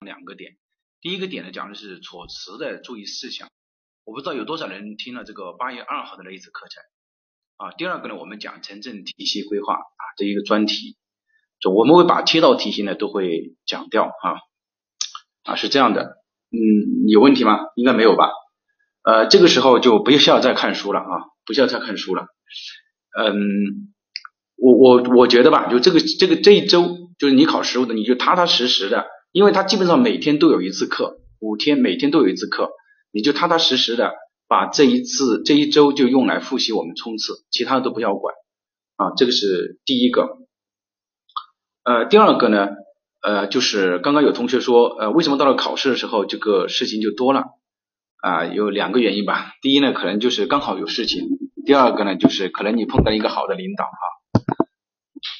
两个点。第一个点呢，讲的是措辞的注意事项。我不知道有多少人听了这个八月二号的那一次课程啊。第二个呢，我们讲城镇体系规划啊这一个专题，就我们会把七道题型呢都会讲掉啊啊是这样的，嗯，有问题吗？应该没有吧？呃，这个时候就不需要再看书了啊，不需要再看书了。嗯，我我我觉得吧，就这个这个这一周，就是你考实务的，你就踏踏实实的。因为他基本上每天都有一次课，五天每天都有一次课，你就踏踏实实的把这一次这一周就用来复习我们冲刺，其他的都不要管啊，这个是第一个。呃，第二个呢，呃，就是刚刚有同学说，呃，为什么到了考试的时候这个事情就多了啊？有两个原因吧。第一呢，可能就是刚好有事情；第二个呢，就是可能你碰到一个好的领导哈。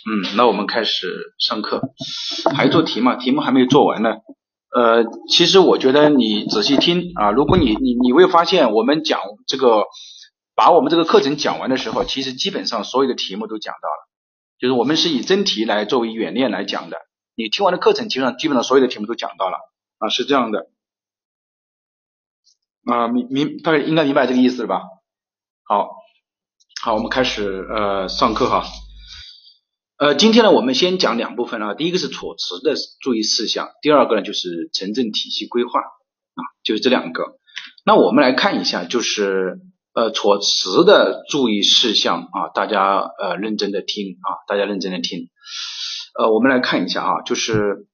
嗯，那我们开始上课，还做题嘛？题目还没有做完呢。呃，其实我觉得你仔细听啊，如果你你你会发现，我们讲这个，把我们这个课程讲完的时候，其实基本上所有的题目都讲到了，就是我们是以真题来作为演练来讲的。你听完的课程，基本上基本上所有的题目都讲到了啊，是这样的。啊，明明大概应该明白这个意思了吧？好，好，我们开始呃上课哈。呃，今天呢，我们先讲两部分啊。第一个是措辞的注意事项，第二个呢就是城镇体系规划啊，就是这两个。那我们来看一下，就是呃措辞的注意事项啊，大家呃认真的听啊，大家认真的听。呃，我们来看一下啊，就是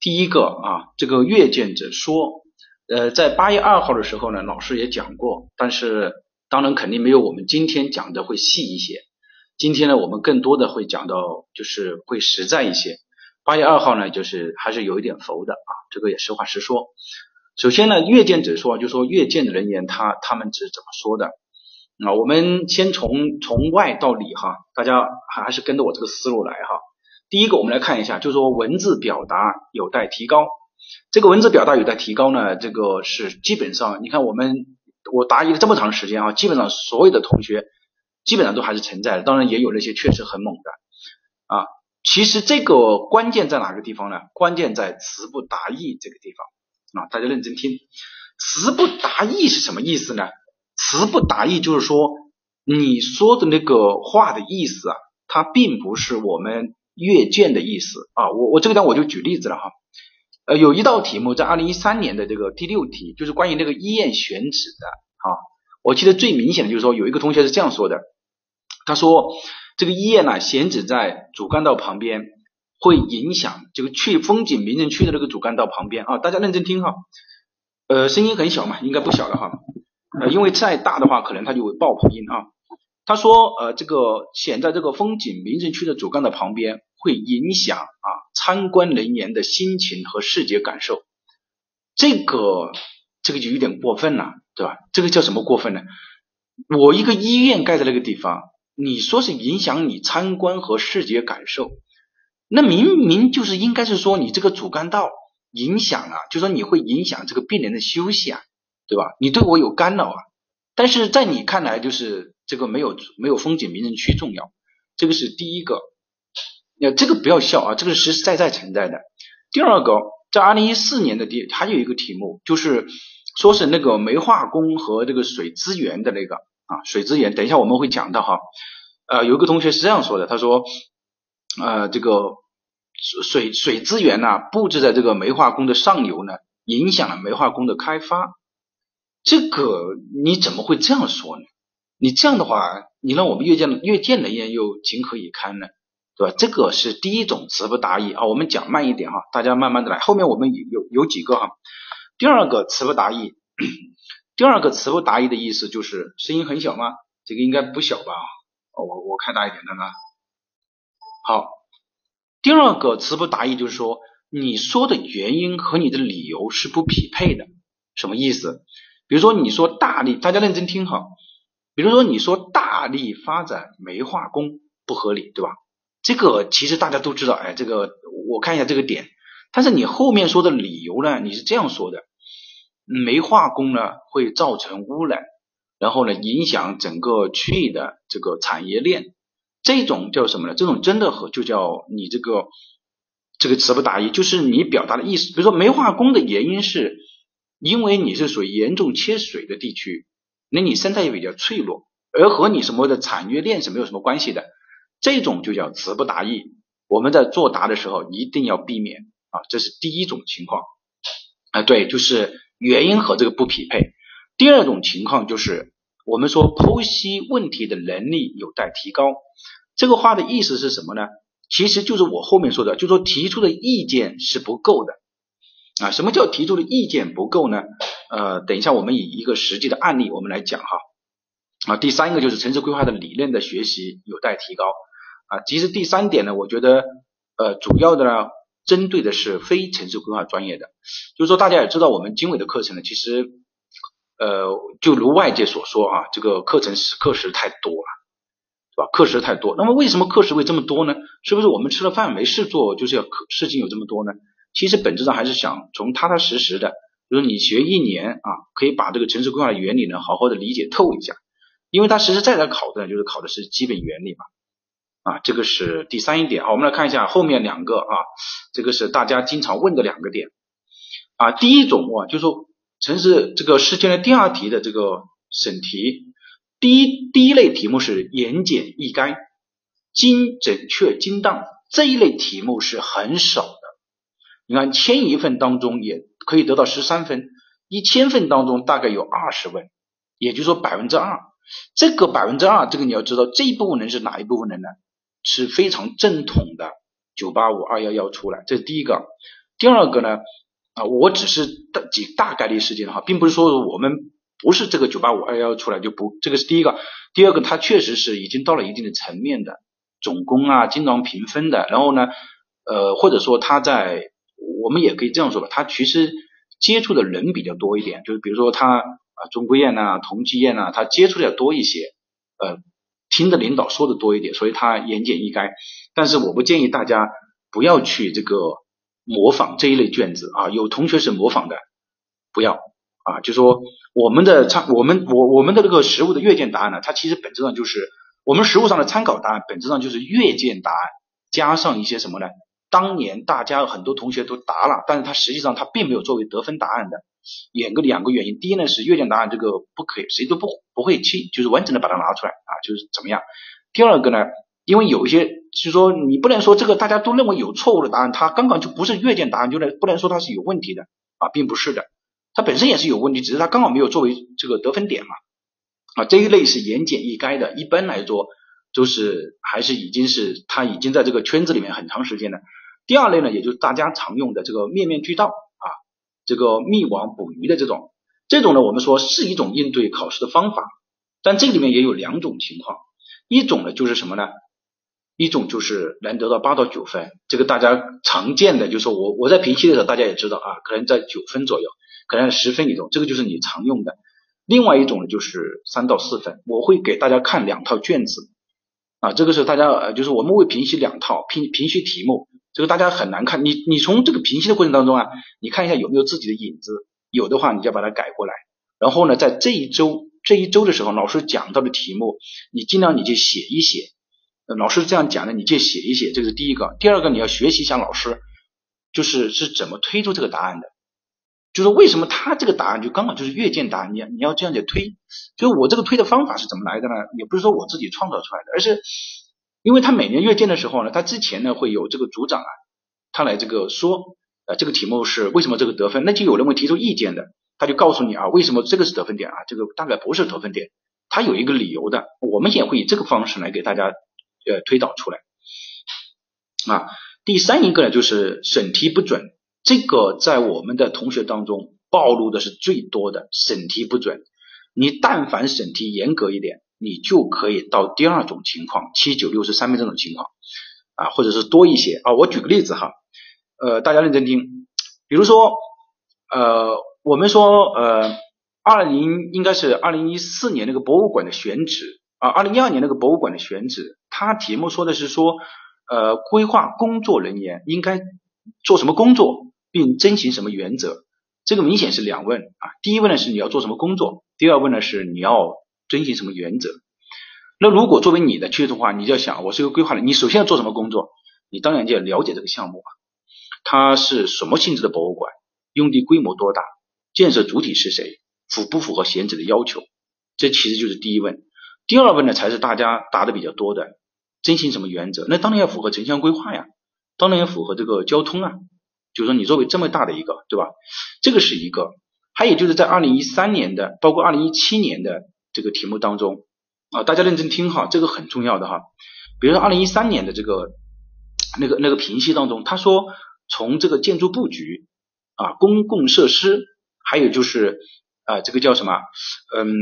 第一个啊，这个阅卷者说，呃，在八月二号的时候呢，老师也讲过，但是当然肯定没有我们今天讲的会细一些。今天呢，我们更多的会讲到，就是会实在一些。八月二号呢，就是还是有一点浮的啊，这个也实话实说。首先呢，阅卷者说，就说阅卷的人员他他们是怎么说的啊？我们先从从外到里哈，大家还是跟着我这个思路来哈。第一个，我们来看一下，就说文字表达有待提高。这个文字表达有待提高呢，这个是基本上，你看我们我答疑了这么长时间啊，基本上所有的同学。基本上都还是存在的，当然也有那些确实很猛的啊。其实这个关键在哪个地方呢？关键在词不达意这个地方啊。大家认真听，词不达意是什么意思呢？词不达意就是说你说的那个话的意思啊，它并不是我们阅卷的意思啊。我我这个呢我就举例子了哈。呃，有一道题目在二零一三年的这个第六题，就是关于那个医院选址的啊。我记得最明显的就是说有一个同学是这样说的。他说：“这个医院呢，选址在主干道旁边，会影响这个去风景名胜区的那个主干道旁边啊。大家认真听哈，呃，声音很小嘛，应该不小了哈。呃，因为再大的话，可能它就会爆棚音啊。他说，呃，这个选在这个风景名胜区的主干道旁边，会影响啊参观人员的心情和视觉感受。这个这个就有点过分了，对吧？这个叫什么过分呢？我一个医院盖在那个地方。”你说是影响你参观和视觉感受，那明明就是应该是说你这个主干道影响啊，就说你会影响这个病人的休息啊，对吧？你对我有干扰啊，但是在你看来就是这个没有没有风景名人区重要，这个是第一个，那这个不要笑啊，这个是实实在在存在的。第二个，在二零一四年的第还有一个题目就是说是那个煤化工和这个水资源的那个。啊，水资源，等一下我们会讲到哈。呃，有一个同学是这样说的，他说，呃，这个水水资源呢布置在这个煤化工的上游呢，影响了煤化工的开发。这个你怎么会这样说呢？你这样的话，你让我们阅卷阅卷人员又情何以堪呢？对吧？这个是第一种词不达意啊。我们讲慢一点哈，大家慢慢的来。后面我们有有几个哈。第二个词不达意。第二个词不达意的意思就是声音很小吗？这个应该不小吧？哦，我我开大一点看看。好，第二个词不达意就是说你说的原因和你的理由是不匹配的，什么意思？比如说你说大力，大家认真听哈。比如说你说大力发展煤化工不合理，对吧？这个其实大家都知道，哎，这个我看一下这个点，但是你后面说的理由呢？你是这样说的。煤化工呢会造成污染，然后呢影响整个区域的这个产业链，这种叫什么呢？这种真的和就叫你这个这个词不达意，就是你表达的意思。比如说煤化工的原因是，因为你是属于严重缺水的地区，那你生态也比较脆弱，而和你什么的产业链是没有什么关系的。这种就叫词不达意。我们在作答的时候一定要避免啊，这是第一种情况啊，对，就是原因和这个不匹配。第二种情况就是我们说剖析问题的能力有待提高。这个话的意思是什么呢？其实就是我后面说的，就说提出的意见是不够的啊。什么叫提出的意见不够呢？呃，等一下我们以一个实际的案例我们来讲哈啊。第三个就是城市规划的理论的学习有待提高。啊，其实第三点呢，我觉得呃，主要的呢，针对的是非城市规划专业的，就是说大家也知道，我们经纬的课程呢，其实呃，就如外界所说啊，这个课程是课时太多了，是吧？课时太多，那么为什么课时会这么多呢？是不是我们吃了饭没事做，就是要课事情有这么多呢？其实本质上还是想从踏踏实实的，就是你学一年啊，可以把这个城市规划的原理呢，好好的理解透一下，因为它实实在在考的，就是考的是基本原理嘛。啊，这个是第三一点。好，我们来看一下后面两个啊，这个是大家经常问的两个点啊。第一种啊，就是说城市这个试卷的第二题的这个审题，第一第一类题目是言简意赅、精准确精当，这一类题目是很少的。你看千一份当中也可以得到十三分，一千份当中大概有二十问，也就是说百分之二。这个百分之二，这个你要知道这一部分人是哪一部分人呢？是非常正统的九八五二幺幺出来，这是第一个。第二个呢，啊，我只是大几大概率事件哈，并不是说我们不是这个九八五二幺幺出来就不，这个是第一个。第二个，它确实是已经到了一定的层面的总工啊、精装评分的。然后呢，呃，或者说他在我们也可以这样说吧，他其实接触的人比较多一点，就是比如说他啊，中规院呐、同济院呐，他接触的要多一些，呃。听的领导说的多一点，所以他言简意赅。但是我不建议大家不要去这个模仿这一类卷子啊，有同学是模仿的，不要啊。就说我们的参，我们我我们的这个实物的阅卷答案呢，它其实本质上就是我们实物上的参考答案，本质上就是阅卷答案加上一些什么呢？当年大家很多同学都答了，但是他实际上他并没有作为得分答案的。两个两个原因，第一呢是阅卷答案这个不可以，谁都不不会去，就是完整的把它拿出来啊，就是怎么样？第二个呢，因为有一些就是说你不能说这个大家都认为有错误的答案，它刚刚就不是阅卷答案，就能不能说它是有问题的啊，并不是的，它本身也是有问题，只是它刚好没有作为这个得分点嘛啊，这一类是言简意赅的，一般来说都是还是已经是他已经在这个圈子里面很长时间了。第二类呢，也就是大家常用的这个面面俱到啊。这个密网捕鱼的这种，这种呢，我们说是一种应对考试的方法，但这里面也有两种情况，一种呢就是什么呢？一种就是能得到八到九分，这个大家常见的，就是我我在评析的时候，大家也知道啊，可能在九分左右，可能十分里头，这个就是你常用的。另外一种呢就是三到四分，我会给大家看两套卷子啊，这个是大家呃，就是我们会评析两套评评析题目。这个大家很难看，你你从这个评析的过程当中啊，你看一下有没有自己的影子，有的话你要把它改过来。然后呢，在这一周这一周的时候，老师讲到的题目，你尽量你就写一写。老师这样讲的，你就写一写，这是第一个。第二个，你要学习一下老师，就是是怎么推出这个答案的，就是为什么他这个答案就刚好就是阅卷答案，你你要这样去推。就是我这个推的方法是怎么来的呢？也不是说我自己创造出来的，而是。因为他每年阅卷的时候呢，他之前呢会有这个组长啊，他来这个说，呃，这个题目是为什么这个得分，那就有人会提出意见的，他就告诉你啊，为什么这个是得分点啊，这个大概不是得分点，他有一个理由的，我们也会以这个方式来给大家呃推导出来啊。第三一个呢就是审题不准，这个在我们的同学当中暴露的是最多的，审题不准，你但凡审题严格一点。你就可以到第二种情况，七九六十三分这种情况啊，或者是多一些啊。我举个例子哈，呃，大家认真听，比如说呃，我们说呃，二零应该是二零一四年那个博物馆的选址啊，二零一二年那个博物馆的选址，它题目说的是说呃，规划工作人员应该做什么工作，并遵循什么原则，这个明显是两问啊。第一问呢是你要做什么工作，第二问呢是你要。遵循什么原则？那如果作为你的去的话，你就要想，我是一个规划人，你首先要做什么工作？你当然就要了解这个项目啊。它是什么性质的博物馆，用地规模多大，建设主体是谁，符不符合选址的要求？这其实就是第一问。第二问呢，才是大家答的比较多的，遵循什么原则？那当然要符合城乡规划呀，当然要符合这个交通啊。就是说，你作为这么大的一个，对吧？这个是一个。还有就是在二零一三年的，包括二零一七年的这个题目当中啊，大家认真听哈，这个很重要的哈。比如说二零一三年的这个那个那个评析当中，他说从这个建筑布局啊、公共设施，还有就是啊这个叫什么？嗯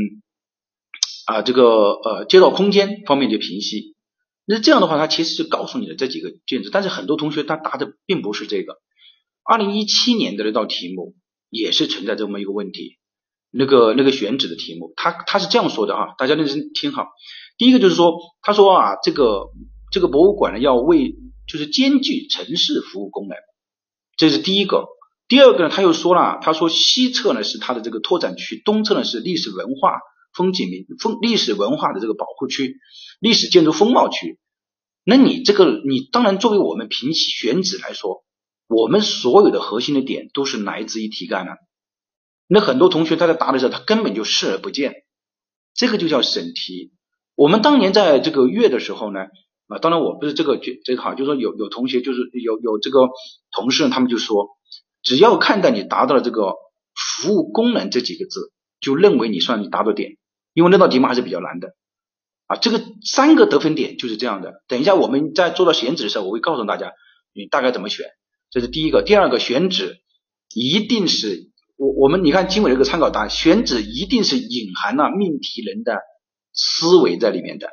啊这个呃街道空间方面的评析。那这样的话，他其实是告诉你的这几个建筑，但是很多同学他答的并不是这个。二零一七年的那道题目也是存在这么一个问题，那个那个选址的题目，他他是这样说的啊，大家认真听好。第一个就是说，他说啊，这个这个博物馆呢要为就是兼具城市服务功能，这是第一个。第二个呢，他又说了，他说西侧呢是它的这个拓展区，东侧呢是历史文化风景名风历史文化的这个保护区，历史建筑风貌区。那你这个你当然作为我们评选址来说。我们所有的核心的点都是来自于题干呢。那很多同学他在答的时候，他根本就视而不见，这个就叫审题。我们当年在这个阅的时候呢，啊，当然我不是这个这个哈，就是说有有同学就是有有这个同事，他们就说，只要看到你达到了这个服务功能这几个字，就认为你算你达到点，因为那道题目还是比较难的啊。这个三个得分点就是这样的。等一下我们在做到选址的时候，我会告诉大家你大概怎么选。这是第一个，第二个选址一定是我我们你看经纬这个参考答案，选址一定是隐含了命题人的思维在里面的。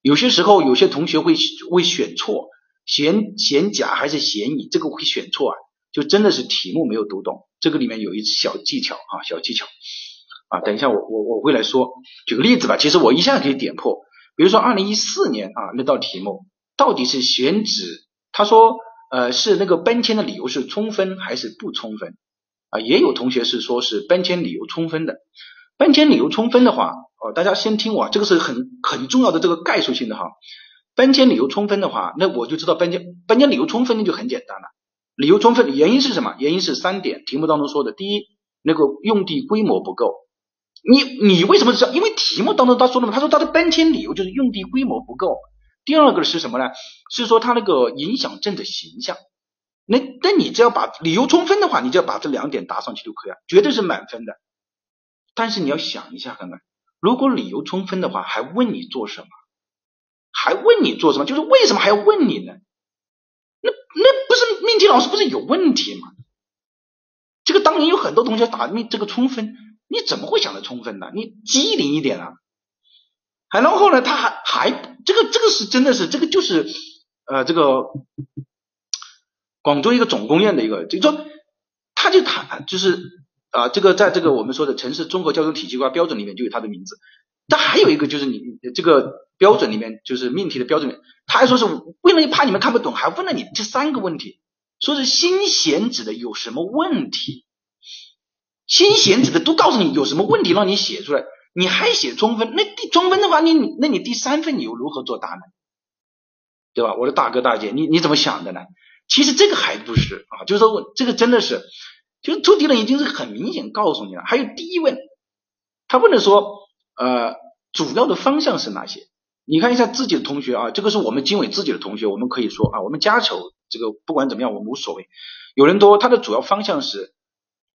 有些时候有些同学会会选错，选选甲还是选乙，这个会选错啊，就真的是题目没有读懂。这个里面有一小技巧啊，小技巧啊，等一下我我我会来说，举个例子吧。其实我一下可以点破，比如说二零一四年啊那道题目到底是选址，他说。呃，是那个搬迁的理由是充分还是不充分啊？也有同学是说是搬迁理由充分的。搬迁理由充分的话，哦，大家先听我，这个是很很重要的这个概述性的哈。搬迁理由充分的话，那我就知道搬迁搬迁理由充分那就很简单了。理由充分原因是什么？原因是三点，题目当中说的。第一，那个用地规模不够。你你为什么知道？因为题目当中他说了嘛，他说他的搬迁理由就是用地规模不够。第二个是什么呢？是说他那个影响镇的形象。那那你只要把理由充分的话，你就要把这两点答上去就可以了，绝对是满分的。但是你要想一下，看看，如果理由充分的话，还问你做什么？还问你做什么？就是为什么还要问你呢？那那不是命题老师不是有问题吗？这个当年有很多同学打命这个充分，你怎么会想的充分呢？你机灵一点啊！还然后呢，他还还这个这个是真的是这个就是呃这个广州一个总工院的一个，就说他就谈就是啊这个在这个我们说的城市综合交通体系化标准里面就有他的名字。但还有一个就是你这个标准里面就是命题的标准，他还说是为了怕你们看不懂，还问了你这三个问题，说是新选址的有什么问题？新选址的都告诉你有什么问题，让你写出来。你还写中分，那第中分的话，你那你第三份你又如何作答呢？对吧？我的大哥大姐，你你怎么想的呢？其实这个还不是啊，就是说这个真的是，就是出题人已经是很明显告诉你了。还有第一问，他问的说，呃，主要的方向是哪些？你看一下自己的同学啊，这个是我们经纬自己的同学，我们可以说啊，我们家丑这个不管怎么样，我们无所谓。有人多，他的主要方向是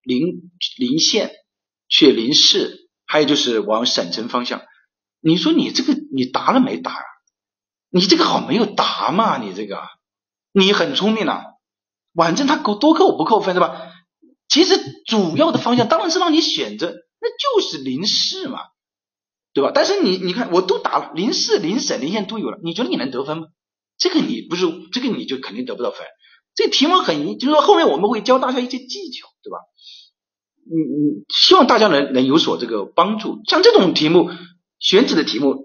临临县，去临市。还有就是往省城方向，你说你这个你答了没答？你这个好没有答嘛？你这个你很聪明啊，反正他扣多扣不扣分是吧？其实主要的方向当然是让你选择，那就是临市嘛，对吧？但是你你看我都打了，临市、临省、临县都有了，你觉得你能得分吗？这个你不是这个你就肯定得不到分。这题目很，就是说后面我们会教大家一些技巧，对吧？嗯嗯，希望大家能能有所这个帮助。像这种题目，选址的题目，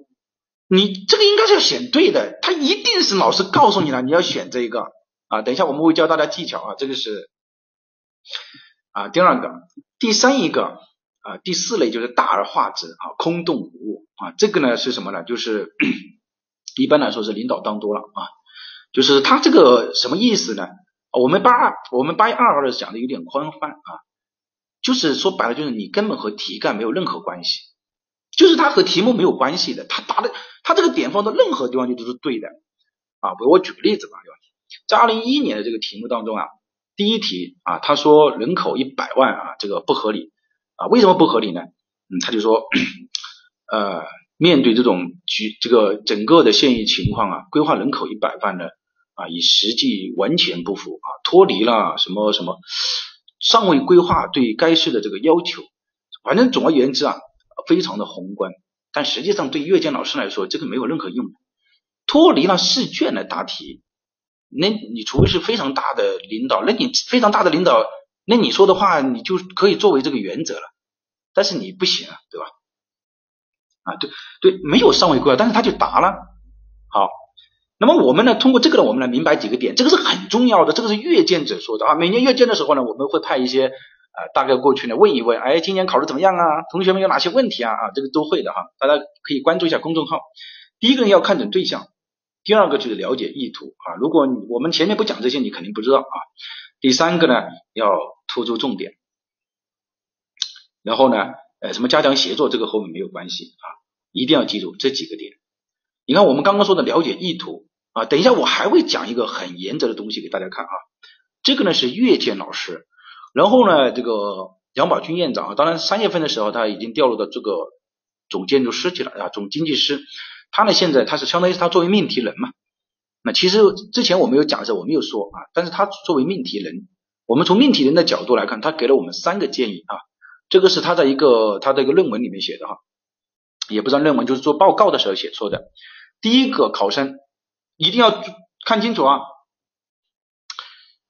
你这个应该是要选对的。他一定是老师告诉你了，你要选这一个啊。等一下我们会教大家技巧啊，这个是啊第二个，第三一个啊第四类就是大而化之啊，空洞无物啊。这个呢是什么呢？就是 一般来说是领导当多了啊，就是他这个什么意思呢？我们八二我们八月二号的讲的有点宽泛啊，就是说白了就是你根本和题干没有任何关系，就是他和题目没有关系的，他答的他这个点放到任何地方就都是对的啊。比如我举个例子吧，在二零一一年的这个题目当中啊，第一题啊，他说人口一百万啊，这个不合理啊，为什么不合理呢？嗯，他就说呃。面对这种局，这个整个的现役情况啊，规划人口一百万呢啊，与实际完全不符啊，脱离了什么什么，尚未规划对该市的这个要求，反正总而言之啊，非常的宏观，但实际上对阅卷老师来说，这个没有任何用，脱离了试卷来答题，那你除非是非常大的领导，那你非常大的领导，那你说的话你就可以作为这个原则了，但是你不行啊，对吧？啊，对对，没有上位规划，但是他就答了。好，那么我们呢，通过这个呢，我们来明白几个点，这个是很重要的，这个是阅卷者说的啊。每年阅卷的时候呢，我们会派一些啊大概过去呢问一问，哎，今年考的怎么样啊？同学们有哪些问题啊？啊，这个都会的哈，大家可以关注一下公众号。第一个要看准对象，第二个就是了解意图啊。如果我们前面不讲这些，你肯定不知道啊。第三个呢，要突出重点，然后呢。呃，什么加强协作，这个后面没有关系啊，一定要记住这几个点。你看我们刚刚说的了解意图啊，等一下我还会讲一个很严则的东西给大家看啊。这个呢是阅卷老师，然后呢这个杨宝军院长啊，当然三月份的时候他已经调入到这个总建筑师去了啊，总经济师。他呢现在他是相当于是他作为命题人嘛。那其实之前我没有讲的时候我没有说啊，但是他作为命题人，我们从命题人的角度来看，他给了我们三个建议啊。这个是他在一个他的一个论文里面写的哈，也不知道论文就是做报告的时候写错的。第一个考生一定要看清楚啊，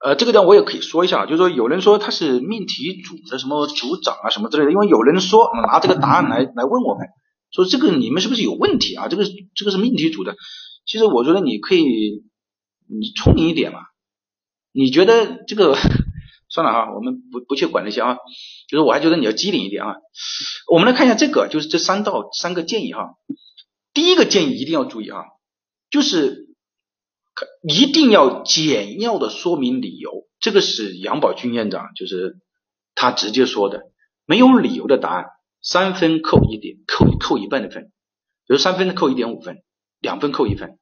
呃，这个地方我也可以说一下，就是说有人说他是命题组的什么组长啊什么之类的，因为有人说拿这个答案来来问我们，说这个你们是不是有问题啊？这个这个是命题组的，其实我觉得你可以你聪明一点嘛，你觉得这个。算了哈，我们不不去管那些啊，就是我还觉得你要机灵一点啊。我们来看一下这个，就是这三道三个建议哈。第一个建议一定要注意啊，就是一定要简要的说明理由。这个是杨宝军院长，就是他直接说的，没有理由的答案三分扣一点，扣扣一半的分，比如三分扣一点五分，两分扣一分，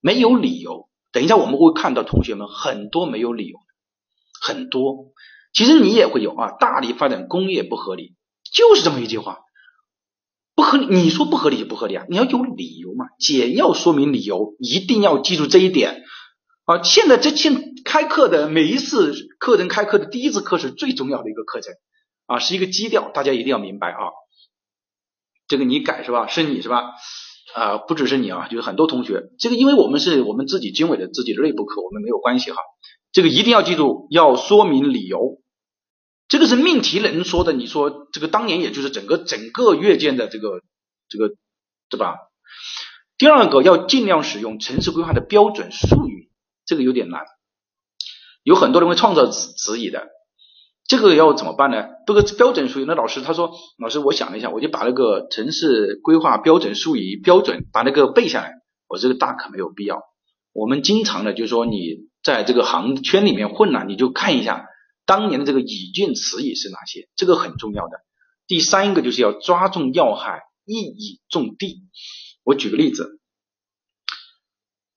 没有理由。等一下我们会看到同学们很多没有理由。很多，其实你也会有啊。大力发展工业不合理，就是这么一句话，不合理。你说不合理就不合理啊，你要有理由嘛，简要说明理由，一定要记住这一点啊。现在这现开课的每一次课程开课的第一次课是最重要的一个课程啊，是一个基调，大家一定要明白啊。这个你改是吧？是你是吧？啊，不只是你啊，就是很多同学。这个因为我们是我们自己经纬的自己的内部课，我们没有关系哈。这个一定要记住，要说明理由。这个是命题人说的，你说这个当年也就是整个整个阅卷的这个这个对吧？第二个要尽量使用城市规划的标准术语，这个有点难，有很多人会创造词词语的，这个要怎么办呢？这个标准术语，那老师他说，老师我想了一下，我就把那个城市规划标准术语标准把那个背下来，我这个大可没有必要。我们经常的就是说你。在这个行圈里面混了，你就看一下当年的这个语境词语是哪些，这个很重要的。第三个就是要抓重要害，一以重地。我举个例子，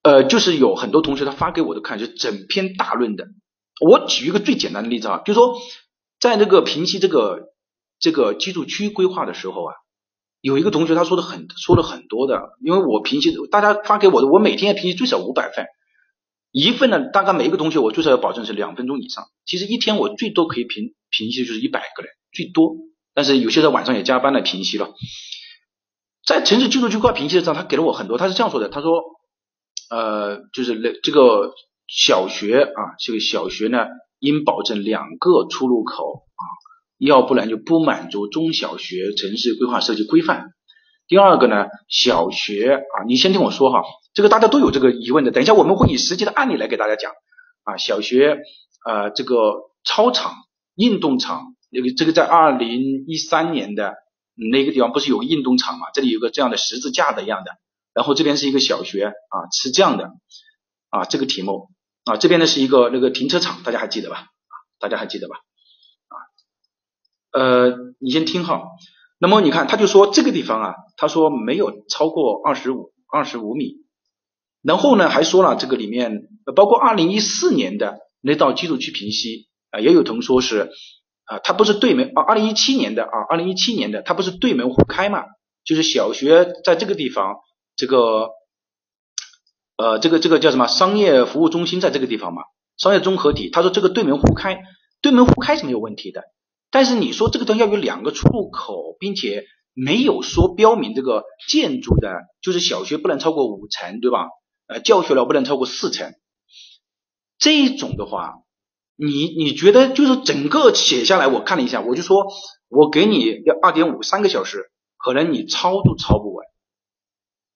呃，就是有很多同学他发给我的看，就整篇大论的。我举一个最简单的例子啊，就是说在那个平西这个这个居住区规划的时候啊，有一个同学他说的很说了很多的，因为我平西大家发给我的，我每天平西最少五百份。一份呢，大概每一个同学我最少要保证是两分钟以上。其实一天我最多可以评评析就是一百个人，最多。但是有些在晚上也加班来评析了。在城市居住区规划评析的时候，他给了我很多。他是这样说的：他说，呃，就是这个小学啊，这个小学呢，应保证两个出入口啊，要不然就不满足中小学城市规划设计规范。第二个呢，小学啊，你先听我说哈。这个大家都有这个疑问的，等一下我们会以实际的案例来给大家讲啊。小学呃这个操场、运动场，那个这个在二零一三年的那个地方不是有个运动场嘛？这里有个这样的十字架的一样的，然后这边是一个小学啊，是这样的啊。这个题目啊，这边呢是一个那个停车场，大家还记得吧？大家还记得吧？啊，呃，你先听哈。那么你看，他就说这个地方啊，他说没有超过二十五二十五米。然后呢，还说了这个里面包括二零一四年的那道基础区平析啊，也有同说是啊，他不是对门啊，二零一七年的啊，二零一七年的他不是对门互开嘛？就是小学在这个地方，这个呃，这个这个叫什么商业服务中心在这个地方嘛？商业综合体，他说这个对门互开，对门互开是没有问题的。但是你说这个东西要有两个出入口，并且没有说标明这个建筑的，就是小学不能超过五层，对吧？呃，教学楼不能超过四层。这种的话，你你觉得就是整个写下来，我看了一下，我就说我给你要二点五三个小时。可能你抄都抄不完，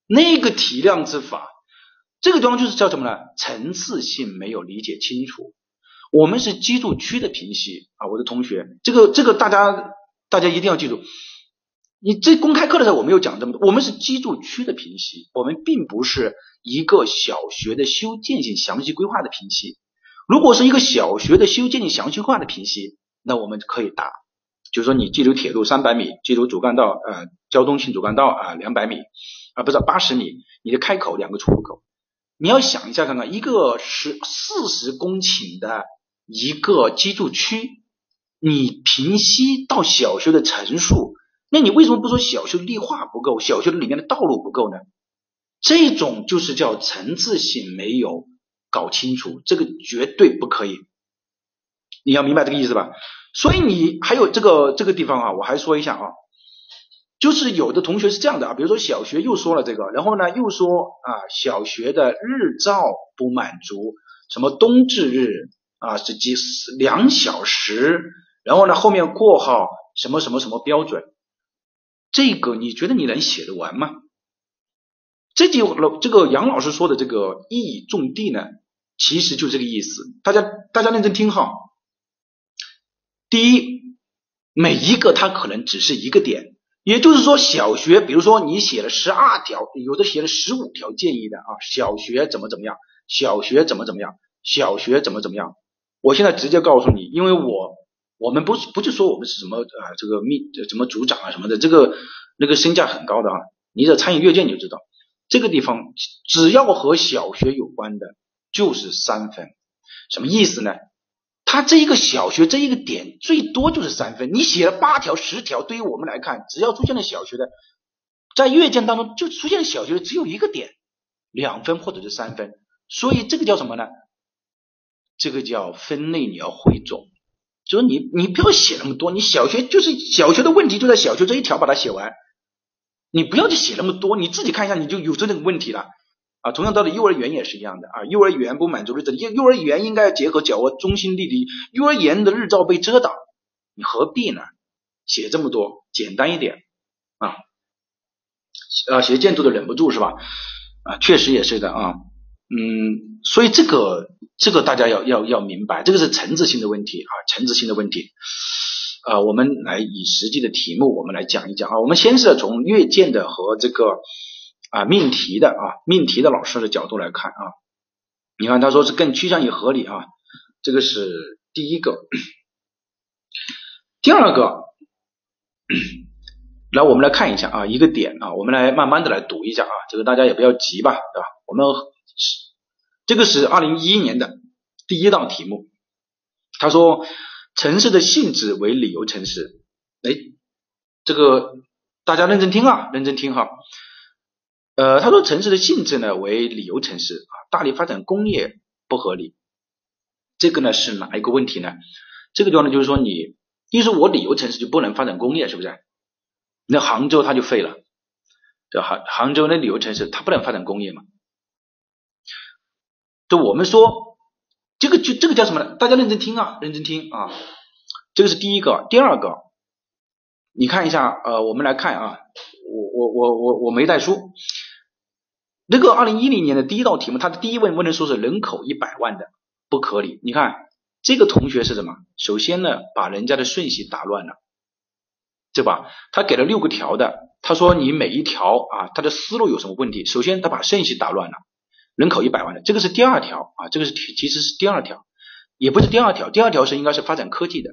那个体量之法，这个地方就是叫什么呢？层次性没有理解清楚。我们是居住区的评析啊，我的同学，这个这个大家大家一定要记住。你这公开课的时候我没有讲这么多，我们是居住区的评析，我们并不是一个小学的修建性详细规划的评析。如果是一个小学的修建性详细规划的评析，那我们可以答。就是说，你既有铁路三百米，既有主干道，呃，交通性主干道啊，两百米，啊，不是八十米，你的开口两个出入口，你要想一下看看，一个是四十公顷的一个居住区，你平息到小学的层数，那你为什么不说小学的绿化不够，小学里面的道路不够呢？这种就是叫层次性没有搞清楚，这个绝对不可以，你要明白这个意思吧？所以你还有这个这个地方啊，我还说一下啊，就是有的同学是这样的啊，比如说小学又说了这个，然后呢又说啊小学的日照不满足，什么冬至日啊是几两小时，然后呢后面括号什么什么什么标准，这个你觉得你能写得完吗？这句老这个杨老师说的这个一以重地呢，其实就这个意思，大家大家认真听哈。第一，每一个它可能只是一个点，也就是说，小学，比如说你写了十二条，有的写了十五条建议的啊，小学怎么怎么样，小学怎么怎么样，小学怎么怎么样。我现在直接告诉你，因为我我们不是不是说我们是什么啊这个秘什么组长啊什么的，这个那个身价很高的啊，你在参与阅卷你就知道，这个地方只要和小学有关的，就是三分，什么意思呢？他这一个小学这一个点最多就是三分，你写了八条十条，对于我们来看，只要出现了小学的，在阅卷当中就出现小学的只有一个点，两分或者是三分，所以这个叫什么呢？这个叫分类，你要汇总，就是你你不要写那么多，你小学就是小学的问题就在小学这一条把它写完，你不要去写那么多，你自己看一下你就有这个问题了。啊，同样道理，幼儿园也是一样的啊。幼儿园不满足日照，幼儿园应该要结合角窝中心地理。幼儿园的日照被遮挡，你何必呢？写这么多，简单一点啊。啊，写建筑的忍不住是吧？啊，确实也是的啊。嗯，所以这个这个大家要要要明白，这个是层次性的问题啊，层次性的问题。啊，我们来以实际的题目，我们来讲一讲啊。我们先是从阅卷的和这个。啊，命题的啊，命题的老师的角度来看啊，你看他说是更趋向于合理啊，这个是第一个。第二个，来我们来看一下啊，一个点啊，我们来慢慢的来读一下啊，这个大家也不要急吧，对吧？我们是这个是二零一一年的第一道题目，他说城市的性质为旅游城市，哎，这个大家认真听啊，认真听哈。呃，他说城市的性质呢为旅游城市啊，大力发展工业不合理。这个呢是哪一个问题呢？这个地方呢就是说你，因为说我旅游城市就不能发展工业，是不是？那杭州它就废了，这杭杭州那旅游城市它不能发展工业嘛？就我们说这个就这个叫什么呢？大家认真听啊，认真听啊。这个是第一个，第二个，你看一下，呃，我们来看啊，我我我我我没带书。那个二零一零年的第一道题目，它的第一问问的说是人口一百万的不合理。你看这个同学是什么？首先呢，把人家的顺序打乱了，对吧？他给了六个条的，他说你每一条啊，他的思路有什么问题？首先他把顺序打乱了，人口一百万的，这个是第二条啊，这个是其实是第二条，也不是第二条，第二条是应该是发展科技的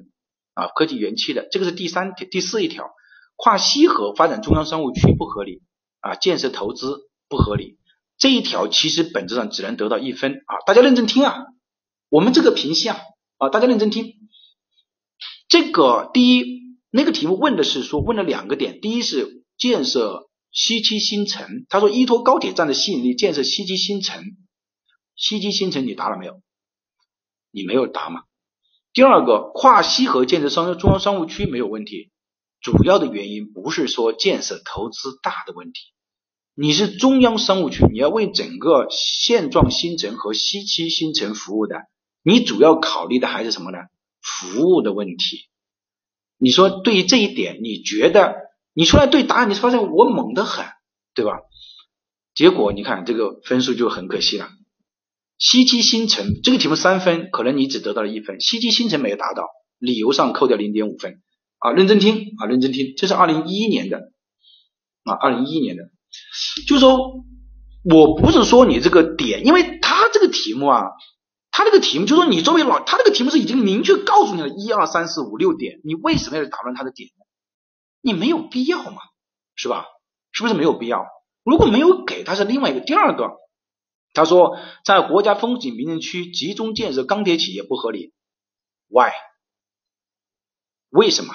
啊，科技园区的，这个是第三条第四一条，跨西河发展中央商务区不合理啊，建设投资不合理，这一条其实本质上只能得到一分啊，大家认真听啊，我们这个评析啊啊，大家认真听，这个第一那个题目问的是说问了两个点，第一是建设。西七新城，他说依托高铁站的吸引力建设西七新城。西七新城你答了没有？你没有答嘛？第二个，跨西河建设商中央商务区没有问题，主要的原因不是说建设投资大的问题，你是中央商务区，你要为整个现状新城和西七新城服务的，你主要考虑的还是什么呢？服务的问题。你说对于这一点，你觉得？你出来对答案，你发现我猛得很，对吧？结果你看这个分数就很可惜了。西七新城这个题目三分，可能你只得到了一分。西七新城没有达到，理由上扣掉零点五分啊！认真听啊，认真听，这是二零一一年的啊，二零一一年的，就是说我不是说你这个点，因为他这个题目啊，他这个题目就说你作为老，他这个题目是已经明确告诉你了一二三四五六点，你为什么要打乱他的点呢？你没有必要嘛，是吧？是不是没有必要？如果没有给，他是另外一个。第二个，他说在国家风景名胜区集中建设钢铁企业不合理，Why？为什么？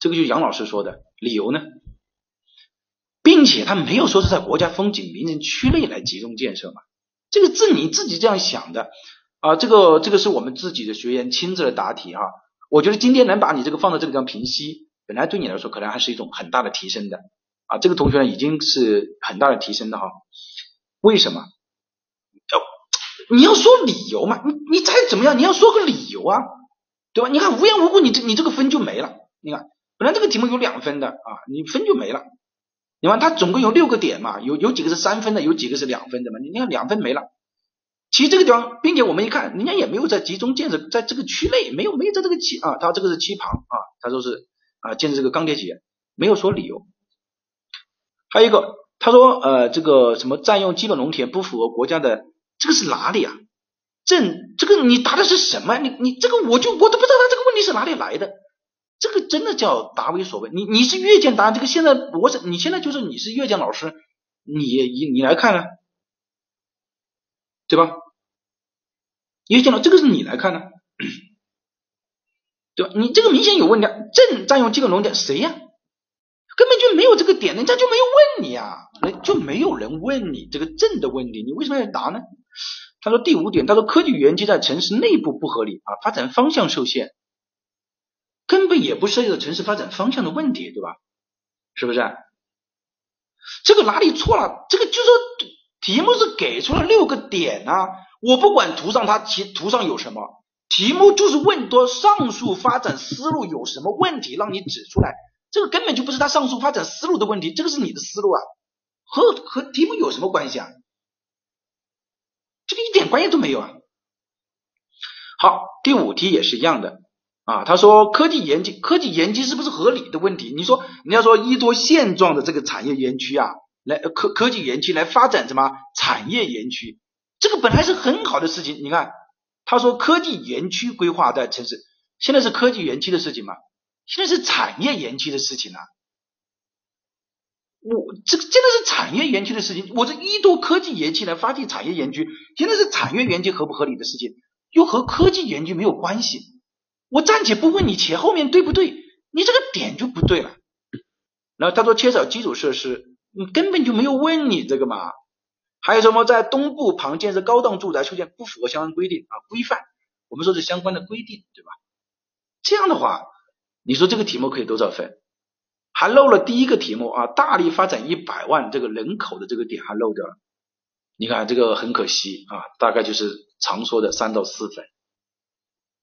这个就杨老师说的理由呢？并且他没有说是在国家风景名胜区内来集中建设嘛？这个字你自己这样想的啊？这个这个是我们自己的学员亲自来答题哈。我觉得今天能把你这个放到这个地方评析。本来对你来说可能还是一种很大的提升的啊，这个同学呢已经是很大的提升的哈。为什么？要你要说理由嘛，你你再怎么样你要说个理由啊，对吧？你看无缘无故你这你这个分就没了。你看本来这个题目有两分的啊，你分就没了。你看它总共有六个点嘛，有有几个是三分的，有几个是两分的嘛？你看两分没了。其实这个地方，并且我们一看，人家也没有在集中建设，在这个区内没有没有在这个区啊，他这个是期旁啊，他说是。啊，建设这个钢铁企业没有说理由，还有一个他说呃这个什么占用基本农田不符合国家的这个是哪里啊？这这个你答的是什么？你你这个我就我都不知道他这个问题是哪里来的，这个真的叫答为所问。你你是阅卷答案，这个现在我是你现在就是你是阅卷老师，你你你来看啊，对吧？阅卷老这个是你来看呢。对吧？你这个明显有问题，正占用机构农田谁呀？根本就没有这个点，人家就没有问你啊，人就没有人问你这个正的问题，你为什么要答呢？他说第五点，他说科技园区在城市内部不合理啊，发展方向受限，根本也不涉及到城市发展方向的问题，对吧？是不是？这个哪里错了？这个就说题目是给出了六个点啊，我不管图上它题图上有什么。题目就是问多上述发展思路有什么问题，让你指出来。这个根本就不是他上述发展思路的问题，这个是你的思路啊，和和题目有什么关系啊？这个一点关系都没有啊。好，第五题也是一样的啊。他说科技研究，科技研究是不是合理的问题？你说你要说依托现状的这个产业园区啊，来科科技园区来发展什么产业园区，这个本来是很好的事情，你看。他说：“科技园区规划在城市，现在是科技园区的事情吗？现在是产业园区的事情啊！我这个现在是产业园区的事情，我这依托科技园区来发展产业园区，现在是产业园区合不合理的事情，又和科技园区没有关系。我暂且不问你前后面对不对，你这个点就不对了。然后他说缺少基础设施，你根本就没有问你这个嘛。”还有什么在东部旁建设高档住宅出现不符合相关规定啊规范？我们说是相关的规定，对吧？这样的话，你说这个题目可以多少分？还漏了第一个题目啊，大力发展一百万这个人口的这个点还漏掉了。你看这个很可惜啊，大概就是常说的三到四分。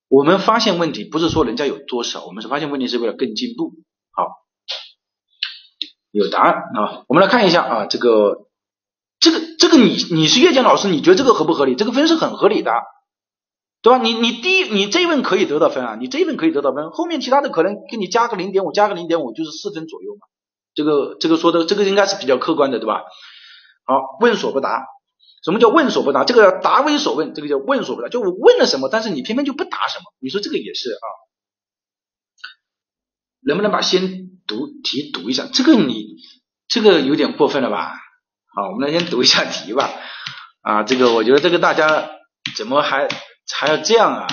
我们发现问题不是说人家有多少，我们是发现问题是为了更进步。好，有答案啊，我们来看一下啊这个。这个这个你你是阅卷老师，你觉得这个合不合理？这个分是很合理的，对吧？你你第一你这一问可以得到分啊，你这一问可以得到分，后面其他的可能给你加个零点五，加个零点五就是四分左右嘛。这个这个说的这个应该是比较客观的，对吧？好，问所不答。什么叫问所不答？这个答为所问，这个叫问所不答。就我问了什么，但是你偏偏就不答什么。你说这个也是啊？能不能把先读题读一下？这个你这个有点过分了吧？好，我们来先读一下题吧。啊，这个我觉得这个大家怎么还还要这样啊？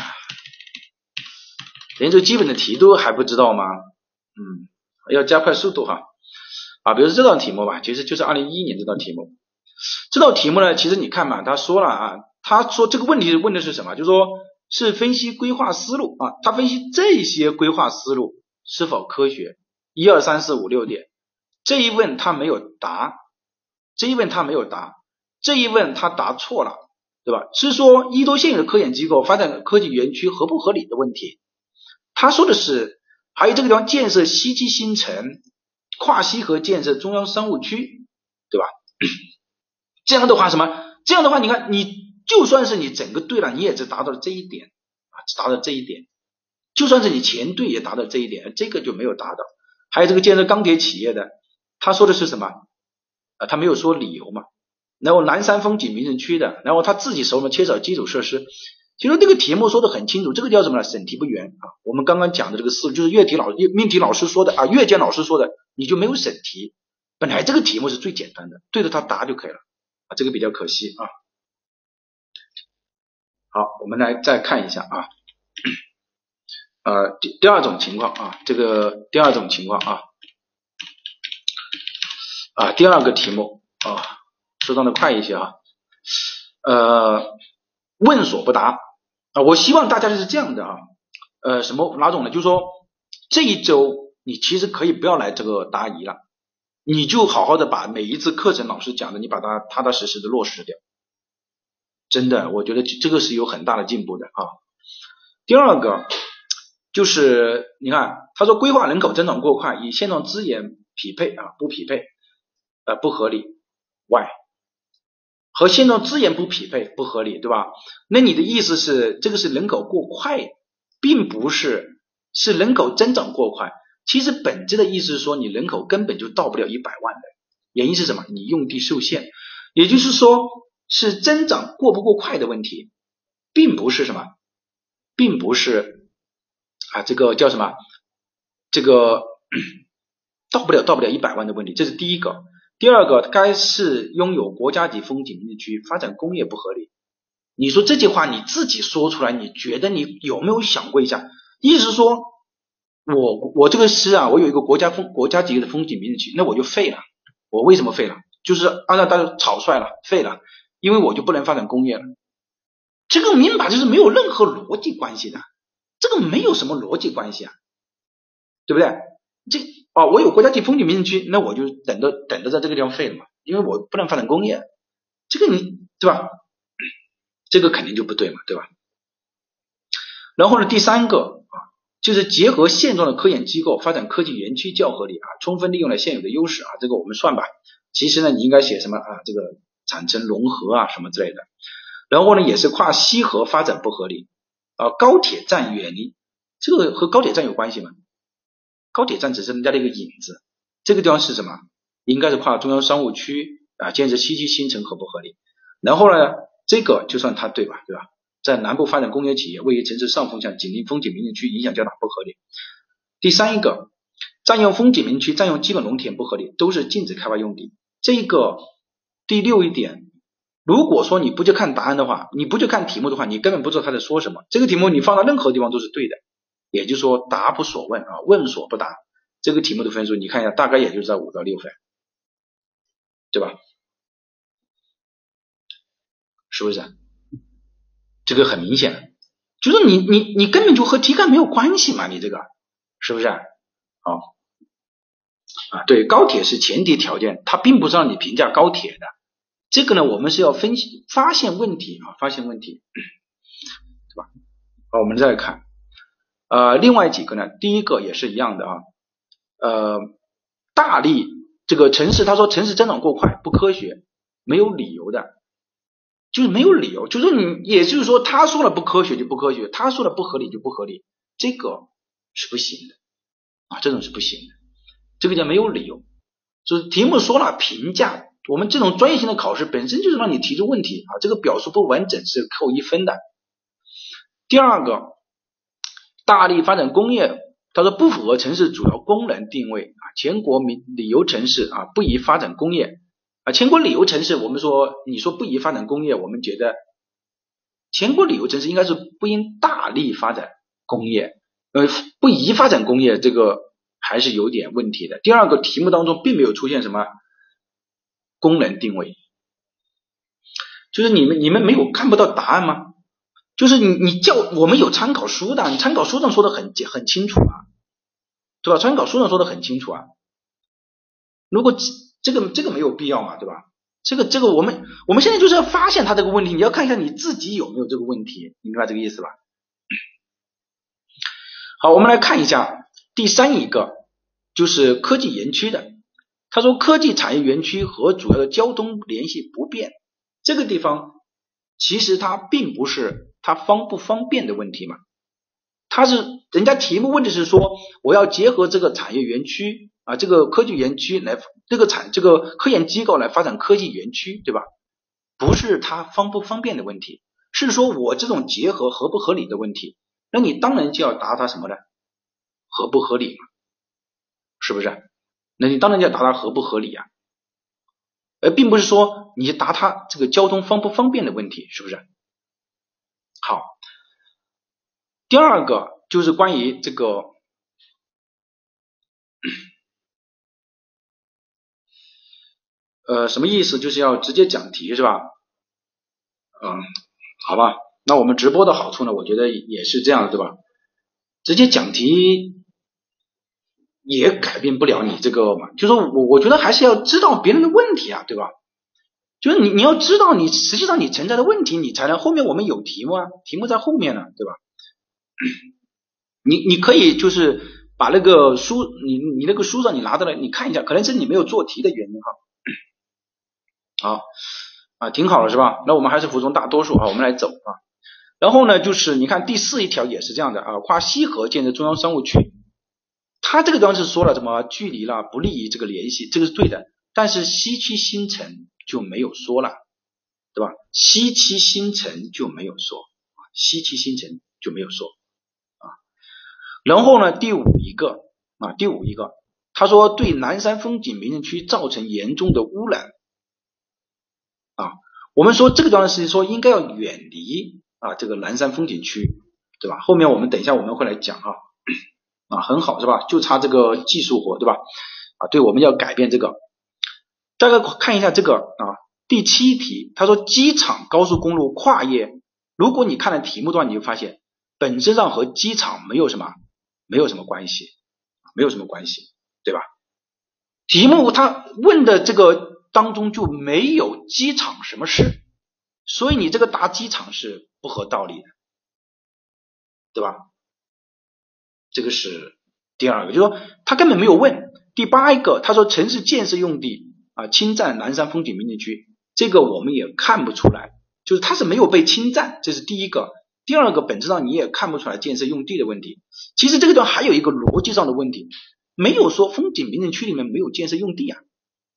连最基本的题都还不知道吗？嗯，要加快速度哈。啊，比如说这道题目吧，其实就是二零一一年这道题目。这道题目呢，其实你看嘛，他说了啊，他说这个问题问的是什么？就是说是分析规划思路啊，他分析这些规划思路是否科学？一二三四五六点，这一问他没有答，这一问他没有答，这一问他答错了，对吧？是说伊多现有的科研机构发展科技园区合不合理的问题。他说的是，还有这个地方建设西基新城，跨西河建设中央商务区，对吧？这样的话什么？这样的话，你看，你就算是你整个对了，你也只达到了这一点啊，只达到这一点。就算是你全对，也达到这一点，这个就没有达到。还有这个建设钢铁企业的，他说的是什么？他没有说理由嘛。然后南山风景名胜区的，然后他自己手里面缺少基础设施。其实这个题目说的很清楚，这个叫什么呢？审题不严啊。我们刚刚讲的这个思路，就是阅题老阅命题老师说的啊，阅卷老师说的，你就没有审题。本来这个题目是最简单的，对着它答就可以了。啊，这个比较可惜啊。好，我们来再看一下啊，呃，第第二种情况啊，这个第二种情况啊，啊，第二个题目啊，适当的快一些啊，呃，问所不答啊，我希望大家是这样的啊，呃，什么哪种呢？就是说这一周你其实可以不要来这个答疑了。你就好好的把每一次课程老师讲的，你把它踏踏实实的落实掉，真的，我觉得这个是有很大的进步的啊。第二个就是你看，他说规划人口增长过快，与现状资源匹配啊不匹配，呃不合理，why？和现状资源不匹配不合理，对吧？那你的意思是这个是人口过快，并不是是人口增长过快。其实本质的意思是说，你人口根本就到不了一百万的，原因是什么？你用地受限，也就是说是增长过不过快的问题，并不是什么，并不是啊这个叫什么？这个 到不了到不了一百万的问题，这是第一个。第二个，该市拥有国家级风景名胜区，发展工业不合理。你说这句话你自己说出来，你觉得你有没有想过一下？意思说。我我这个市啊，我有一个国家风国家级的风景名胜区，那我就废了。我为什么废了？就是按照大家草率了，废了，因为我就不能发展工业了。这个明摆就是没有任何逻辑关系的，这个没有什么逻辑关系啊，对不对？这哦，我有国家级风景名胜区，那我就等着等着在这个地方废了嘛，因为我不能发展工业，这个你对吧？这个肯定就不对嘛，对吧？然后呢，第三个啊。就是结合现状的科研机构发展科技园区较合理啊，充分利用了现有的优势啊，这个我们算吧。其实呢，你应该写什么啊？这个产生融合啊什么之类的。然后呢，也是跨西河发展不合理啊，高铁站远离，这个和高铁站有关系吗？高铁站只是人家的一个影子，这个地方是什么？应该是跨中央商务区啊，建设西区新城合不合理？然后呢，这个就算它对吧？对吧？在南部发展工业企业，位于城市上风向，紧邻风景名胜区，影响较大，不合理。第三一个，占用风景名区，占用基本农田不合理，都是禁止开发用地。这个第六一点，如果说你不去看答案的话，你不去看题目的话，你根本不知道他在说什么。这个题目你放到任何地方都是对的，也就是说答不所问啊，问所不答。这个题目的分数你看一下，大概也就是在五到六分，对吧？是不是？这个很明显，就是你你你根本就和题干没有关系嘛，你这个是不是？好啊，对，高铁是前提条件，它并不是让你评价高铁的。这个呢，我们是要分析发现问题啊，发现问题，对吧？好，我们再看呃，另外几个呢，第一个也是一样的啊，呃，大力这个城市，他说城市增长过快不科学，没有理由的。就是没有理由，就是你，也就是说，他说了不科学就不科学，他说了不合理就不合理，这个是不行的啊，这种是不行的，这个叫没有理由。就是题目说了评价我们这种专业性的考试本身就是让你提出问题啊，这个表述不完整是扣一分的。第二个，大力发展工业，他说不符合城市主要功能定位啊，全国民旅游城市啊不宜发展工业啊，全国旅游城市我们说你说不宜发展工业，我们觉得全国旅游城市应该是不应大力发展工业，呃不宜发展工业这个还是有点问题的。第二个题目当中并没有出现什么功能定位，就是你们你们没有看不到答案吗？就是你你叫我们有参考书的，你参考书上说的很很清楚啊，对吧？参考书上说的很清楚啊。如果这个这个没有必要嘛，对吧？这个这个我们我们现在就是要发现他这个问题，你要看一下你自己有没有这个问题，你明白这个意思吧？好，我们来看一下第三一个，就是科技园区的。他说科技产业园区和主要的交通联系不便，这个地方其实它并不是。它方不方便的问题嘛？它是人家题目问的是说，我要结合这个产业园区啊，这个科技园区来，这个产这个科研机构来发展科技园区，对吧？不是它方不方便的问题，是说我这种结合合不合理的问题。那你当然就要答它什么呢？合不合理嘛？是不是？那你当然就要答它合不合理啊？而并不是说你答它这个交通方不方便的问题，是不是？好，第二个就是关于这个，呃，什么意思？就是要直接讲题是吧？嗯，好吧，那我们直播的好处呢？我觉得也是这样，对吧？直接讲题也改变不了你这个嘛，就是我我觉得还是要知道别人的问题啊，对吧？就是你你要知道你实际上你存在的问题，你才能后面我们有题目啊，题目在后面呢，对吧？你你可以就是把那个书，你你那个书上你拿到了，你看一下，可能是你没有做题的原因哈。好啊，挺好了是吧？那我们还是服从大多数啊，我们来走啊。然后呢，就是你看第四一条也是这样的啊，跨西河建设中央商务区，它这个地方是说了什么距离了不利于这个联系，这个是对的，但是西区新城。就没有说了，对吧？西七新城就没有说啊，西七新城就没有说啊。然后呢，第五一个啊，第五一个，他说对南山风景名胜区造成严重的污染啊。我们说这个段是说应该要远离啊这个南山风景区，对吧？后面我们等一下我们会来讲哈 啊，很好是吧？就差这个技术活对吧？啊，对，我们要改变这个。大家看一下这个啊，第七题，他说机场高速公路跨越，如果你看了题目的话，你就发现本质上和机场没有什么，没有什么关系，没有什么关系，对吧？题目他问的这个当中就没有机场什么事，所以你这个答机场是不合道理的，对吧？这个是第二个，就说他根本没有问。第八一个，他说城市建设用地。啊，侵占南山风景名胜区，这个我们也看不出来，就是它是没有被侵占，这是第一个。第二个，本质上你也看不出来建设用地的问题。其实这个地方还有一个逻辑上的问题，没有说风景名胜区里面没有建设用地啊，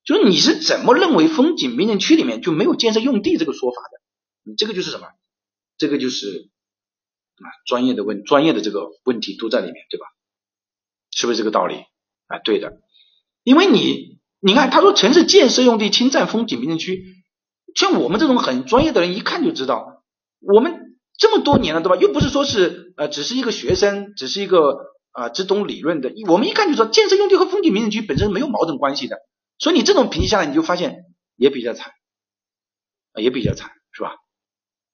就是你是怎么认为风景名胜区里面就没有建设用地这个说法的？你这个就是什么？这个就是啊，专业的问，专业的这个问题都在里面，对吧？是不是这个道理？啊，对的，因为你。你看，他说城市建设用地侵占风景名胜区，像我们这种很专业的人一看就知道，我们这么多年了，对吧？又不是说是呃，只是一个学生，只是一个啊只懂理论的，我们一看就知道，建设用地和风景名胜区本身没有矛盾关系的。所以你这种评析下来，你就发现也比较惨，啊也比较惨，是吧？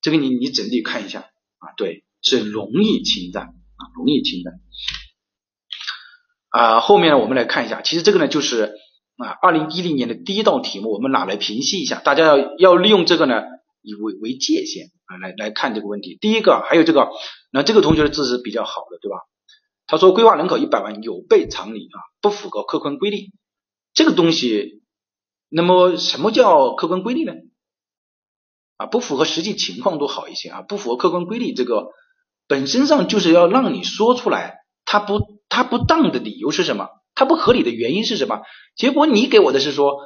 这个你你整体看一下啊，对，是容易侵占啊，容易侵占。啊，后面呢，我们来看一下，其实这个呢就是。啊，二零一零年的第一道题目，我们拿来平息一下，大家要要利用这个呢，以为为界限啊，来来看这个问题。第一个还有这个，那这个同学的字是比较好的，对吧？他说规划人口一百万有悖常理啊，不符合客观规律。这个东西，那么什么叫客观规律呢？啊，不符合实际情况都好一些啊，不符合客观规律，这个本身上就是要让你说出来，它不它不当的理由是什么？它不合理的原因是什么？结果你给我的是说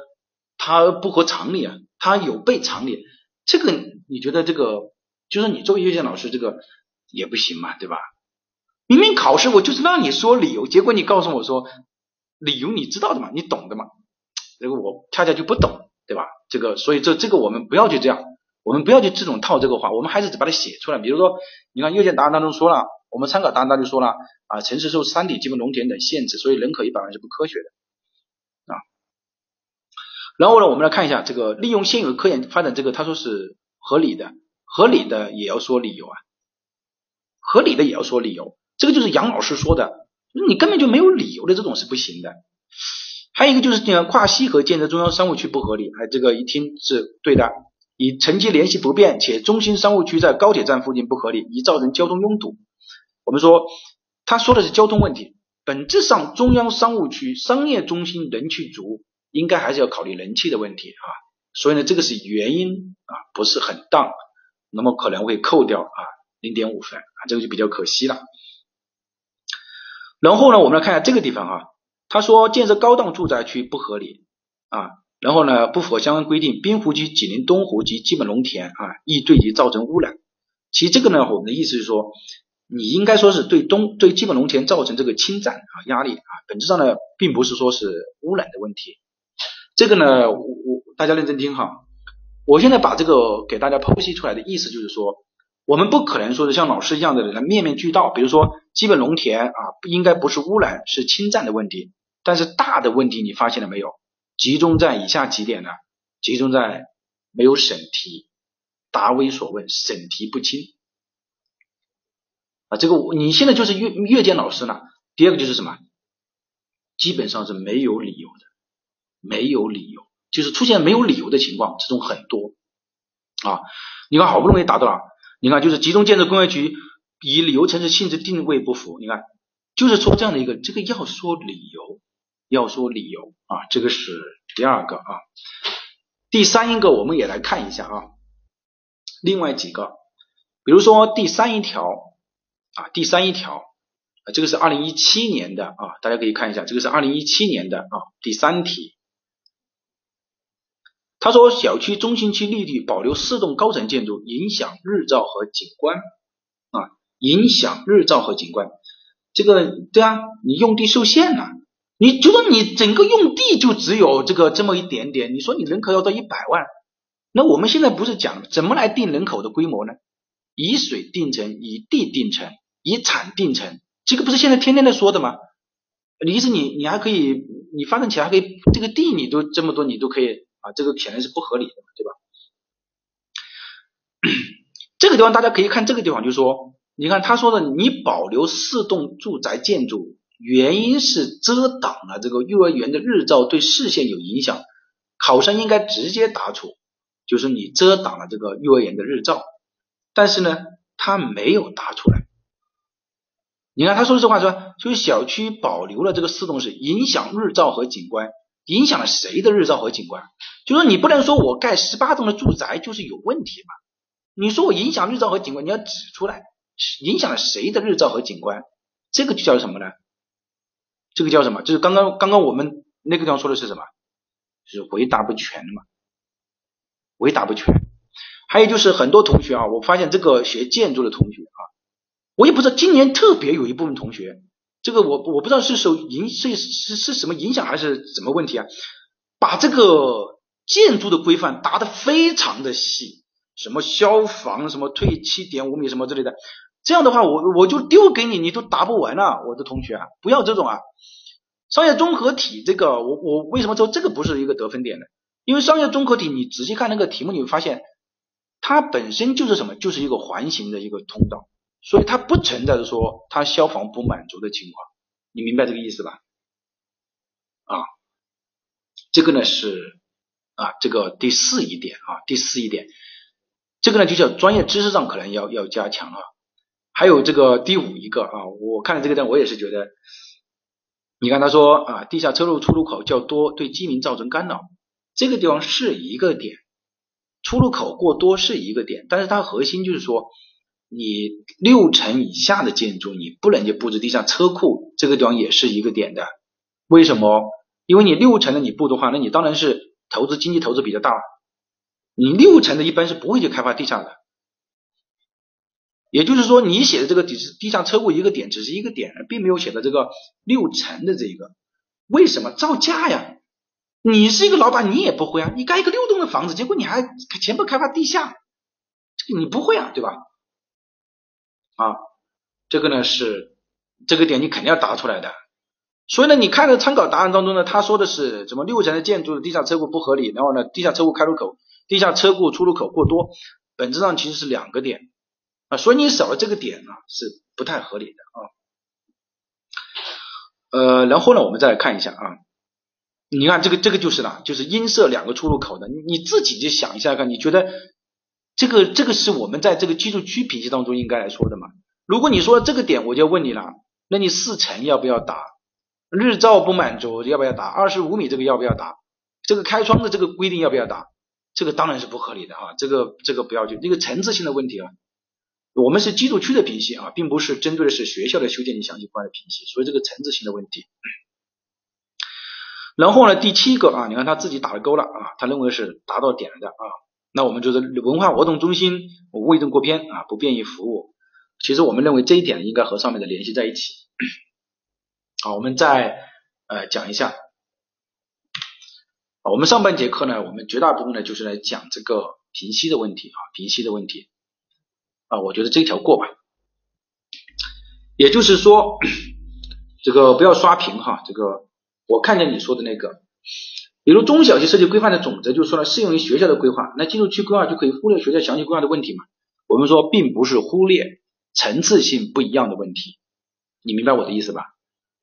它不合常理啊，它有悖常理。这个你觉得这个就是你作为阅卷老师这个也不行嘛，对吧？明明考试我就是让你说理由，结果你告诉我说理由你知道的嘛，你懂的嘛，这个我恰恰就不懂，对吧？这个所以这这个我们不要去这样，我们不要去这种套这个话，我们还是把它写出来。比如说，你看阅卷答案当中说了，我们参考答案当中说了啊，城市受山体、基本农田等限制，所以人口一百万是不科学的啊。然后呢，我们来看一下这个利用现有科研发展，这个他说是合理的，合理的也要说理由啊，合理的也要说理由，这个就是杨老师说的，你根本就没有理由的这种是不行的。还有一个就是这个跨溪河建设中央商务区不合理，哎，这个一听是对的，以城际联系不便且中心商务区在高铁站附近不合理，易造成交通拥堵。我们说他说的是交通问题，本质上中央商务区商业中心人气足。应该还是要考虑人气的问题啊，所以呢，这个是原因啊，不是很当，那么可能会扣掉啊零点五分啊，这个就比较可惜了。然后呢，我们来看一下这个地方啊，他说建设高档住宅区不合理啊，然后呢不符合相关规定，滨湖区、紧邻东湖及基本农田啊，易对其造成污染。其实这个呢，我们的意思是说，你应该说是对东对基本农田造成这个侵占啊压力啊，本质上呢，并不是说是污染的问题。这个呢，我我大家认真听哈，我现在把这个给大家剖析出来的意思就是说，我们不可能说是像老师一样的人面面俱到，比如说基本农田啊，应该不是污染，是侵占的问题，但是大的问题你发现了没有？集中在以下几点呢？集中在没有审题，答为所问，审题不清啊，这个你现在就是阅阅卷老师了。第二个就是什么？基本上是没有理由的。没有理由，就是出现没有理由的情况，这种很多啊。你看，好不容易达到了，你看就是集中建设工业区，以旅游城市性质定位不符。你看，就是说这样的一个，这个要说理由，要说理由啊，这个是第二个啊。第三一个，我们也来看一下啊，另外几个，比如说第三一条啊，第三一条。这个是二零一七年的啊，大家可以看一下，这个是二零一七年的啊，第三题。他说，小区中心区绿地保留四栋高层建筑，影响日照和景观啊，影响日照和景观。这个对啊，你用地受限了，你就说你整个用地就只有这个这么一点点，你说你人口要到一百万，那我们现在不是讲怎么来定人口的规模呢？以水定城，以地定城，以产定城，这个不是现在天天在说的吗？你意思你你还可以，你发展起来还可以，这个地你都这么多，你都可以。啊，这个显然是不合理的，对吧？这个地方大家可以看这个地方，就是说，你看他说的，你保留四栋住宅建筑，原因是遮挡了这个幼儿园的日照对视线有影响，考生应该直接答出，就是你遮挡了这个幼儿园的日照，但是呢，他没有答出来。你看他说的这话说，就是小区保留了这个四栋是影响日照和景观。影响了谁的日照和景观？就说你不能说我盖十八栋的住宅就是有问题嘛？你说我影响日照和景观，你要指出来影响了谁的日照和景观，这个就叫什么呢？这个叫什么？就是刚刚刚刚我们那个地方说的是什么？就是回答不全的嘛？回答不全。还有就是很多同学啊，我发现这个学建筑的同学啊，我也不知道今年特别有一部分同学。这个我我不知道是受影是是是什么影响还是什么问题啊？把这个建筑的规范答得非常的细，什么消防什么退七点五米什么之类的，这样的话我我就丢给你，你都答不完了，我的同学啊，不要这种啊。商业综合体这个我我为什么说这个不是一个得分点呢？因为商业综合体你仔细看那个题目，你会发现它本身就是什么，就是一个环形的一个通道。所以它不存在着说它消防不满足的情况，你明白这个意思吧？啊，这个呢是啊这个第四一点啊第四一点，这个呢就叫专业知识上可能要要加强啊。还有这个第五一个啊，我看了这个呢，我也是觉得，你看他说啊地下车路出入口较多，对居民造成干扰，这个地方是一个点，出入口过多是一个点，但是它核心就是说。你六层以下的建筑，你不能就布置地下车库，这个地方也是一个点的。为什么？因为你六层的你布的话，那你当然是投资经济投资比较大，你六层的一般是不会去开发地下的。也就是说，你写的这个只是地上车库一个点，只是一个点，并没有写的这个六层的这个。为什么造价呀？你是一个老板，你也不会啊！你盖一个六栋的房子，结果你还全部开发地下，这个你不会啊，对吧？啊，这个呢是这个点你肯定要答出来的。所以呢，你看的参考答案当中呢，他说的是什么六层的建筑地下车库不合理，然后呢，地下车库开入口、地下车库出入口过多，本质上其实是两个点啊，所以你少了这个点呢是不太合理的啊。呃，然后呢，我们再来看一下啊。你看这个这个就是了，就是阴设两个出入口的，你你自己就想一下看，你觉得这个这个是我们在这个居住区评级当中应该来说的嘛？如果你说这个点，我就问你了，那你四层要不要打？日照不满足要不要打？二十五米这个要不要打？这个开窗的这个规定要不要打？这个当然是不合理的啊，这个这个不要就这个层次性的问题啊。我们是居住区的评析啊，并不是针对的是学校的修建及详细规划的评析，所以这个层次性的问题。然后呢，第七个啊，你看他自己打了勾了啊，他认为是达到点了的啊，那我们就是文化活动中心我未正过偏啊，不便于服务。其实我们认为这一点应该和上面的联系在一起。好，我们再呃讲一下，我们上半节课呢，我们绝大部分呢就是来讲这个平息的问题啊，平息的问题啊，我觉得这条过吧。也就是说，这个不要刷屏哈，这个。我看见你说的那个，比如中小学设计规范的总则就说了，适用于学校的规划，那进入区规划就可以忽略学校详细规划的问题嘛？我们说并不是忽略层次性不一样的问题，你明白我的意思吧？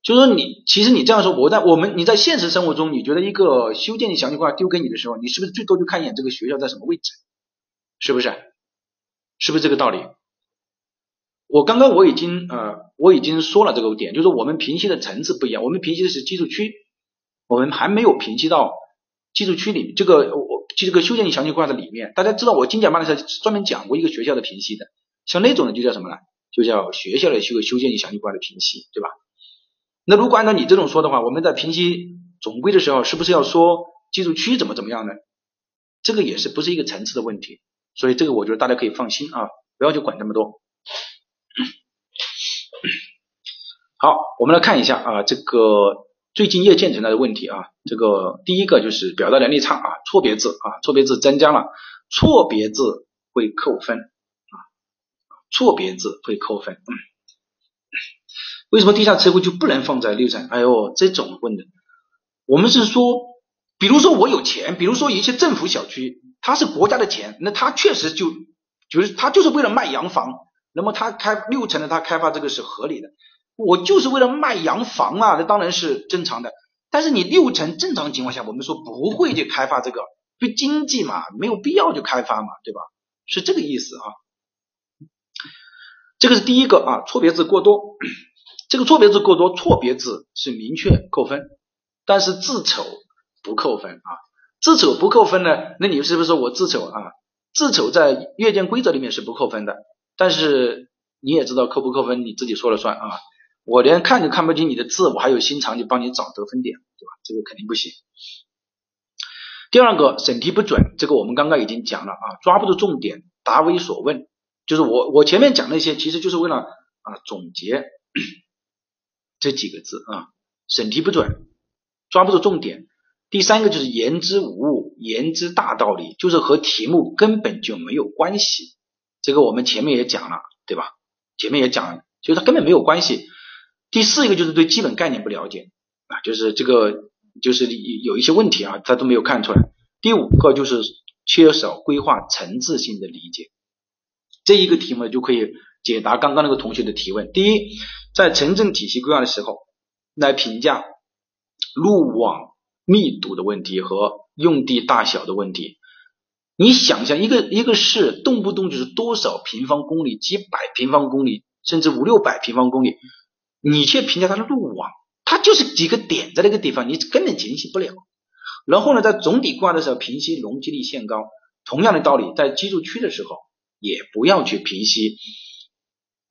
就是说你其实你这样说，我在我们你在现实生活中，你觉得一个修建的详细规划丢给你的时候，你是不是最多就看一眼这个学校在什么位置？是不是？是不是这个道理？我刚刚我已经呃我已经说了这个点，就是我们评析的层次不一样，我们评析的是居住区，我们还没有评析到居住区里这个我这个修建详细规划的里面。大家知道我精讲班的时候专门讲过一个学校的评析的，像那种的就叫什么呢？就叫学校的修修建详细规划的评析，对吧？那如果按照你这种说的话，我们在评析总规的时候，是不是要说居住区怎么怎么样呢？这个也是不是一个层次的问题，所以这个我觉得大家可以放心啊，不要去管那么多。好，我们来看一下啊，这个最近业建成的问题啊，这个第一个就是表达能力差啊，错别字啊，错别字增加了，错别字会扣分啊，错别字会扣分。为什么地下车库就不能放在六层？哎呦，这种问的，我们是说，比如说我有钱，比如说一些政府小区，它是国家的钱，那它确实就就是它就是为了卖洋房。那么它开六层的，它开发这个是合理的。我就是为了卖洋房啊，这当然是正常的。但是你六成正常情况下，我们说不会去开发这个，就经济嘛，没有必要去开发嘛，对吧？是这个意思啊。这个是第一个啊，错别字过多。这个错别字过多，错别字是明确扣分，但是字丑不扣分啊。字丑不扣分呢？那你是不是说我字丑啊？字丑在阅卷规则里面是不扣分的。但是你也知道扣不扣分你自己说了算啊！我连看都看不清你的字，我还有心肠去帮你找得分点，对吧？这个肯定不行。第二个审题不准，这个我们刚刚已经讲了啊，抓不住重点，答非所问，就是我我前面讲那些，其实就是为了啊总结 这几个字啊，审题不准，抓不住重点。第三个就是言之无物，言之大道理，就是和题目根本就没有关系。这个我们前面也讲了，对吧？前面也讲了，就是它根本没有关系。第四一个就是对基本概念不了解啊，就是这个就是有一些问题啊，他都没有看出来。第五个就是缺少规划层次性的理解。这一个题目就可以解答刚刚那个同学的提问。第一，在城镇体系规划的时候，来评价路网密度的问题和用地大小的问题。你想象，一个一个市动不动就是多少平方公里、几百平方公里，甚至五六百平方公里，你去评价它的路网，它就是几个点在那个地方，你根本解析不了。然后呢，在总体挂的时候，平息容积率限高，同样的道理，在居住区的时候，也不要去平息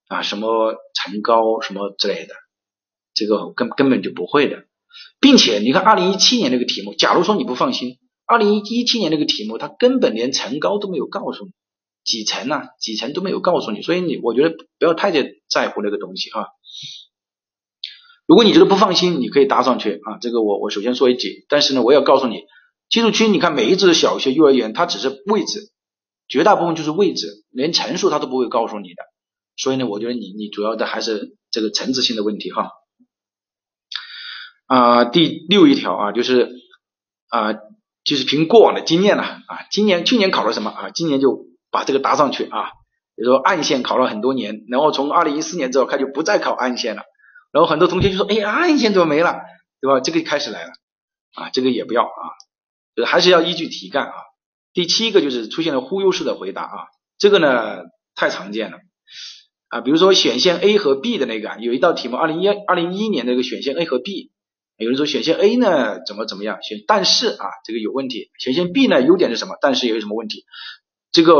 啊什么层高什么之类的，这个根根本就不会的。并且你看二零一七年那个题目，假如说你不放心。二零一七年那个题目，它根本连层高都没有告诉你，几层呢？几层都没有告诉你，所以你我觉得不要太在乎那个东西哈。如果你觉得不放心，你可以答上去啊。这个我我首先说一句，但是呢，我要告诉你，基础区你看每一只小学、幼儿园，它只是位置，绝大部分就是位置，连层数它都不会告诉你的。所以呢，我觉得你你主要的还是这个层次性的问题哈。啊，第六一条啊，就是啊，就是凭过往的经验了啊，今年去年考了什么啊，今年就把这个答上去啊。比如说暗线考了很多年，然后从二零一四年之后，他就不再考暗线了。然后很多同学就说：“哎呀，暗线怎么没了？对吧？”这个开始来了啊，这个也不要啊，就是还是要依据题干啊。第七个就是出现了忽悠式的回答啊，这个呢太常见了啊。比如说选项 A 和 B 的那个，有一道题目，二零一二零一一年那个选项 A 和 B，有人说选项 A 呢怎么怎么样，选但是啊这个有问题，选项 B 呢优点是什么？但是有什么问题？这个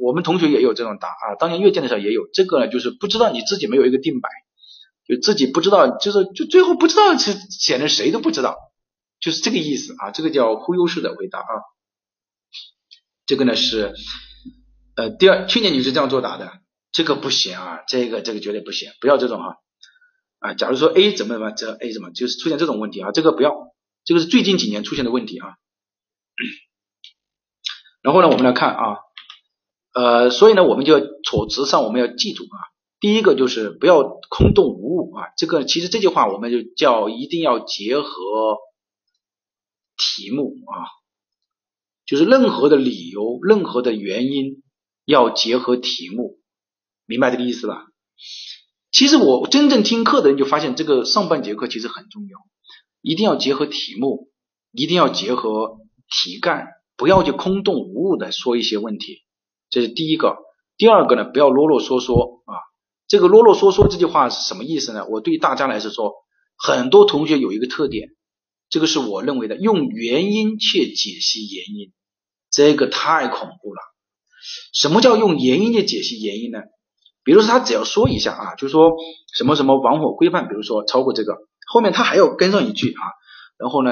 我们同学也有这种答啊，当年阅卷的时候也有，这个呢就是不知道你自己没有一个定摆。自己不知道，就是就最后不知道是显得谁都不知道，就是这个意思啊，这个叫忽悠式的回答啊。这个呢是呃第二，去年你是这样作答的，这个不行啊，这个这个绝对不行，不要这种哈啊。假如说 A 怎么怎么，这 A 怎么就是出现这种问题啊，这个不要，这个是最近几年出现的问题啊。然后呢，我们来看啊，呃，所以呢，我们就要措辞上我们要记住啊。第一个就是不要空洞无物啊，这个其实这句话我们就叫一定要结合题目啊，就是任何的理由、任何的原因要结合题目，明白这个意思吧？其实我真正听课的人就发现，这个上半节课其实很重要，一定要结合题目，一定要结合题干，不要就空洞无物的说一些问题，这是第一个。第二个呢，不要啰啰嗦嗦啊。这个啰啰嗦嗦这句话是什么意思呢？我对大家来说，说很多同学有一个特点，这个是我认为的，用原因去解析原因，这个太恐怖了。什么叫用原因去解析原因呢？比如说他只要说一下啊，就说什么什么防火规范，比如说超过这个，后面他还要跟上一句啊，然后呢，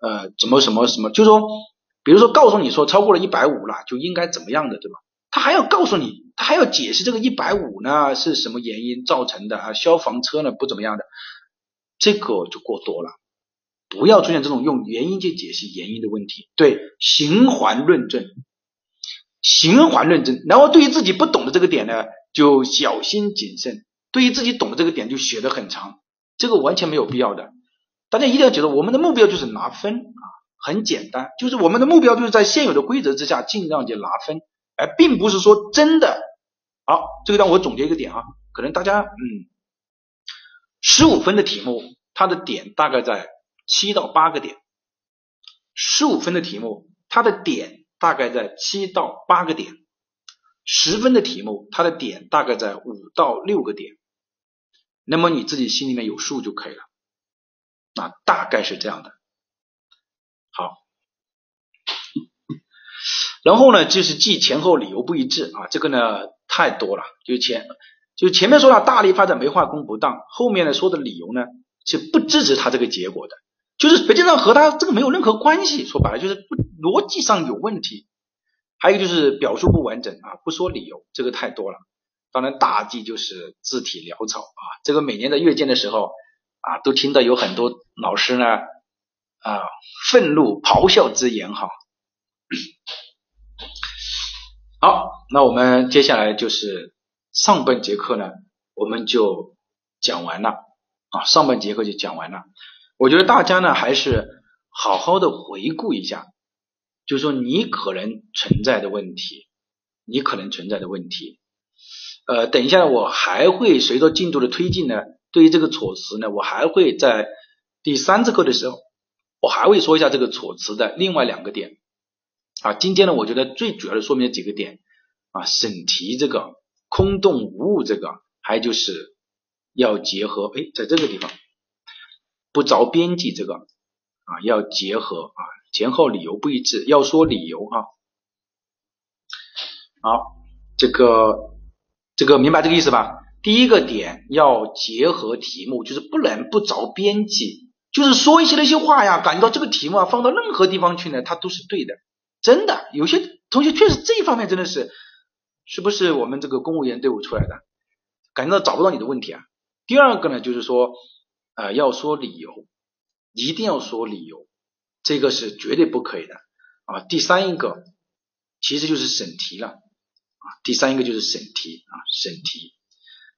呃，怎么什么什么，就说，比如说告诉你说超过了一百五了，就应该怎么样的，对吧？他还要告诉你，他还要解释这个一百五呢是什么原因造成的啊？消防车呢不怎么样的，这个就过多了。不要出现这种用原因去解释原因的问题。对，循环论证，循环论证。然后对于自己不懂的这个点呢，就小心谨慎；对于自己懂的这个点，就写的很长。这个完全没有必要的。大家一定要记得，我们的目标就是拿分啊，很简单，就是我们的目标就是在现有的规则之下尽量去拿分。哎，并不是说真的。好，这个让我总结一个点啊，可能大家嗯，十五分的题目，它的点大概在七到八个点，十五分的题目，它的点大概在七到八个点，十分的题目，它的点大概在五到六个点，那么你自己心里面有数就可以了，那大概是这样的，好。然后呢，就是记前后理由不一致啊，这个呢太多了。就前就前面说了大力发展煤化工不当，后面呢说的理由呢是不支持他这个结果的，就是实际上和他这个没有任何关系。说白了就是逻辑上有问题。还有就是表述不完整啊，不说理由，这个太多了。当然大忌就是字体潦草啊，这个每年的阅卷的时候啊，都听到有很多老师呢啊愤怒咆哮之言哈。好，那我们接下来就是上半节课呢，我们就讲完了啊，上半节课就讲完了。我觉得大家呢还是好好的回顾一下，就说你可能存在的问题，你可能存在的问题。呃，等一下我还会随着进度的推进呢，对于这个措辞呢，我还会在第三次课的时候，我还会说一下这个措辞的另外两个点。啊，今天呢，我觉得最主要的说明几个点啊，审题这个空洞无物这个，还有就是要结合哎，在这个地方不着边际这个啊，要结合啊，前后理由不一致，要说理由啊。好，这个这个明白这个意思吧？第一个点要结合题目，就是不能不着边际，就是说一些那些话呀，感觉到这个题目啊放到任何地方去呢，它都是对的，真的。有些同学确实这一方面真的是，是不是我们这个公务员队伍出来的？感觉到找不到你的问题啊。第二个呢，就是说，呃，要说理由，一定要说理由，这个是绝对不可以的啊。第三一个，其实就是审题了啊。第三一个就是审题啊，审题。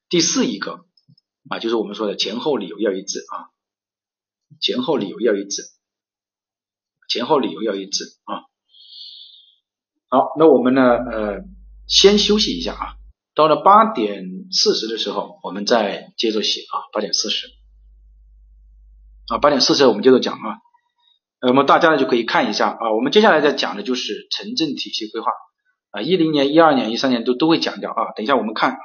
第四一个啊，就是我们说的前后理由要一致啊。前后理由要一致，前后理由要一致啊。好，那我们呢，呃，先休息一下啊。到了八点四十的时候，我们再接着写啊。八点四十啊，八点四十我们接着讲啊。那么大家呢就可以看一下啊。我们接下来在讲的就是城镇体系规划啊，一零年、一二年、一三年都都会讲掉啊。等一下我们看啊。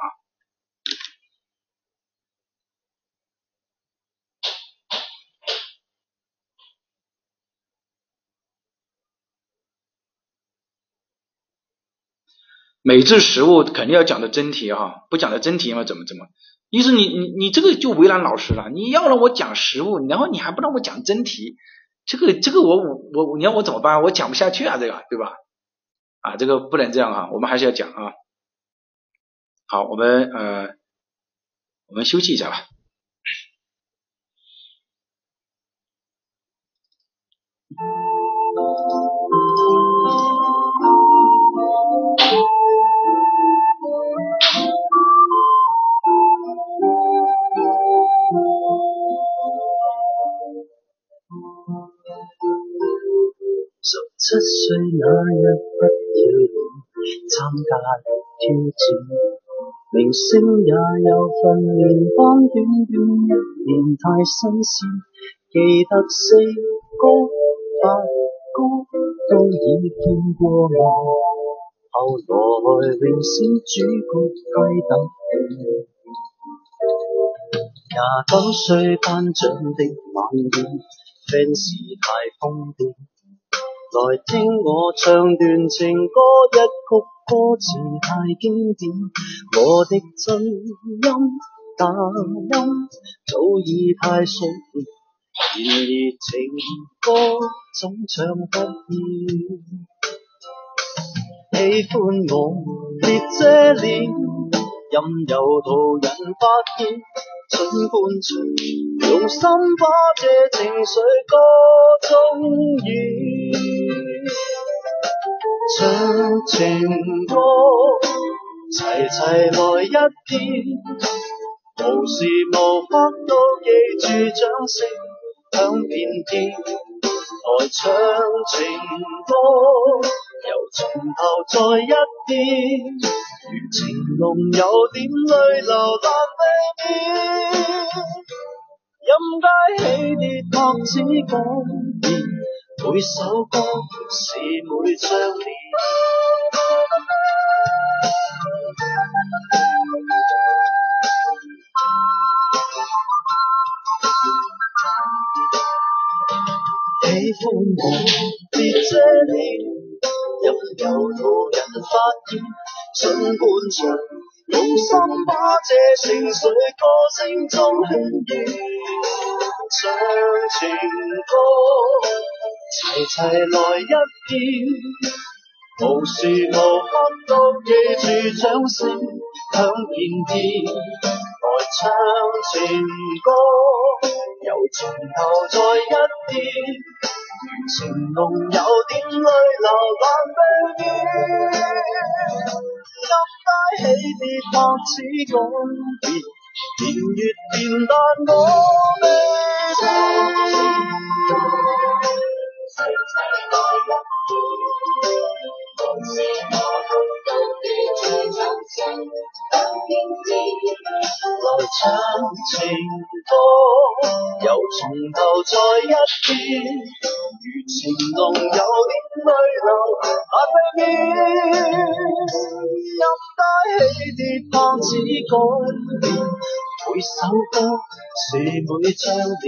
每次实物肯定要讲的真题哈，不讲的真题嘛，怎么怎么？意思你你你这个就为难老师了。你要让我讲实物，然后你还不让我讲真题，这个这个我我我你要我怎么办？我讲不下去啊，这个对吧？啊，这个不能这样哈，我们还是要讲啊。好，我们呃，我们休息一下吧。七岁那日不要脸，参加了挑战，明星也有训练班，短短一年太新鲜。记得四哥、八哥都已见过我，后来荣升主角归得起。廿九岁颁奖的晚宴，fans 太疯癫。来听我唱段情歌，一曲歌词太经典。我的真音假音早已太熟练，然而情歌总唱不厌。喜欢我别遮脸，任由途人发现。尽管唱，用心把这情绪歌中演，唱情歌，齐齐来一遍，无时无刻都记住掌声响遍天，来唱情歌，由从头再一遍。如情浓有点泪流难避免，任街起跌拍子改变，每首歌是每张脸。喜欢我别遮脸，任由路人发现。尽管唱，用心把这情绪歌声中渲染，唱情歌，齐齐来一遍，无时无刻都记住掌声响遍天，唱情歌，由从头再一遍，情浓有点泪流难避免。任街起跌，拍子改变，年月变，但我未变。齐齐来一遍，无时无刻都记住掌声响遍天。来唱情歌，由从头再一遍，如情浓有点泪流难避免。任街起跌，拍子改变，每首歌是每张脸。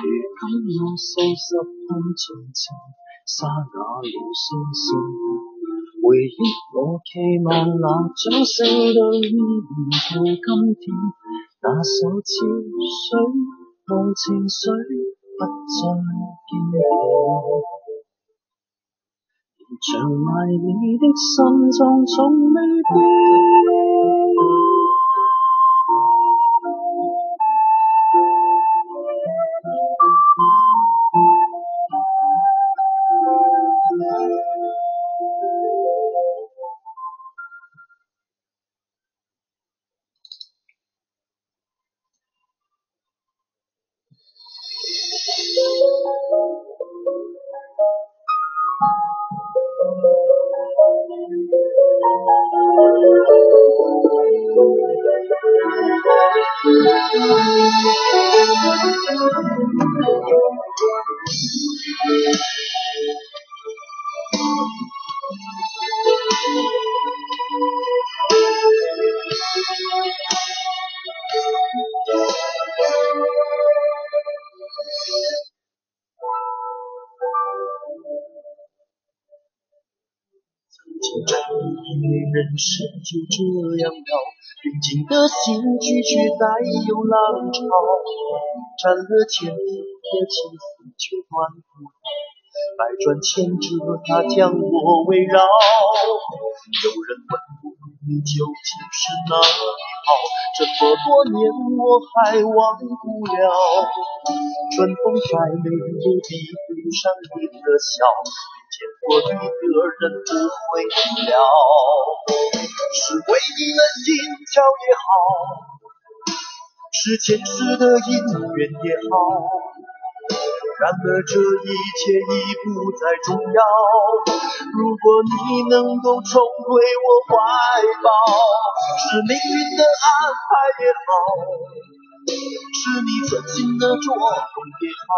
如今我四十分从前，沙哑了声线，回忆我期望那掌声都依然到今天，那首似水无情绪不再见。长埋你的心脏从未变。就这样了，平静的心拒绝再有浪潮，斩了千次的情丝却断不了，百转千折它将我围绕。有人问我你究竟是哪里好，这么多年我还忘不了，春风再美也比不上你的笑。见过你的人不会了，是为你的心跳也好，是前世的姻缘也好，然而这一切已不再重要。如果你能够重回我怀抱，是命运的安排也好，是你存心的捉弄也好。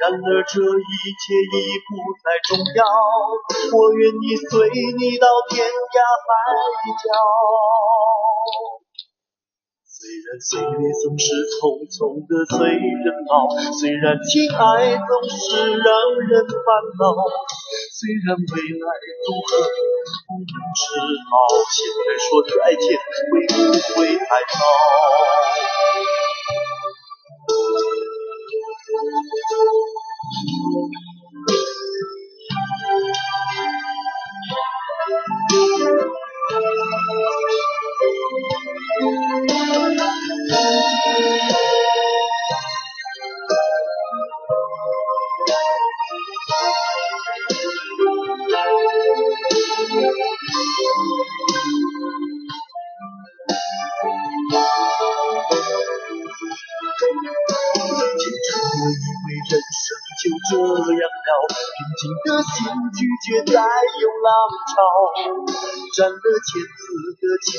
然而这一切已不再重要，我愿意随你到天涯海角。虽然岁月总是匆匆的催人老，虽然情爱总是让人烦恼，虽然未来如何不能知道，现在说再见会不会太早？这样了，平静的心拒绝再有浪潮，斩了千次的情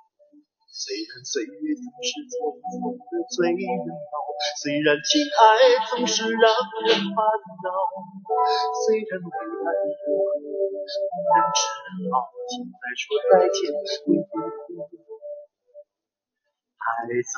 虽然岁月总是匆匆的催人老，虽然情爱总是让人烦恼，虽然未来如何不能知道，现在说再见会不会太早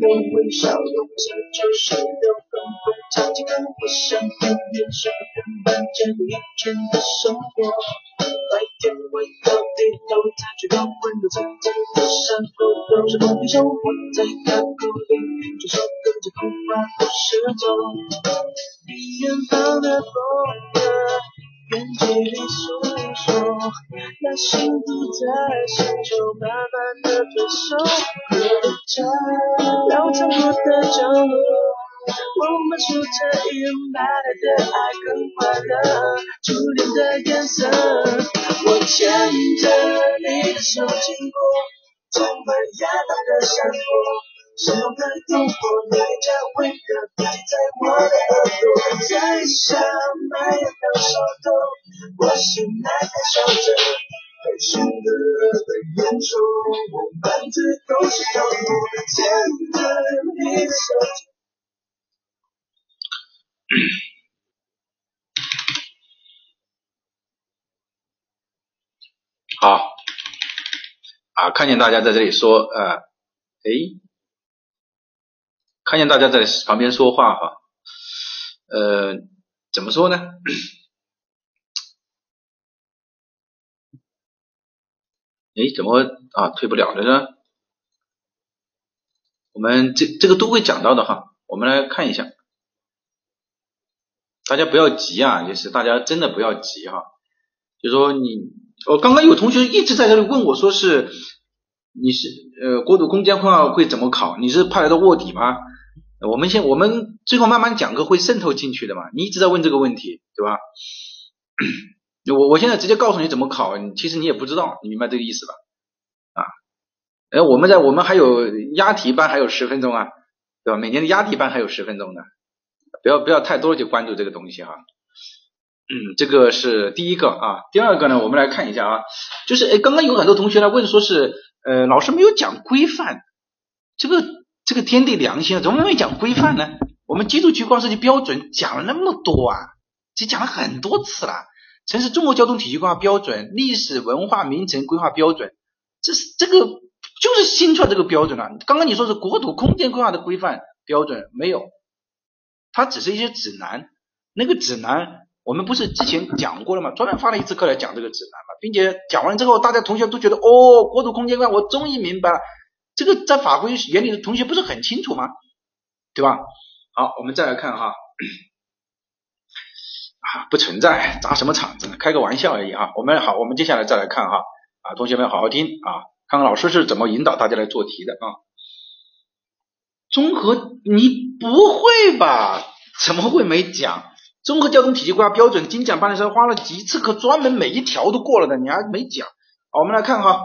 满眼的微笑，用这就是流动会唱几个我想念年少人们见不一见的生活。白天为了低头采取高温的层层的山沟，都是梦想活在高沟里，传说跟着童话故事走。远方的风歌，远距离诉说，那幸福在心中慢慢的推手，歌唱绕着我的角落，我们数着一人买来的爱更快乐，初恋的颜色，我牵着你的手经过，充满亚当的山坡。什么的诱惑，你脸颊温热，滴在我的耳朵，在像麦芽当手头，我心爱在笑着，配唱歌的演出，我们最都是跳舞，牵着你的。好，啊，看见大家在这里说，呃，诶，看见大家在旁边说话哈，呃，怎么说呢？哎，怎么啊退不了了呢？我们这这个都会讲到的哈，我们来看一下，大家不要急啊，也是大家真的不要急哈，就说你。我刚刚有同学一直在这里问我说是你是呃国土空间规划会怎么考？你是派来的卧底吗？我们先我们最后慢慢讲课会渗透进去的嘛。你一直在问这个问题，对吧？我我现在直接告诉你怎么考，其实你也不知道，你明白这个意思吧？啊，哎，我们在我们还有押题班还有十分钟啊，对吧？每年的押题班还有十分钟呢，不要不要太多去关注这个东西哈。嗯，这个是第一个啊，第二个呢，我们来看一下啊，就是哎，刚刚有很多同学来问，说是呃，老师没有讲规范，这个这个天地良心啊，怎么没讲规范呢？我们基础区光设计标准讲了那么多啊，这讲了很多次了，城市综合交通体系规划标准、历史文化名城规划标准，这是这个就是新出来这个标准了。刚刚你说是国土空间规划的规范标准没有，它只是一些指南，那个指南。我们不是之前讲过了吗？专门发了一次课来讲这个指南嘛，并且讲完之后，大家同学都觉得哦，国土空间规划我终于明白了，这个在法规原理的同学不是很清楚吗？对吧？好，我们再来看哈，啊，不存在砸什么场子，开个玩笑而已啊。我们好，我们接下来再来看哈，啊，同学们好好听啊，看看老师是怎么引导大家来做题的啊。综合，你不会吧？怎么会没讲？综合交通体系规划标准精讲班的时候花了几次课，专门每一条都过了的，你还没讲。好，我们来看哈，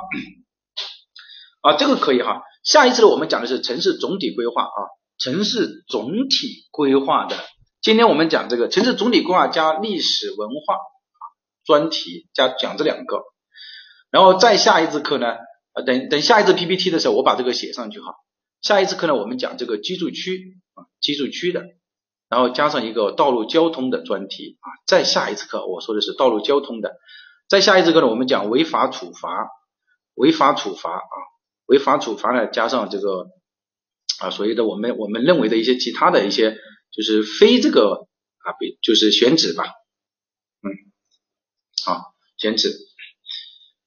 啊，这个可以哈。下一次呢，我们讲的是城市总体规划啊，城市总体规划的。今天我们讲这个城市总体规划加历史文化专题加讲这两个，然后再下一次课呢，啊，等等下一次 PPT 的时候，我把这个写上去哈。下一次课呢，我们讲这个居住区啊，居住区的。然后加上一个道路交通的专题啊，再下一次课我说的是道路交通的，再下一次课呢，我们讲违法处罚，违法处罚啊，违法处罚呢加上这个啊所谓的我们我们认为的一些其他的一些就是非这个啊比就是选址吧，嗯，好选址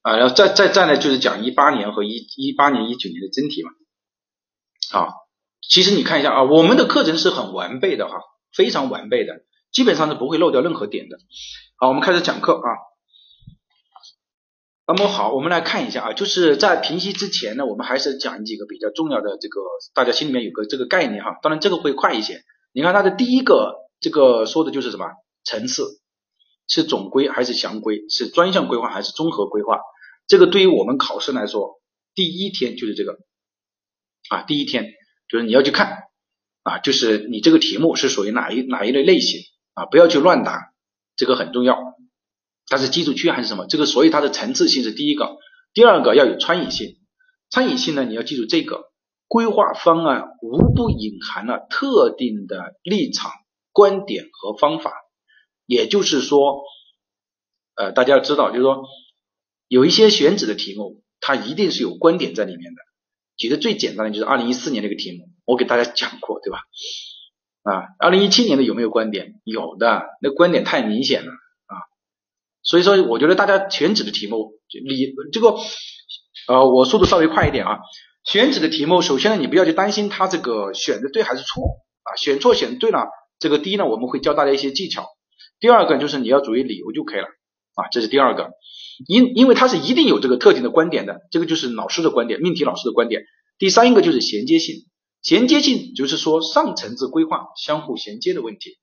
啊，然后再再再呢就是讲一八年和一一八年一九年的真题嘛，啊。其实你看一下啊，我们的课程是很完备的哈，非常完备的，基本上是不会漏掉任何点的。好，我们开始讲课啊。那么好，我们来看一下啊，就是在评析之前呢，我们还是讲几个比较重要的这个，大家心里面有个这个概念哈。当然这个会快一些。你看它的第一个这个说的就是什么层次，是总规还是详规，是专项规划还是综合规划？这个对于我们考试来说，第一天就是这个啊，第一天。就是你要去看啊，就是你这个题目是属于哪一哪一类类型啊，不要去乱答，这个很重要。它是基础区还是什么？这个所以它的层次性是第一个，第二个要有参与性。参与性呢，你要记住这个规划方案无不隐含了特定的立场、观点和方法。也就是说，呃，大家要知道，就是说有一些选址的题目，它一定是有观点在里面的。举个最简单的就是二零一四年那个题目，我给大家讲过，对吧？啊，二零一七年的有没有观点？有的，那观点太明显了。所以说，我觉得大家选址的题目，你这个呃，我速度稍微快一点啊。选址的题目，首先呢，你不要去担心它这个选的对还是错啊，选错选对了，这个第一呢，我们会教大家一些技巧。第二个就是你要注意理由就可以了啊，这是第二个。因因为它是一定有这个特定的观点的，这个就是老师的观点，命题老师的观点。第三一个就是衔接性，衔接性就是说上层次规划相互衔接的问题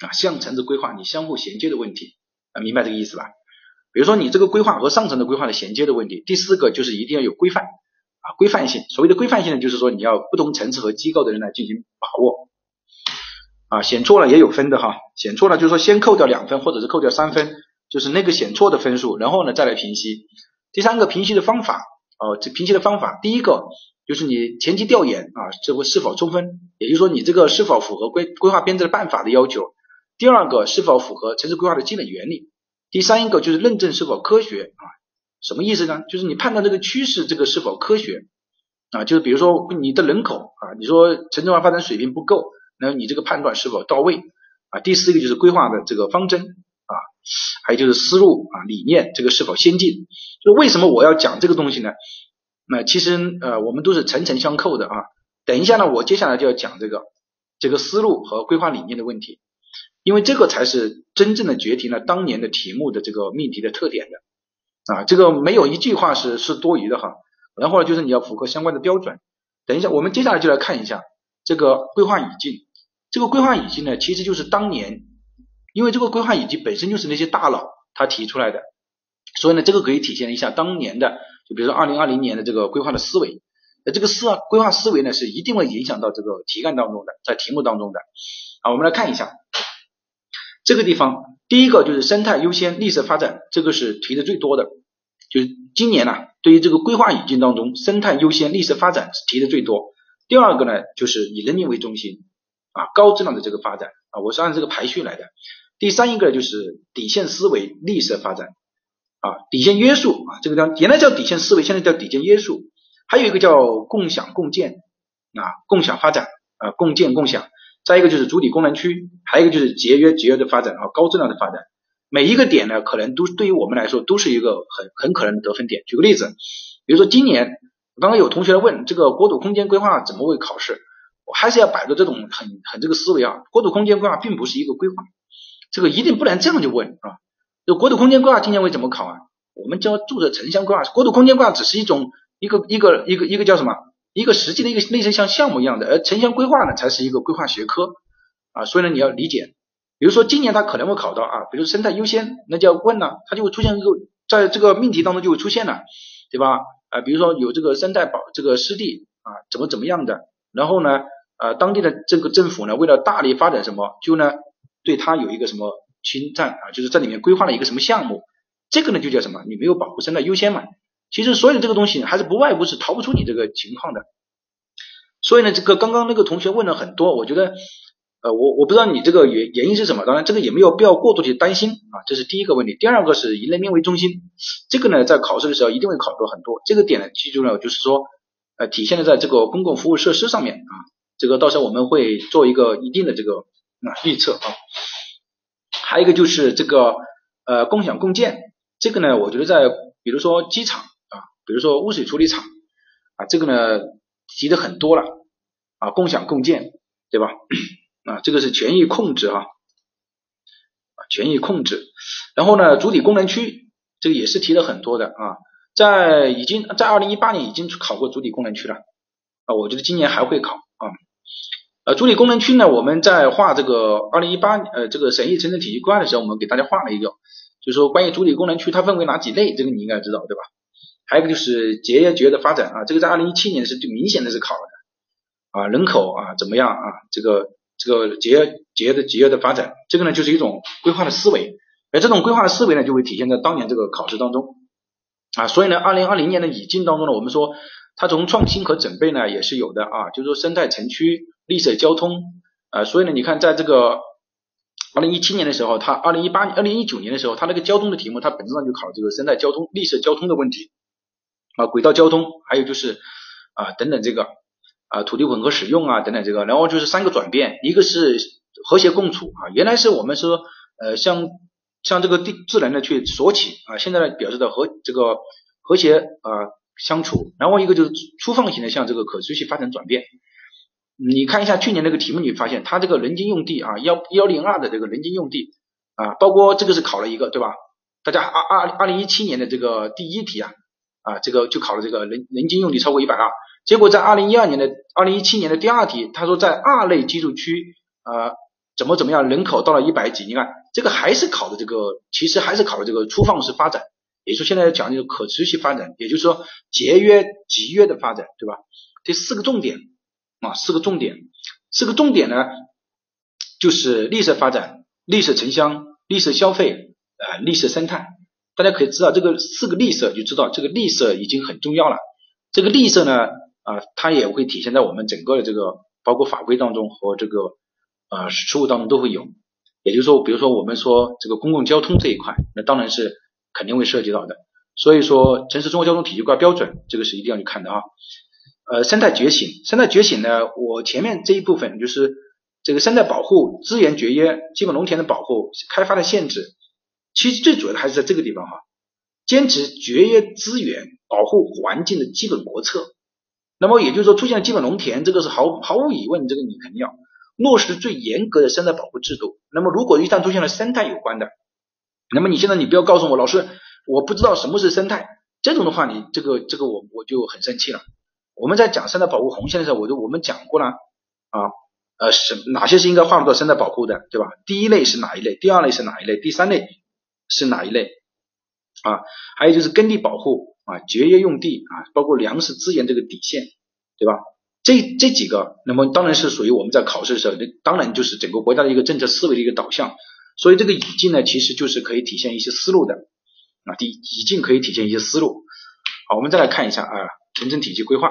啊，上层次规划你相互衔接的问题明白这个意思吧？比如说你这个规划和上层的规划的衔接的问题。第四个就是一定要有规范啊，规范性。所谓的规范性呢，就是说你要不同层次和机构的人来进行把握啊，选错了也有分的哈，选错了就是说先扣掉两分或者是扣掉三分。就是那个选错的分数，然后呢再来评析。第三个评析的方法，哦，这评析的方法，第一个就是你前期调研啊，这个是否充分，也就是说你这个是否符合规规划编制的办法的要求。第二个是否符合城市规划的基本原理。第三一个就是认证是否科学啊，什么意思呢？就是你判断这个趋势这个是否科学啊，就是比如说你的人口啊，你说城镇化发展水平不够，那你这个判断是否到位啊？第四个就是规划的这个方针。啊，还有就是思路啊理念这个是否先进？就为什么我要讲这个东西呢？那其实呃我们都是层层相扣的啊。等一下呢，我接下来就要讲这个这个思路和规划理念的问题，因为这个才是真正的决定了当年的题目的这个命题的特点的啊。这个没有一句话是是多余的哈。然后呢，就是你要符合相关的标准。等一下，我们接下来就来看一下这个规划语境。这个规划语境呢，其实就是当年。因为这个规划以及本身就是那些大佬他提出来的，所以呢，这个可以体现一下当年的，就比如说二零二零年的这个规划的思维，那这个思啊规划思维呢是一定会影响到这个题干当中的，在题目当中的。好，我们来看一下这个地方，第一个就是生态优先绿色发展，这个是提的最多的，就是今年呢对于这个规划语境当中，生态优先绿色发展提的最多。第二个呢就是以人民为中心啊，高质量的这个发展啊，我是按这个排序来的。第三一个就是底线思维绿色发展啊，底线约束啊，这个叫原来叫底线思维，现在叫底线约束。还有一个叫共享共建啊，共享发展啊，共建共享。再一个就是主体功能区，还有一个就是节约节约的发展啊，高质量的发展。每一个点呢，可能都对于我们来说都是一个很很可能的得分点。举个例子，比如说今年刚刚有同学问这个国土空间规划怎么会考试，我还是要摆着这种很很这个思维啊，国土空间规划并不是一个规划。这个一定不能这样就问啊！就国土空间规划今年会怎么考啊？我们教注册城乡规划，国土空间规划只是一种一个一个一个一个叫什么？一个实际的一个类似像项目一样的，而城乡规划呢才是一个规划学科啊！所以呢你要理解，比如说今年它可能会考到啊，比如生态优先，那就要问了，它就会出现一个在这个命题当中就会出现了，对吧？啊，比如说有这个生态保这个湿地啊，怎么怎么样的，然后呢，呃，当地的这个政府呢，为了大力发展什么，就呢。对它有一个什么侵占啊？就是在里面规划了一个什么项目，这个呢就叫什么？你没有保护生态优先嘛？其实所有这个东西还是不外乎是逃不出你这个情况的。所以呢，这个刚刚那个同学问了很多，我觉得呃，我我不知道你这个原原因是什么。当然，这个也没有必要过度去担心啊，这是第一个问题。第二个是以人民为中心，这个呢在考试的时候一定会考到很多。这个点呢记住了，就是说呃体现的在这个公共服务设施上面啊，这个到时候我们会做一个一定的这个。啊，预测啊，还有一个就是这个呃共享共建，这个呢，我觉得在比如说机场，比如说污水处理厂啊，这个呢提的很多了啊，共享共建对吧？啊，这个是权益控制哈，啊权益控制，然后呢主体功能区这个也是提的很多的啊，在已经在二零一八年已经考过主体功能区了啊，我觉得今年还会考啊。呃，主体功能区呢，我们在画这个二零一八呃这个省议城镇体系规划的时候，我们给大家画了一个，就是说关于主体功能区它分为哪几类，这个你应该知道对吧？还有一个就是节约节约的发展啊，这个在二零一七年是最明显的是考的啊人口啊怎么样啊这个这个节约节约的节约的发展，这个呢就是一种规划的思维，而这种规划的思维呢就会体现在当年这个考试当中啊，所以呢，二零二零年的语境当中呢，我们说它从创新和准备呢也是有的啊，就是说生态城区、绿色交通啊，所以呢，你看在这个。二零一七年的时候，他二零一八年、二零一九年的时候，他那个交通的题目，他本质上就考这个生态交通、绿色交通的问题啊，轨道交通，还有就是啊等等这个啊土地混合使用啊等等这个，然后就是三个转变，一个是和谐共处啊，原来是我们说呃向向这个地自然的去索取啊，现在呢表示的和这个和谐啊相处，然后一个就是粗放型的向这个可持续发展转变。你看一下去年那个题目，你发现它这个人均用地啊，幺幺零二的这个人均用地啊，包括这个是考了一个对吧？大家二二二零一七年的这个第一题啊啊，这个就考了这个人人均用地超过一百二，结果在二零一二年的二零一七年的第二题，他说在二类居住区啊怎么怎么样，人口到了一百几，你看这个还是考的这个，其实还是考的这个粗放式发展，也就说现在讲这个可持续发展，也就是说节约集约的发展，对吧？这四个重点。啊，四个重点，四个重点呢，就是绿色发展、绿色城乡、绿色消费、呃，绿色生态。大家可以知道这个四个绿色，就知道这个绿色已经很重要了。这个绿色呢，啊，它也会体现在我们整个的这个包括法规当中和这个呃实务当中都会有。也就是说，比如说我们说这个公共交通这一块，那当然是肯定会涉及到的。所以说，城市综合交通体系规划标准，这个是一定要去看的啊。呃，生态觉醒，生态觉醒呢？我前面这一部分就是这个生态保护、资源节约、基本农田的保护、开发的限制，其实最主要的还是在这个地方哈，坚持节约资源、保护环境的基本国策。那么也就是说，出现了基本农田，这个是毫毫无疑问，这个你肯定要落实最严格的生态保护制度。那么如果一旦出现了生态有关的，那么你现在你不要告诉我，老师我不知道什么是生态，这种的话，你这个这个我我就很生气了。我们在讲生态保护红线的时候，我就我们讲过了啊，呃，是哪些是应该划入到生态保护的，对吧？第一类是哪一类？第二类是哪一类？第三类是哪一类？啊，还有就是耕地保护啊，节约用地啊，包括粮食资源这个底线，对吧？这这几个，那么当然是属于我们在考试的时候，当然就是整个国家的一个政策思维的一个导向。所以这个语境呢，其实就是可以体现一些思路的啊，第语境可以体现一些思路。好，我们再来看一下啊，城镇体系规划。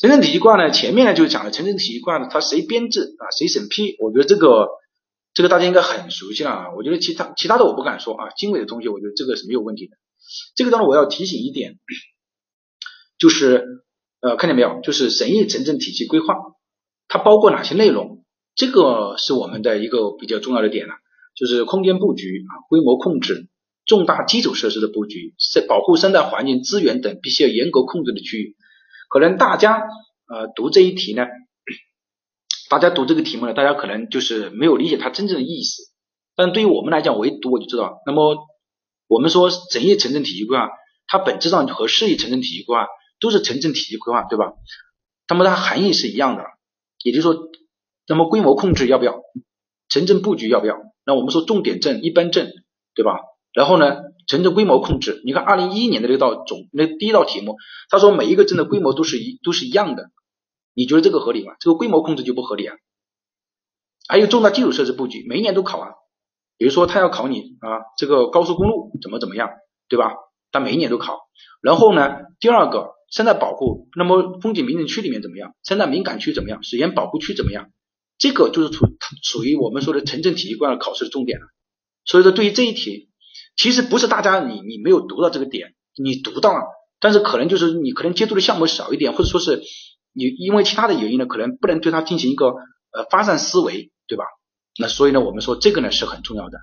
城镇体系规划呢，前面呢就讲了城镇体系规划呢，它谁编制啊，谁审批？我觉得这个这个大家应该很熟悉了啊。我觉得其他其他的我不敢说啊，经纬的同学，我觉得这个是没有问题的。这个当中我要提醒一点，就是呃，看见没有？就是审议城镇体系规划，它包括哪些内容？这个是我们的一个比较重要的点了，就是空间布局啊，规模控制，重大基础设施的布局，生保护生态环境资源等必须要严格控制的区域。可能大家呃读这一题呢，大家读这个题目呢，大家可能就是没有理解它真正的意思。但对于我们来讲，我一读我就知道。那么我们说整业城镇体系规划，它本质上和市域城镇体系规划都是城镇体系规划，对吧？那么它含义是一样的。也就是说，那么规模控制要不要？城镇布局要不要？那我们说重点镇、一般镇，对吧？然后呢？城镇规模控制，你看二零一一年的那道总那第一道题目，他说每一个镇的规模都是一都是一样的，你觉得这个合理吗？这个规模控制就不合理啊。还有重大基础设施布局，每一年都考啊，比如说他要考你啊，这个高速公路怎么怎么样，对吧？他每一年都考。然后呢，第二个生态保护，那么风景名胜区里面怎么样？生态敏感区怎么样？水源保护区怎么样？这个就是属属于我们说的城镇体系规划考试的重点了。所以说，对于这一题。其实不是大家你你没有读到这个点，你读到了，但是可能就是你可能接触的项目少一点，或者说是你因为其他的原因呢，可能不能对它进行一个呃发散思维，对吧？那所以呢，我们说这个呢是很重要的。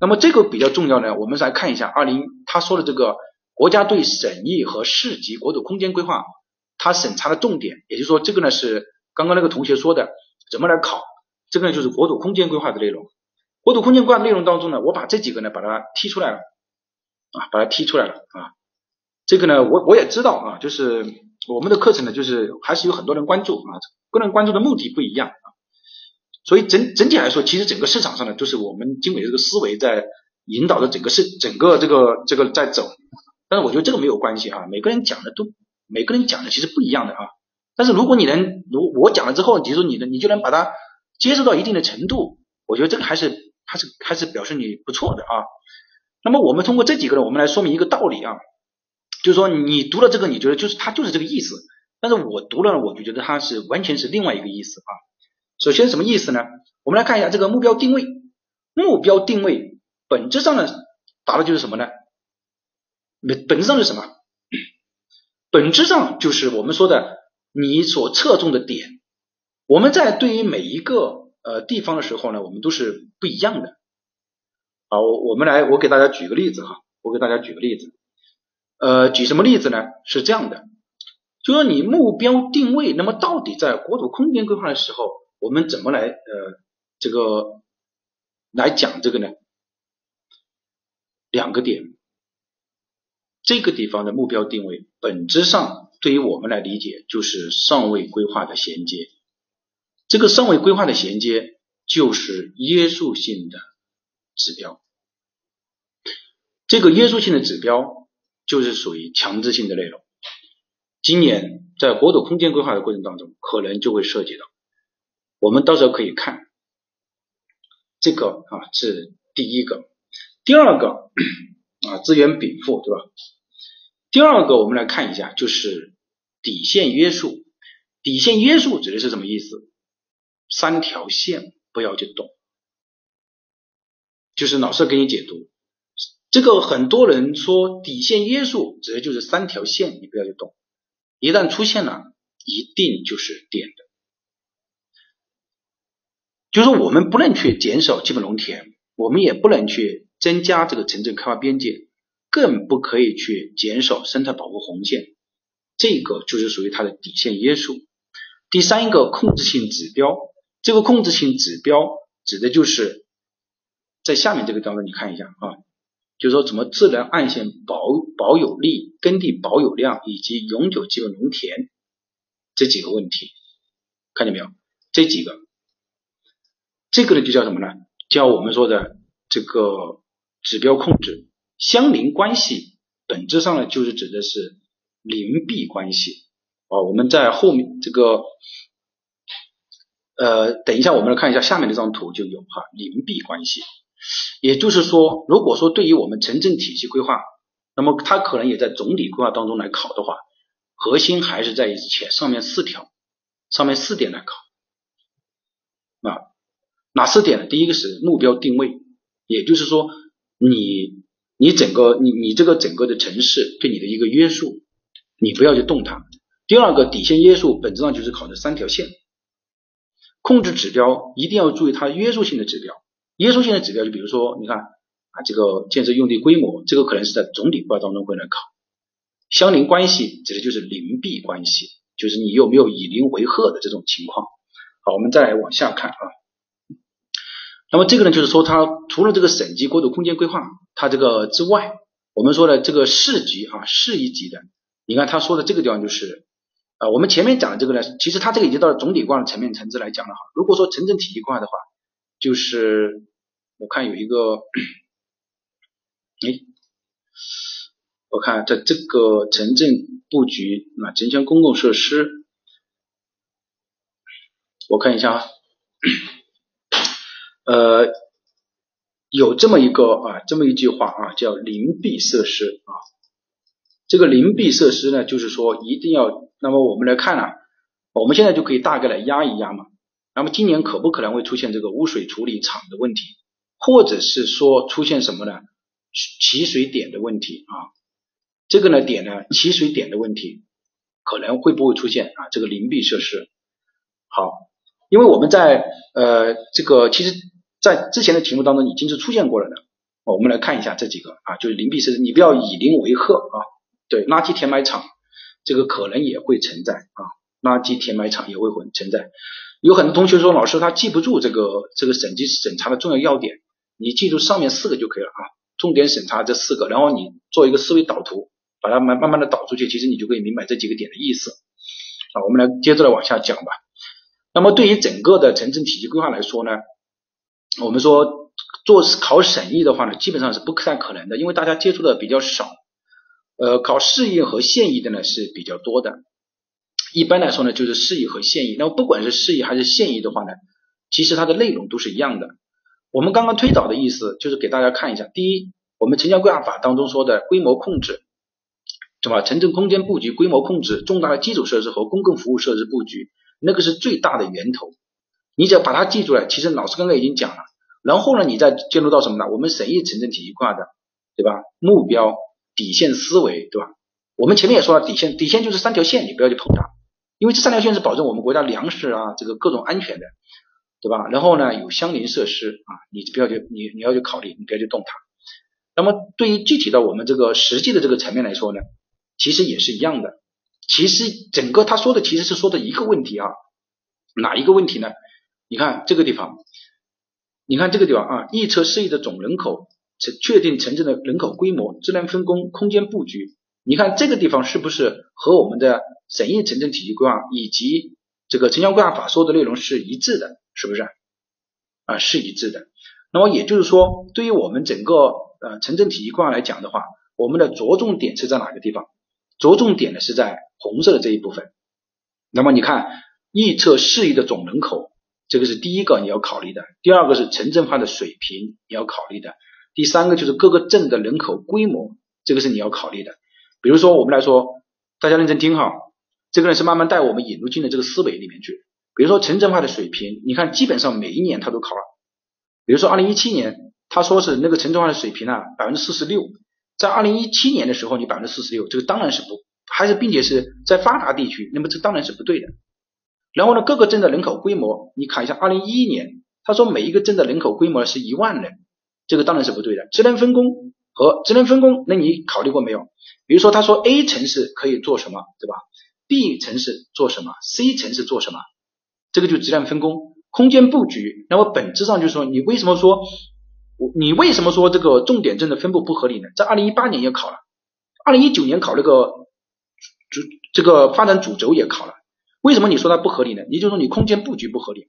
那么这个比较重要呢，我们来看一下二零他说的这个国家对审议和市级国土空间规划它审查的重点，也就是说这个呢是刚刚那个同学说的怎么来考，这个呢就是国土空间规划的内容。国土空间规划内容当中呢，我把这几个呢把它剔出来了啊，把它剔出来了啊。这个呢，我我也知道啊，就是我们的课程呢，就是还是有很多人关注啊，个人关注的目的不一样啊。所以整整体来说，其实整个市场上呢，就是我们经纬这个思维在引导着整个市整个这个这个在走。但是我觉得这个没有关系啊，每个人讲的都每个人讲的其实不一样的啊。但是如果你能，如我讲了之后，比如说你的，你就能把它接受到一定的程度，我觉得这个还是还是还是表示你不错的啊。那么我们通过这几个呢，我们来说明一个道理啊，就是说你读了这个，你觉得就是它就是这个意思，但是我读了，我就觉得它是完全是另外一个意思啊。首先什么意思呢？我们来看一下这个目标定位，目标定位本质上呢，答的就是什么呢？本本质上是什么？本质上就是我们说的你所侧重的点。我们在对于每一个呃地方的时候呢，我们都是不一样的。好，我们来，我给大家举个例子哈，我给大家举个例子，呃，举什么例子呢？是这样的，就说你目标定位，那么到底在国土空间规划的时候，我们怎么来呃这个来讲这个呢？两个点，这个地方的目标定位，本质上对于我们来理解就是尚未规划的衔接，这个尚未规划的衔接就是约束性的指标。这个约束性的指标就是属于强制性的内容。今年在国土空间规划的过程当中，可能就会涉及到。我们到时候可以看这个啊，是第一个。第二个啊，资源禀赋，对吧？第二个我们来看一下，就是底线约束。底线约束指的是什么意思？三条线不要去动，就是老师给你解读。这个很多人说底线约束指的就是三条线，你不要去动，一旦出现了，一定就是点的。就是我们不能去减少基本农田，我们也不能去增加这个城镇开发边界，更不可以去减少生态保护红线，这个就是属于它的底线约束。第三一个控制性指标，这个控制性指标指的就是在下面这个当中，你看一下啊。就是说，怎么自然岸线保保有力、耕地保有量以及永久基本农田这几个问题，看见没有？这几个，这个呢就叫什么呢？叫我们说的这个指标控制。相邻关系本质上呢就是指的是邻避关系啊。我们在后面这个呃，等一下我们来看一下下面这张图就有哈邻避关系。也就是说，如果说对于我们城镇体系规划，那么它可能也在总体规划当中来考的话，核心还是在于前上面四条，上面四点来考啊，哪四点呢？第一个是目标定位，也就是说，你你整个你你这个整个的城市对你的一个约束，你不要去动它。第二个底线约束，本质上就是考的三条线，控制指标一定要注意它约束性的指标。约束性的指标，就比如说，你看啊，这个建设用地规模，这个可能是在总体规划当中会来考。相邻关系指的就是邻避关系，就是你有没有以邻为壑的这种情况。好，我们再来往下看啊。那么这个呢，就是说它除了这个省级国土空间规划它这个之外，我们说的这个市级啊，市一级的，你看他说的这个地方就是啊，我们前面讲的这个呢，其实它这个已经到了总体规划的层面层次来讲了哈。如果说城镇体系规划的话，就是我看有一个，哎，我看在这个城镇布局啊，城乡公共设施，我看一下啊，呃，有这么一个啊，这么一句话啊，叫邻避设施啊。这个邻避设施呢，就是说一定要，那么我们来看啊，我们现在就可以大概来压一压嘛。那么今年可不可能会出现这个污水处理厂的问题，或者是说出现什么呢？起水点的问题啊？这个呢点呢起水点的问题可能会不会出现啊？这个邻避设施好，因为我们在呃这个其实，在之前的题目当中已经是出现过了的。我们来看一下这几个啊，就是邻避设施，你不要以邻为壑啊。对，垃圾填埋场这个可能也会存在啊，垃圾填埋场也会存存在。有很多同学说，老师他记不住这个这个审计审查的重要要点，你记住上面四个就可以了啊，重点审查这四个，然后你做一个思维导图，把它慢慢慢的导出去，其实你就可以明白这几个点的意思。啊，我们来接着来往下讲吧。那么对于整个的城镇体系规划来说呢，我们说做考审议的话呢，基本上是不太可能的，因为大家接触的比较少。呃，考市议和县议的呢是比较多的。一般来说呢，就是市域和县议。那么不管是市域还是县议的话呢，其实它的内容都是一样的。我们刚刚推导的意思就是给大家看一下，第一，我们城乡规划法当中说的规模控制，是吧？城镇空间布局规模控制，重大的基础设施和公共服务设施布局，那个是最大的源头。你只要把它记住了，其实老师刚刚已经讲了。然后呢，你再进入到什么呢？我们审议城镇体系规划的，对吧？目标、底线思维，对吧？我们前面也说了，底线，底线就是三条线，你不要去碰它，因为这三条线是保证我们国家粮食啊，这个各种安全的，对吧？然后呢，有相邻设施啊，你不要去，你你要去考虑，你不要去动它。那么对于具体的我们这个实际的这个层面来说呢，其实也是一样的。其实整个他说的其实是说的一个问题啊，哪一个问题呢？你看这个地方。你看这个地方啊，预测市域的总人口，确定城镇的人口规模、质量分工、空间布局。你看这个地方是不是和我们的省域城镇体系规划以及这个城乡规划法说的内容是一致的？是不是？啊，是一致的。那么也就是说，对于我们整个呃城镇体系规划来讲的话，我们的着重点是在哪个地方？着重点呢是在红色的这一部分。那么你看，预测适宜的总人口。这个是第一个你要考虑的，第二个是城镇化的水平你要考虑的，第三个就是各个镇的人口规模，这个是你要考虑的。比如说我们来说，大家认真听哈，这个呢是慢慢带我们引入进的这个思维里面去。比如说城镇化的水平，你看基本上每一年他都考了。比如说二零一七年他说是那个城镇化的水平啊百分之四十六，在二零一七年的时候你百分之四十六，这个当然是不，还是并且是在发达地区，那么这当然是不对的。然后呢，各个镇的人口规模，你看一下，二零一一年，他说每一个镇的人口规模是一万人，这个当然是不对的。职能分工和职能分工，那你考虑过没有？比如说他说 A 城市可以做什么，对吧？B 城市做什么？C 城市做什么？这个就质量分工、空间布局。那么本质上就是说，你为什么说，我你为什么说这个重点镇的分布不合理呢？在二零一八年也考了，二零一九年考那个主这个发展主轴也考了。为什么你说它不合理呢？也就是说你空间布局不合理，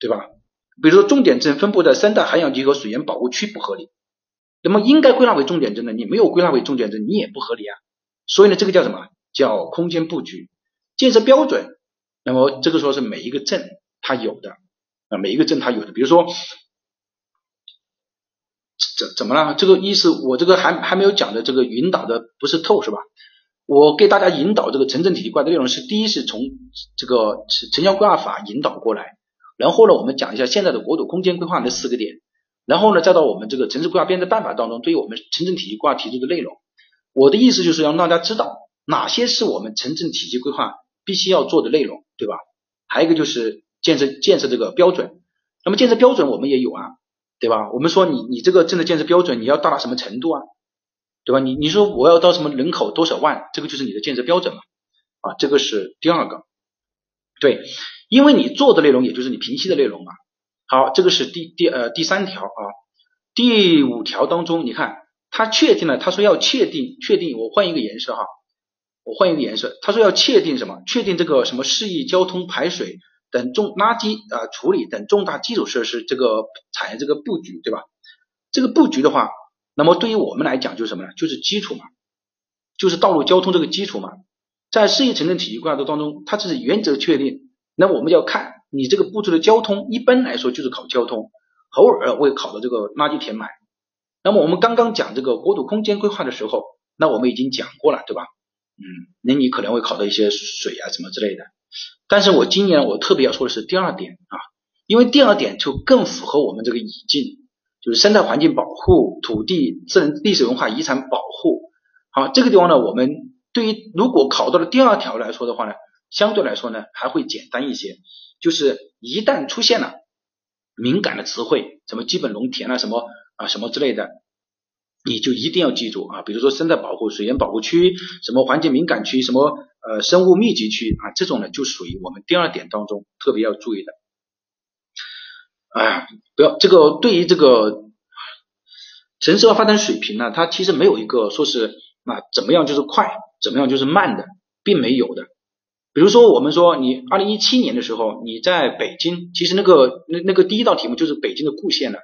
对吧？比如说重点镇分布在三大涵养区和水源保护区不合理，那么应该归纳为重点镇的，你没有归纳为重点镇，你也不合理啊。所以呢，这个叫什么？叫空间布局建设标准。那么这个说是每一个镇它有的啊，每一个镇它有的。比如说怎怎么了？这个意思我这个还还没有讲的这个引导的不是透是吧？我给大家引导这个城镇体系规划的内容是：第一是从这个城乡规划法引导过来，然后呢，我们讲一下现在的国土空间规划的四个点，然后呢，再到我们这个城市规划编制办法当中对于我们城镇体系规划提出的内容。我的意思就是让大家知道哪些是我们城镇体系规划必须要做的内容，对吧？还有一个就是建设建设这个标准，那么建设标准我们也有啊，对吧？我们说你你这个镇的建设标准你要到达什么程度啊？对吧？你你说我要到什么人口多少万，这个就是你的建设标准嘛？啊，这个是第二个。对，因为你做的内容也就是你评析的内容嘛。好，这个是第第呃第三条啊，第五条当中，你看他确定了，他说要确定确定，我换一个颜色哈，我换一个颜色，他说要确定什么？确定这个什么市域交通排水等重垃圾啊处理等重大基础设施这个产业这个布局，对吧？这个布局的话。那么对于我们来讲就是什么呢？就是基础嘛，就是道路交通这个基础嘛。在市域城镇体系规划当中，它只是原则确定。那我们要看你这个布置的交通，一般来说就是考交通，偶尔会考的这个垃圾填埋。那么我们刚刚讲这个国土空间规划的时候，那我们已经讲过了，对吧？嗯，那你可能会考到一些水啊什么之类的。但是我今年我特别要说的是第二点啊，因为第二点就更符合我们这个语境。就是生态环境保护、土地自然历史文化遗产保护。好，这个地方呢，我们对于如果考到了第二条来说的话呢，相对来说呢还会简单一些。就是一旦出现了敏感的词汇，什么基本农田啊，什么啊什么之类的，你就一定要记住啊。比如说生态保护、水源保护区、什么环境敏感区、什么呃生物密集区啊，这种呢就属于我们第二点当中特别要注意的。哎，不要这个对于这个城市化发展水平呢，它其实没有一个说是啊怎么样就是快，怎么样就是慢的，并没有的。比如说我们说你二零一七年的时候你在北京，其实那个那那个第一道题目就是北京的固县了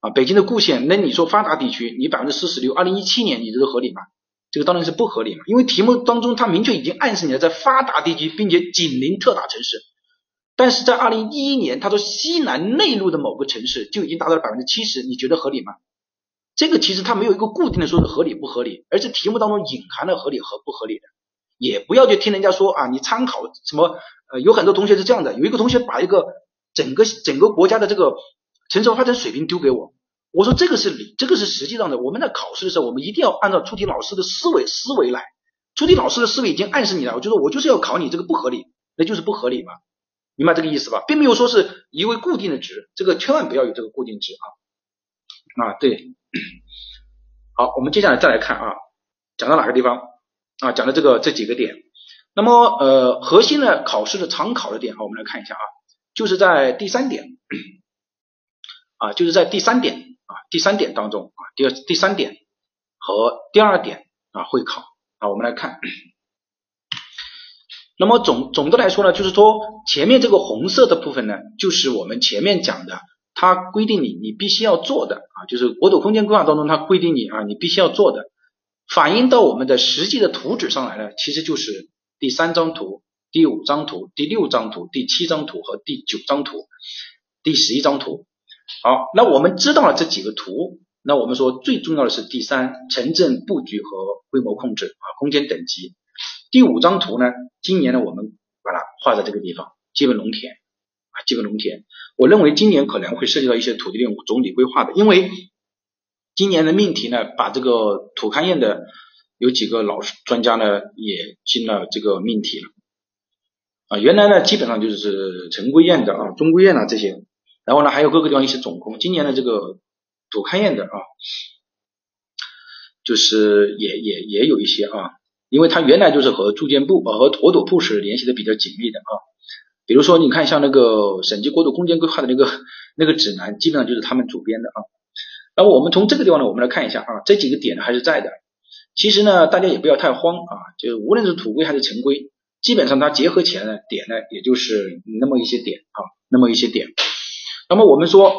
啊，北京的固县，那你说发达地区你百分之四十六，二零一七年你这个合理吗？这个当然是不合理嘛，因为题目当中它明确已经暗示你了在发达地区，并且紧邻特大城市。但是在二零一一年，他说西南内陆的某个城市就已经达到了百分之七十，你觉得合理吗？这个其实它没有一个固定的说是合理不合理，而是题目当中隐含了合理和不合理的。也不要去听人家说啊，你参考什么？呃，有很多同学是这样的，有一个同学把一个整个整个国家的这个城市化发展水平丢给我，我说这个是理，这个是实际上的。我们在考试的时候，我们一定要按照出题老师的思维思维来。出题老师的思维已经暗示你了，我就说我就是要考你这个不合理，那就是不合理嘛。明白这个意思吧，并没有说是一位固定的值，这个千万不要有这个固定值啊啊对，好，我们接下来再来看啊，讲到哪个地方啊？讲的这个这几个点，那么呃核心的考试的常考的点啊，我们来看一下啊，就是在第三点啊，就是在第三点啊第三点当中啊，第二第三点和第二点啊会考啊，我们来看。那么总总的来说呢，就是说前面这个红色的部分呢，就是我们前面讲的，它规定你你必须要做的啊，就是国土空间规划当中它规定你啊，你必须要做的，反映到我们的实际的图纸上来呢，其实就是第三张图、第五张图、第六张图、第七张图和第九张图、第十一张图。好，那我们知道了这几个图，那我们说最重要的是第三，城镇布局和规模控制啊，空间等级。第五张图呢，今年呢，我们把它画在这个地方，基本农田啊，基本农田。我认为今年可能会涉及到一些土地利用总体规划的，因为今年的命题呢，把这个土勘验的有几个老师专家呢也进了这个命题了啊。原来呢，基本上就是城规院的啊，中规院啊这些，然后呢，还有各个地方一些总工。今年的这个土勘验的啊，就是也也也有一些啊。因为它原来就是和住建部呃和国土部是联系的比较紧密的啊，比如说你看像那个省级国土空间规划的那个 那个指南，基本上就是他们主编的啊。那么我们从这个地方呢，我们来看一下啊，这几个点呢还是在的。其实呢，大家也不要太慌啊，就是无论是土规还是城规，基本上它结合起来呢，点呢也就是那么一些点啊，那么一些点。那么我们说。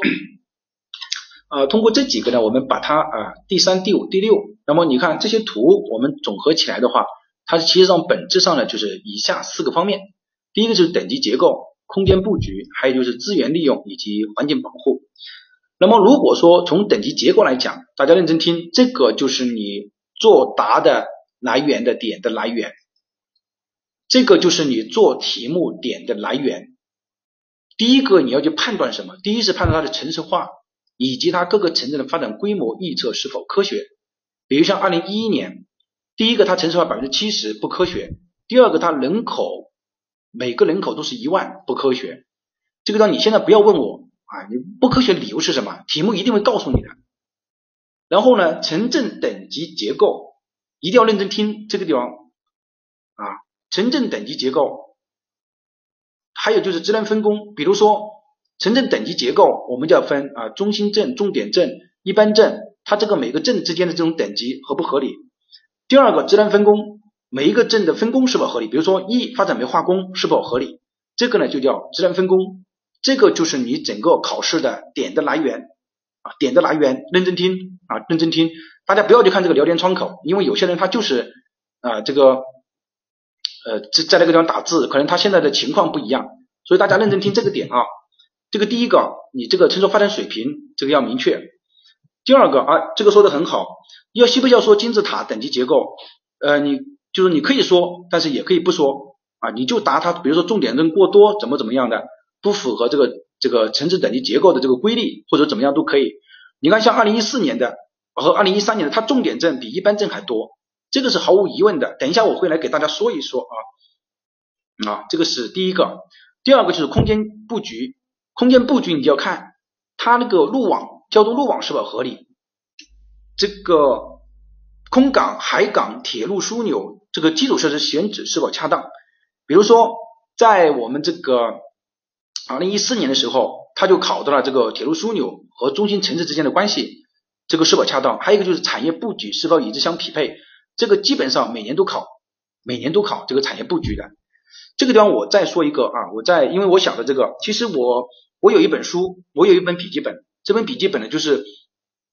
啊，通过这几个呢，我们把它啊第三、第五、第六，那么你看这些图，我们总合起来的话，它其实上本质上呢就是以下四个方面。第一个就是等级结构、空间布局，还有就是资源利用以及环境保护。那么如果说从等级结构来讲，大家认真听，这个就是你作答的来源的点的来源，这个就是你做题目点的来源。第一个你要去判断什么？第一是判断它的城市化。以及它各个城镇的发展规模预测是否科学？比如像二零一一年，第一个它城市化百分之七十不科学，第二个它人口每个人口都是一万不科学。这个呢，你现在不要问我啊，你不科学理由是什么？题目一定会告诉你的。然后呢，城镇等级结构一定要认真听这个地方啊，城镇等级结构，还有就是职能分工，比如说。城镇等级结构，我们就要分啊中心镇、重点镇、一般镇，它这个每个镇之间的这种等级合不合理？第二个职能分工，每一个镇的分工是否合理？比如说一发展煤化工是否合理？这个呢就叫职能分工，这个就是你整个考试的点的来源啊点的来源，认真听啊认真听，大家不要去看这个聊天窗口，因为有些人他就是啊这个呃在在那个地方打字，可能他现在的情况不一样，所以大家认真听这个点啊。这个第一个，你这个城市发展水平，这个要明确。第二个啊，这个说的很好，要需不需要说金字塔等级结构？呃，你就是你可以说，但是也可以不说啊，你就答他，比如说重点镇过多，怎么怎么样的，不符合这个这个城市等级结构的这个规律，或者怎么样都可以。你看，像二零一四年的和二零一三年的，它重点镇比一般镇还多，这个是毫无疑问的。等一下我会来给大家说一说啊啊，这个是第一个。第二个就是空间布局。空间布局你就要看它那个路网、交通路网是否合理，这个空港、海港、铁路枢纽这个基础设施选址是否恰当。比如说，在我们这个二零一四年的时候，他就考到了这个铁路枢纽和中心城市之间的关系，这个是否恰当？还有一个就是产业布局是否与之相匹配，这个基本上每年都考，每年都考这个产业布局的。这个地方我再说一个啊，我在因为我想的这个，其实我。我有一本书，我有一本笔记本。这本笔记本呢，就是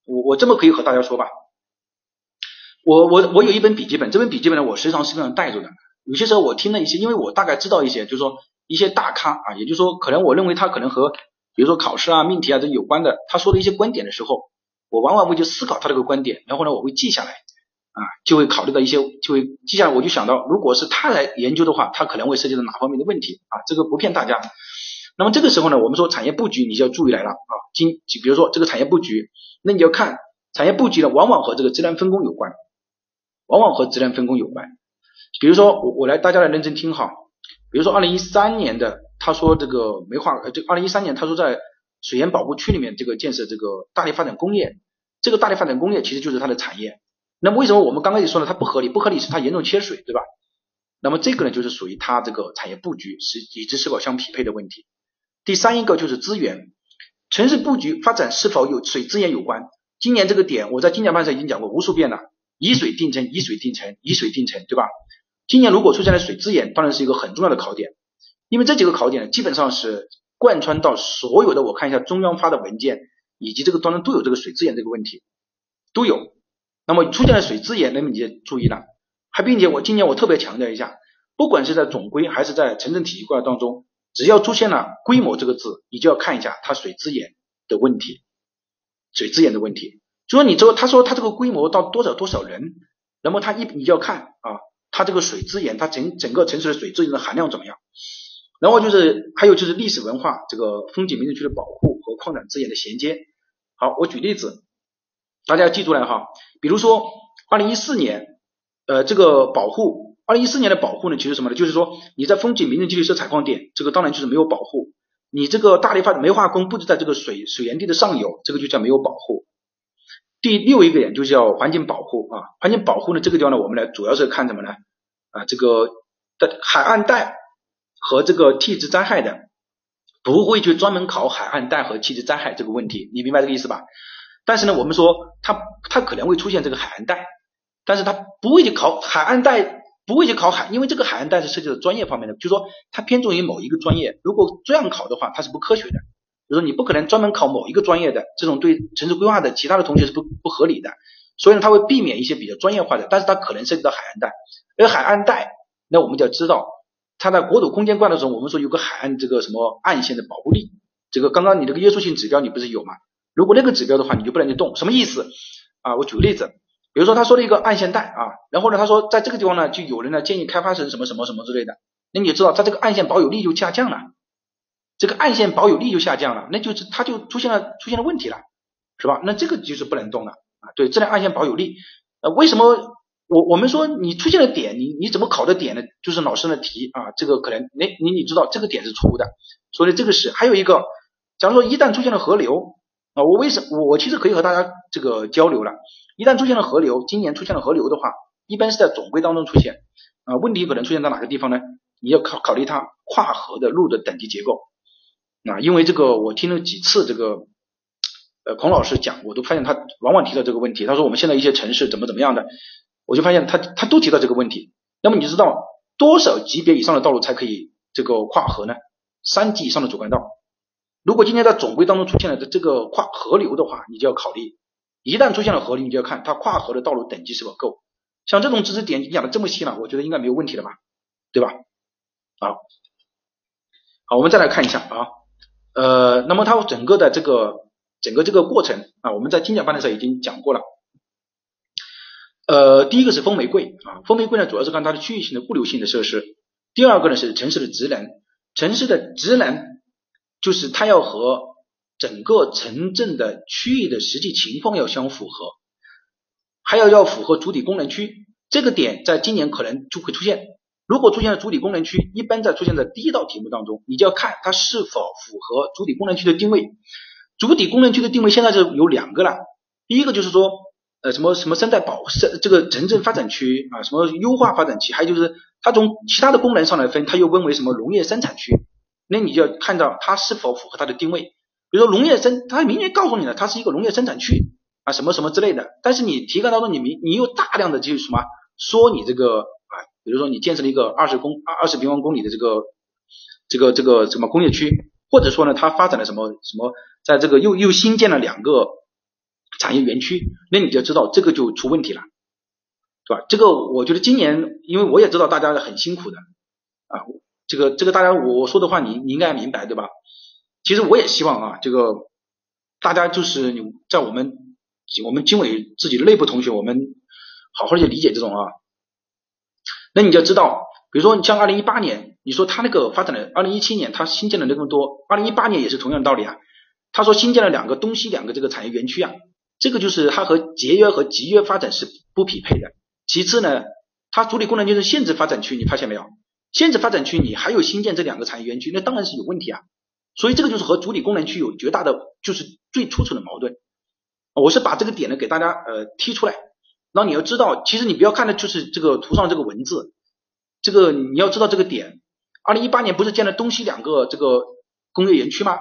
我我这么可以和大家说吧，我我我有一本笔记本，这本笔记本呢我时常身上带着的。有些时候我听了一些，因为我大概知道一些，就是说一些大咖啊，也就是说可能我认为他可能和比如说考试啊、命题啊这有关的，他说的一些观点的时候，我往往会去思考他这个观点，然后呢我会记下来啊，就会考虑到一些，就会接下来，我就想到如果是他来研究的话，他可能会涉及到哪方面的问题啊，这个不骗大家。那么这个时候呢，我们说产业布局你就要注意来了啊，今比如说这个产业布局，那你要看产业布局呢，往往和这个职能分工有关。往往和职能分工有关，比如说我我来大家来认真听哈，比如说二零一三年的他说这个煤化呃这二零一三年他说在水源保护区里面这个建设这个大力发展工业，这个大力发展工业其实就是它的产业，那么为什么我们刚开始说了它不合理？不合理是它严重缺水对吧？那么这个呢就是属于它这个产业布局是与之是否相匹配的问题。第三一个就是资源，城市布局发展是否有水资源有关？今年这个点我在金讲班上已经讲过无数遍了。以水定城，以水定城，以水定城，对吧？今年如果出现了水资源，当然是一个很重要的考点，因为这几个考点呢，基本上是贯穿到所有的。我看一下中央发的文件，以及这个当中都有这个水资源这个问题，都有。那么出现了水资源，那么你就注意了。还并且我今年我特别强调一下，不管是在总规还是在城镇体系规划当中，只要出现了规模这个字，你就要看一下它水资源的问题，水资源的问题。就说你这，他说他这个规模到多少多少人，那么他一你就要看啊，他这个水资源，它整整个城市的水资源的含量怎么样？然后就是还有就是历史文化这个风景名胜区的保护和矿产资源的衔接。好，我举例子，大家要记住了哈。比如说二零一四年，呃，这个保护，二零一四年的保护呢，其实什么呢？就是说你在风景名胜区里设采矿点，这个当然就是没有保护。你这个大力发煤化工布置在这个水水源地的上游，这个就叫没有保护。第六一个点就叫环境保护啊，环境保护呢，这个地方呢，我们来主要是看什么呢？啊，这个的海岸带和这个地质灾害的，不会去专门考海岸带和地质灾害这个问题，你明白这个意思吧？但是呢，我们说它它可能会出现这个海岸带，但是它不会去考海岸带，不会去考海，因为这个海岸带是涉及到专业方面的，就是说它偏重于某一个专业，如果这样考的话，它是不科学的。就说你不可能专门考某一个专业的，这种对城市规划的其他的同学是不不合理的，所以呢，他会避免一些比较专业化的，但是它可能涉及到海岸带，而海岸带，那我们就要知道，它在国土空间观的时候，我们说有个海岸这个什么岸线的保护力，这个刚刚你这个约束性指标你不是有吗？如果那个指标的话，你就不能去动，什么意思啊？我举个例子，比如说他说了一个暗线带啊，然后呢，他说在这个地方呢，就有人呢建议开发成什么什么什么之类的，那你就知道它这个暗线保有力就下降了。这个暗线保有力就下降了，那就是它就出现了出现了问题了，是吧？那这个就是不能动了啊。对，质量岸线保有力，呃，为什么我我们说你出现了点，你你怎么考的点呢？就是老师的题啊，这个可能，哎，你你知道这个点是错误的，所以这个是还有一个，假如说一旦出现了河流啊，我为什我我其实可以和大家这个交流了，一旦出现了河流，今年出现了河流的话，一般是在总规当中出现啊，问题可能出现在哪个地方呢？你要考考虑它跨河的路的等级结构。啊，因为这个我听了几次这个呃孔老师讲，我都发现他往往提到这个问题。他说我们现在一些城市怎么怎么样的，我就发现他他都提到这个问题。那么你知道多少级别以上的道路才可以这个跨河呢？三级以上的主干道。如果今天在总规当中出现了这个跨河流的话，你就要考虑，一旦出现了河流，你就要看它跨河的道路等级是否够。像这种知识点你讲的这么细了，我觉得应该没有问题了吧，对吧？好，好，我们再来看一下啊。呃，那么它整个的这个整个这个过程啊，我们在精讲班的时候已经讲过了。呃，第一个是风玫瑰啊，风玫瑰呢主要是看它的区域性的物流性的设施。第二个呢是城市的职能，城市的职能就是它要和整个城镇的区域的实际情况要相符合，还要要符合主体功能区，这个点在今年可能就会出现。如果出现了主体功能区，一般在出现在第一道题目当中，你就要看它是否符合主体功能区的定位。主体功能区的定位现在是有两个了，第一个就是说，呃，什么什么生态保生这个城镇发展区啊，什么优化发展区，还有就是它从其他的功能上来分，它又分为什么农业生产区，那你就要看到它是否符合它的定位。比如说农业生，它明确告诉你了，它是一个农业生产区啊，什么什么之类的，但是你提纲当中你明你又大量的就是什么说你这个啊。比如说你建设了一个二十公二十平方公里的这个这个这个什么工业区，或者说呢，它发展了什么什么，在这个又又新建了两个产业园区，那你就知道这个就出问题了对吧？这个我觉得今年，因为我也知道大家很辛苦的啊，这个这个大家我说的话你你应该明白对吧？其实我也希望啊，这个大家就是你在我们我们经纬自己内部同学，我们好好去理解这种啊。那你就知道，比如说你像二零一八年，你说他那个发展的，二零一七年他新建了那么多，二零一八年也是同样的道理啊。他说新建了两个东西两个这个产业园区啊，这个就是它和节约和集约发展是不匹配的。其次呢，它主体功能就是限制发展区，你发现没有？限制发展区你还有新建这两个产业园区，那当然是有问题啊。所以这个就是和主体功能区有绝大的就是最突出的矛盾。我是把这个点呢给大家呃提出来。那你要知道，其实你不要看的就是这个图上这个文字，这个你要知道这个点。二零一八年不是建了东西两个这个工业园区吗？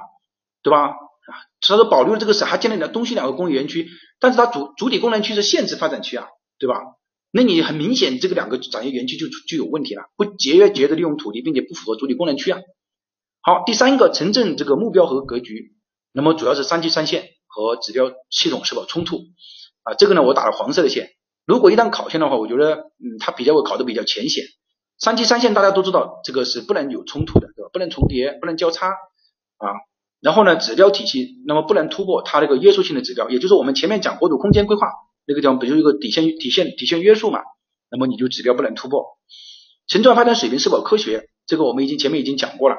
对吧？啊，他说保留了这个是还建了两东西两个工业园区，但是它主主体功能区是限制发展区啊，对吧？那你很明显这个两个产业园区就就有问题了，不节约节约的利用土地，并且不符合主体功能区啊。好，第三个城镇这个目标和格局，那么主要是三区三线和指标系统是否冲突啊？这个呢我打了黄色的线。如果一旦考线的话，我觉得，嗯，它比较会考的比较浅显。三七三线大家都知道，这个是不能有冲突的，对吧？不能重叠，不能交叉啊。然后呢，指标体系，那么不能突破它这个约束性的指标，也就是我们前面讲国土空间规划那个地方，比如一个底线、底线、底线约束嘛，那么你就指标不能突破。城镇发展水平是否科学？这个我们已经前面已经讲过了。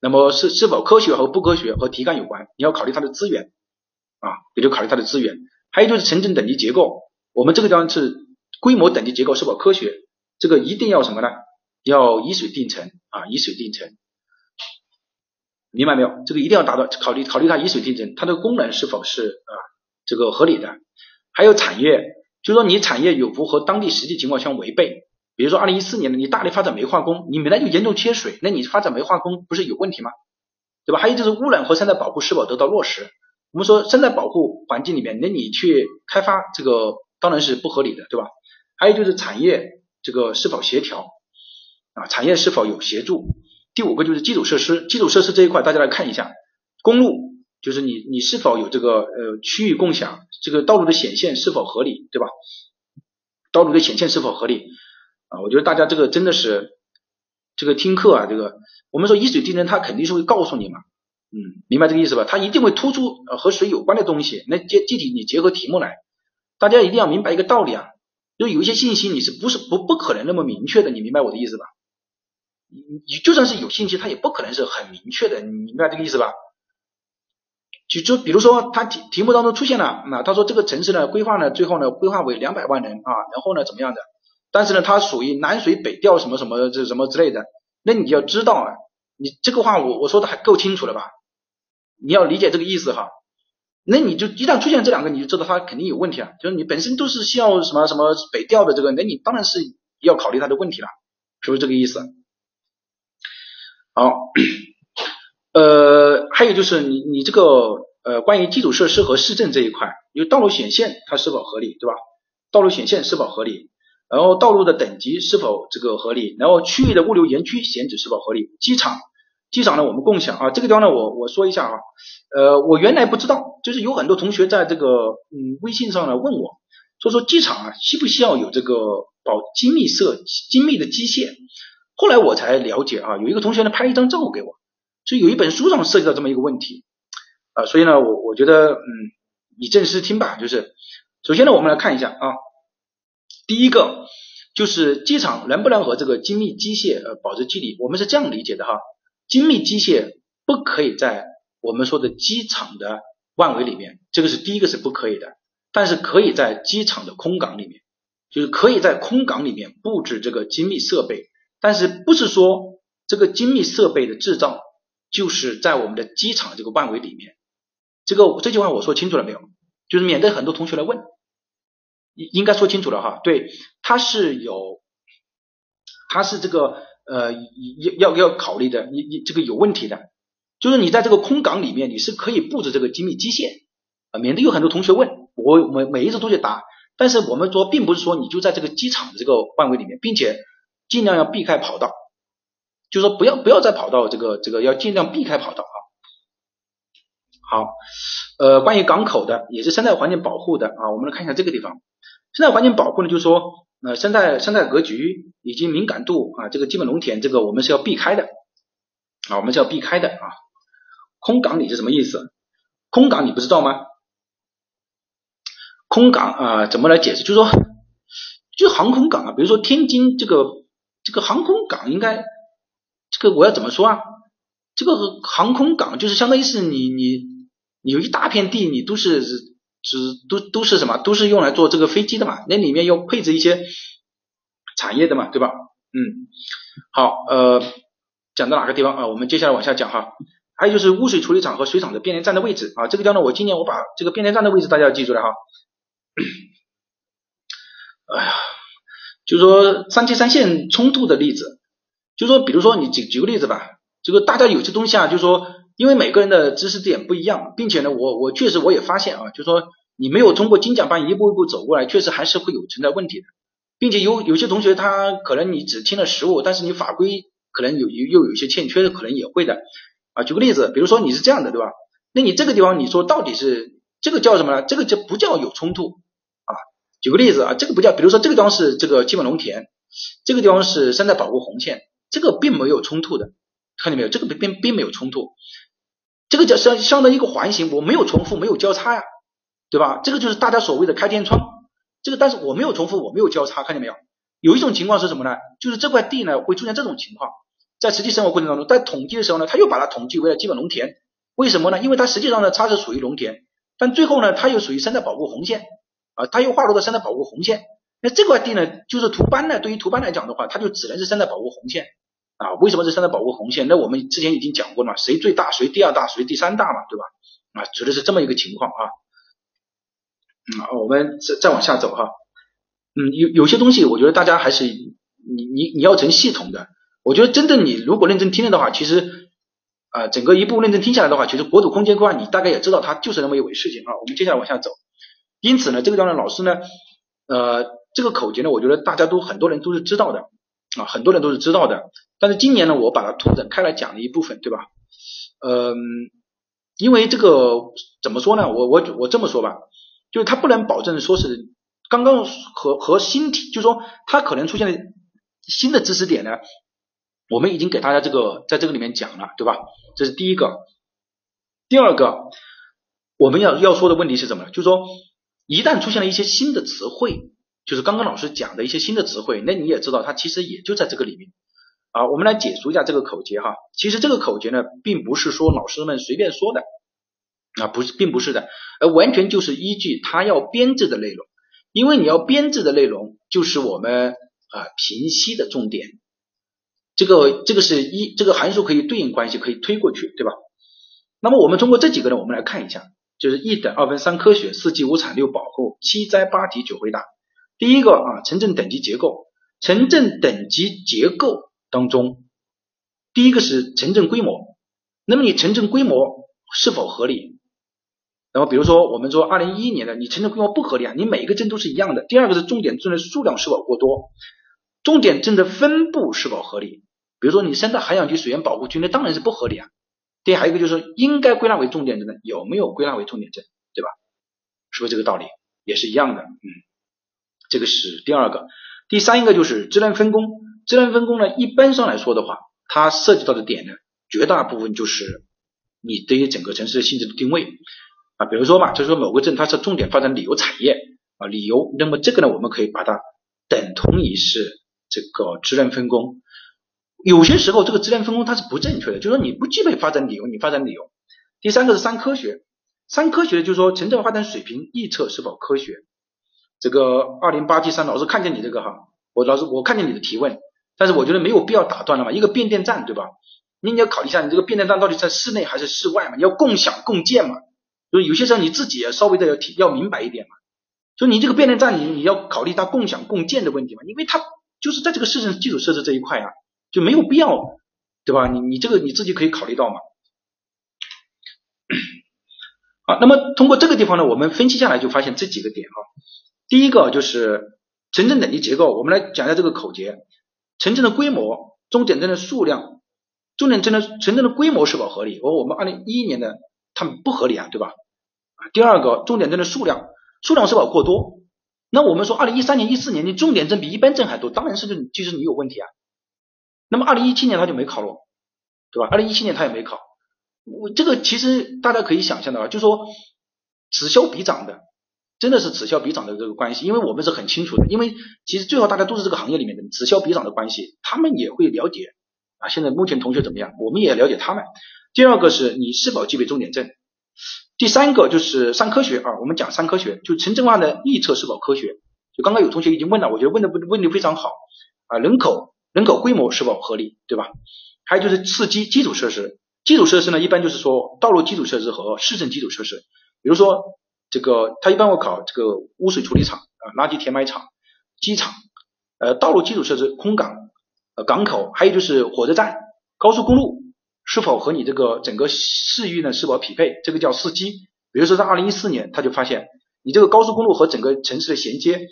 那么是是否科学和不科学和题干有关？你要考虑它的资源啊，也就考虑它的资源。还有就是城镇等级结构。我们这个地方是规模等级结构是否科学？这个一定要什么呢？要以水定城啊，以水定城，明白没有？这个一定要达到考虑考虑它以水定城，它的功能是否是啊这个合理的？还有产业，就说你产业有不和当地实际情况相违背？比如说二零一四年的你大力发展煤化工，你本来就严重缺水，那你发展煤化工不是有问题吗？对吧？还有就是污染和生态保护是否得到落实？我们说生态保护环境里面，那你去开发这个。当然是不合理的，对吧？还有就是产业这个是否协调啊？产业是否有协助？第五个就是基础设施，基础设施这一块大家来看一下，公路就是你你是否有这个呃区域共享？这个道路的显现是否合理，对吧？道路的显现是否合理啊？我觉得大家这个真的是这个听课啊，这个我们说以水定人，他肯定是会告诉你嘛，嗯，明白这个意思吧？他一定会突出和水有关的东西，那接具体你结合题目来。大家一定要明白一个道理啊，就有一些信息你是不是不不可能那么明确的，你明白我的意思吧？你你就算是有信息，它也不可能是很明确的，你明白这个意思吧？就就比如说他题题目当中出现了，那他说这个城市呢规划呢最后呢规划为两百万人啊，然后呢怎么样的？但是呢它属于南水北调什么什么这什么之类的，那你要知道啊，你这个话我我说的还够清楚了吧？你要理解这个意思哈。那你就一旦出现这两个，你就知道它肯定有问题啊。就是你本身都是需要什么什么北调的这个，那你当然是要考虑它的问题了，是不是这个意思？好，呃，还有就是你你这个呃关于基础设施和市政这一块，有道路显现它是否合理，对吧？道路显现是否合理？然后道路的等级是否这个合理？然后区域的物流园区选址是否合理？机场。机场呢，我们共享啊，这个地方呢，我我说一下啊，呃，我原来不知道，就是有很多同学在这个嗯微信上呢问我，说说机场啊需不需要有这个保精密设精密的机械，后来我才了解啊，有一个同学呢拍一张照给我，所以有一本书上涉及到这么一个问题啊，所以呢，我我觉得嗯以正视听吧，就是首先呢，我们来看一下啊，第一个就是机场能不能和这个精密机械呃保持距离，我们是这样理解的哈。精密机械不可以在我们说的机场的范围里面，这个是第一个是不可以的。但是可以在机场的空港里面，就是可以在空港里面布置这个精密设备。但是不是说这个精密设备的制造就是在我们的机场这个范围里面？这个这句话我说清楚了没有？就是免得很多同学来问，应应该说清楚了哈。对，它是有，它是这个。呃，要要要考虑的，你你这个有问题的，就是你在这个空港里面，你是可以布置这个精密机械啊，免得有很多同学问我每每一次都去答，但是我们说并不是说你就在这个机场的这个范围里面，并且尽量要避开跑道，就说不要不要再跑到这个这个要尽量避开跑道啊。好，呃，关于港口的也是生态环境保护的啊，我们来看一下这个地方，生态环境保护呢，就是说呃生态生态格局以及敏感度啊，这个基本农田这个我们是要避开的啊，我们是要避开的啊。空港里是什么意思？空港你不知道吗？空港啊，怎么来解释？就是说，就航空港啊，比如说天津这个这个航空港，应该这个我要怎么说啊？这个航空港就是相当于是你你你有一大片地，你都是只都都是什么？都是用来做这个飞机的嘛？那里面要配置一些产业的嘛，对吧？嗯，好，呃，讲到哪个地方啊？我们接下来往下讲哈。还有就是污水处理厂和水厂的变电站的位置啊，这个地方呢，我今年我把这个变电站的位置大家要记住了哈。哎呀，就说三七三线冲突的例子，就说比如说你举举个例子吧，这个大家有些东西啊，就说因为每个人的知识点不一样，并且呢，我我确实我也发现啊，就说你没有通过精讲班一步一步走过来，确实还是会有存在问题的，并且有有些同学他可能你只听了实物，但是你法规可能有有又有一些欠缺的，可能也会的啊。举个例子，比如说你是这样的，对吧？那你这个地方你说到底是这个叫什么呢？这个就不叫有冲突啊。举个例子啊，这个不叫，比如说这个地方是这个基本农田，这个地方是生态保护红线，这个并没有冲突的，看见没有？这个并并并没有冲突，这个叫相相当于一个环形，我没有重复，没有交叉呀，对吧？这个就是大家所谓的开天窗，这个但是我没有重复，我没有交叉，看见没有？有一种情况是什么呢？就是这块地呢会出现这种情况，在实际生活过程当中，在统计的时候呢，他又把它统计为了基本农田，为什么呢？因为它实际上呢它是属于农田，但最后呢它又属于生态保护红线。啊，它又划入到生态保护红线，那这块地呢，就是图班呢，对于图班来讲的话，它就只能是生态保护红线啊。为什么是生态保护红线？那我们之前已经讲过了嘛，谁最大，谁第二大，谁第三大嘛，对吧？啊，指的是这么一个情况啊。嗯，我们再再往下走哈。嗯，有有些东西，我觉得大家还是你你你要成系统的。我觉得真正你如果认真听了的话，其实啊，整个一步认真听下来的话，其实国土空间规划你大概也知道它就是那么一回事情啊。我们接下来往下走。因此呢，这个地方的老师呢，呃，这个口诀呢，我觉得大家都很多人都是知道的啊，很多人都是知道的。但是今年呢，我把它拓展开来讲了一部分，对吧？嗯，因为这个怎么说呢？我我我这么说吧，就是它不能保证说是刚刚和和新题，就是说它可能出现的新的知识点呢，我们已经给大家这个在这个里面讲了，对吧？这是第一个。第二个，我们要要说的问题是什么呢？就是说。一旦出现了一些新的词汇，就是刚刚老师讲的一些新的词汇，那你也知道它其实也就在这个里面啊。我们来解除一下这个口诀哈。其实这个口诀呢，并不是说老师们随便说的啊，不是，并不是的，而完全就是依据他要编制的内容。因为你要编制的内容就是我们啊平析的重点。这个这个是一这个函数可以对应关系可以推过去，对吧？那么我们通过这几个呢，我们来看一下。就是一等二分三科学四季五产六保护七灾八体九回答。第一个啊，城镇等级结构，城镇等级结构当中，第一个是城镇规模。那么你城镇规模是否合理？然后比如说我们说二零一一年的你城镇规模不合理啊，你每一个镇都是一样的。第二个是重点镇的数量是否过多，重点镇的分布是否合理？比如说你生态涵养区水源保护区，那当然是不合理啊。第还有一个就是应该归纳为重点镇的有没有归纳为重点镇，对吧？是不是这个道理？也是一样的，嗯，这个是第二个。第三一个就是职能分工，职能分工呢，一般上来说的话，它涉及到的点呢，绝大部分就是你对于整个城市的性质的定位啊，比如说吧，就是说某个镇它是重点发展旅游产业啊，旅游，那么这个呢，我们可以把它等同于是这个职能分工。有些时候这个职能分工它是不正确的，就是说你不具备发展理由，你发展理由。第三个是三科学，三科学就是说城镇发展水平预测是否科学。这个二零八七三老师看见你这个哈，我老师我看见你的提问，但是我觉得没有必要打断了嘛，一个变电站对吧？你你要考虑一下你这个变电站到底在室内还是室外嘛？你要共享共建嘛？所以有些时候你自己也稍微的要提要明白一点嘛。所以你这个变电站你你要考虑它共享共建的问题嘛，因为它就是在这个市政基础设施这一块啊。就没有必要，对吧？你你这个你自己可以考虑到嘛。好，那么通过这个地方呢，我们分析下来就发现这几个点哈。第一个就是城镇等级结构，我们来讲一下这个口诀：城镇的规模、重点镇的数量、重点镇的城镇的规模是否合理？我我们二零一一年的他们不合理啊，对吧？第二个重点镇的数量，数量是否过多？那我们说二零一三年、一四年你重点证比一般证还多，当然是就就是你有问题啊。那么二零一七年他就没考了，对吧？二零一七年他也没考，我这个其实大家可以想象的啊，就说此消彼长的，真的是此消彼长的这个关系，因为我们是很清楚的，因为其实最后大家都是这个行业里面的此消彼长的关系，他们也会了解啊。现在目前同学怎么样？我们也了解他们。第二个是你是否具备重点证，第三个就是三科学啊，我们讲三科学，就城镇化的预测是否科学？就刚刚有同学已经问了，我觉得问的问题非常好啊，人口。人口规模是否合理，对吧？还有就是刺激基础设施，基础设施呢，一般就是说道路基础设施和市政基础设施。比如说这个，他一般会考这个污水处理厂啊、垃圾填埋场、机场，呃，道路基础设施、空港、呃港口，还有就是火车站、高速公路是否和你这个整个市域呢是否匹配，这个叫司机。比如说在二零一四年，他就发现你这个高速公路和整个城市的衔接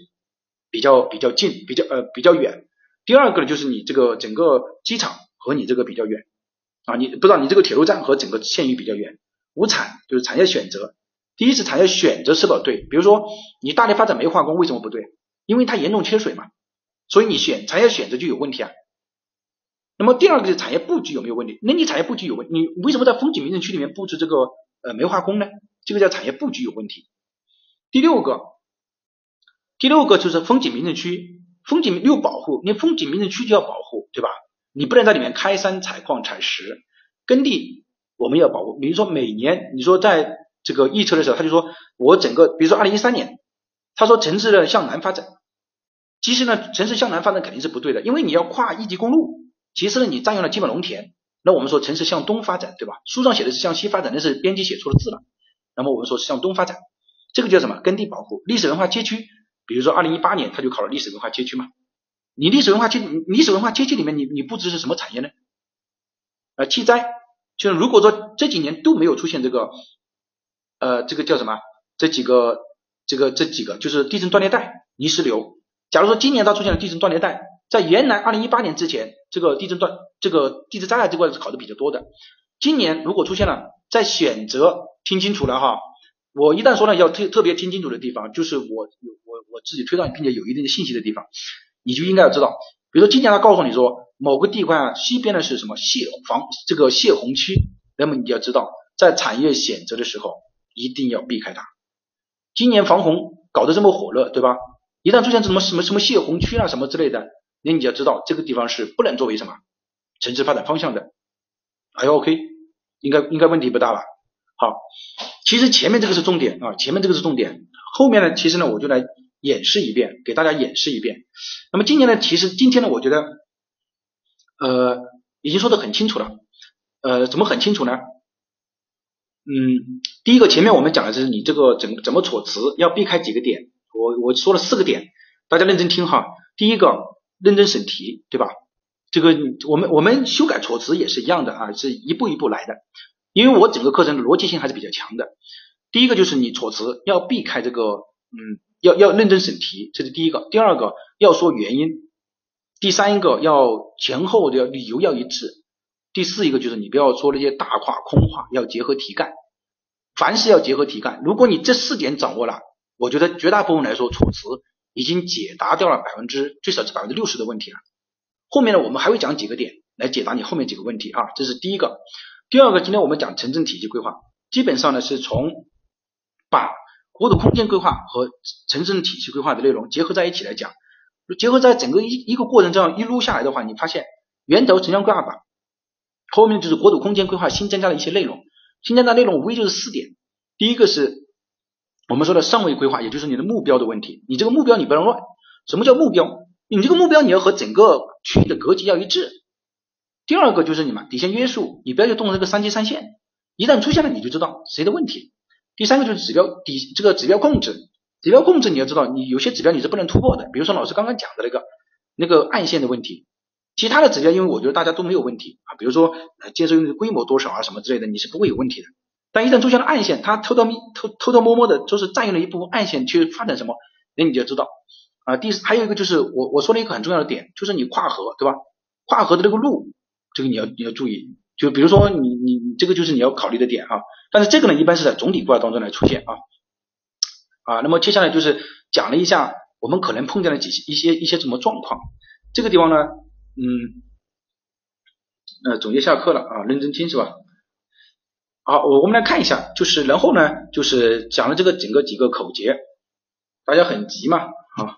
比较比较近，比较呃比较远。第二个呢，就是你这个整个机场和你这个比较远啊，你不知道你这个铁路站和整个县域比较远。无产就是产业选择，第一是产业选择是否对，比如说你大力发展煤化工为什么不对？因为它严重缺水嘛，所以你选产业选择就有问题啊。那么第二个是产业布局有没有问题？那你产业布局有问，你为什么在风景名胜区里面布置这个呃煤化工呢？这个叫产业布局有问题。第六个，第六个就是风景名胜区。风景又保护，你风景名胜区就要保护，对吧？你不能在里面开山采矿采石，耕地我们要保护。比如说每年，你说在这个预测的时候，他就说我整个，比如说二零一三年，他说城市的向南发展，其实呢，城市向南发展肯定是不对的，因为你要跨一级公路，其实呢，你占用了基本农田。那我们说城市向东发展，对吧？书上写的是向西发展，那是编辑写错了字了。那么我们说是向东发展，这个叫什么？耕地保护，历史文化街区。比如说，二零一八年他就考了历史文化街区嘛？你历史文化街，历史文化街区里面，你你布置是什么产业呢？呃，气灾，就是如果说这几年都没有出现这个，呃，这个叫什么？这几个，这个这几个就是地震断裂带、泥石流。假如说今年它出现了地震断裂带，在原来二零一八年之前，这个地震断，这个地质灾害这块是考的比较多的。今年如果出现了，在选择听清楚了哈。我一旦说了要特特别听清楚的地方，就是我我我自己推断并且有一定的信息的地方，你就应该要知道。比如说今年他告诉你说某个地块啊西边的是什么泄防这个泄洪区，那么你就要知道在产业选择的时候一定要避开它。今年防洪搞得这么火热，对吧？一旦出现什么什么什么泄洪区啊什么之类的，那你要知道这个地方是不能作为什么城市发展方向的。还 OK，应该应该问题不大吧？好，其实前面这个是重点啊，前面这个是重点，后面呢，其实呢，我就来演示一遍，给大家演示一遍。那么今年呢，其实今天呢，我觉得，呃，已经说的很清楚了，呃，怎么很清楚呢？嗯，第一个前面我们讲的是你这个怎怎么措辞要避开几个点，我我说了四个点，大家认真听哈。第一个，认真审题，对吧？这个我们我们修改措辞也是一样的啊，是一步一步来的。因为我整个课程的逻辑性还是比较强的。第一个就是你措辞要避开这个，嗯，要要认真审题，这是第一个。第二个要说原因。第三一个要前后的理由要一致。第四一个就是你不要说那些大话空话，要结合题干。凡事要结合题干。如果你这四点掌握了，我觉得绝大部分来说措辞已经解答掉了百分之最少是百分之六十的问题了。后面呢，我们还会讲几个点来解答你后面几个问题啊，这是第一个。第二个，今天我们讲城镇体系规划，基本上呢是从把国土空间规划和城镇体系规划的内容结合在一起来讲，结合在整个一一个过程这样一撸下来的话，你发现源头城乡规划法后面就是国土空间规划新增加的一些内容，新增加内容无非就是四点，第一个是我们说的上位规划，也就是你的目标的问题，你这个目标你不能乱，什么叫目标？你这个目标你要和整个区域的格局要一致。第二个就是你们底线约束，你不要去动这个三级三线，一旦出现了你就知道谁的问题。第三个就是指标底这个指标控制，指标控制你要知道你有些指标你是不能突破的，比如说老师刚刚讲的那个那个暗线的问题，其他的指标因为我觉得大家都没有问题啊，比如说建设用的规模多少啊什么之类的你是不会有问题的，但一旦出现了暗线，他偷偷偷偷偷摸摸的就是占用了一部分暗线去发展什么，那你就知道啊。第还有一个就是我我说了一个很重要的点，就是你跨河对吧？跨河的这个路。这个你要你要注意，就比如说你你你这个就是你要考虑的点啊，但是这个呢一般是在总体规划当中来出现啊啊，那么接下来就是讲了一下我们可能碰见了几一些一些什么状况。这个地方呢，嗯，呃，总结下课了啊，认真听是吧？好，我我们来看一下，就是然后呢，就是讲了这个整个几个口诀，大家很急嘛，啊，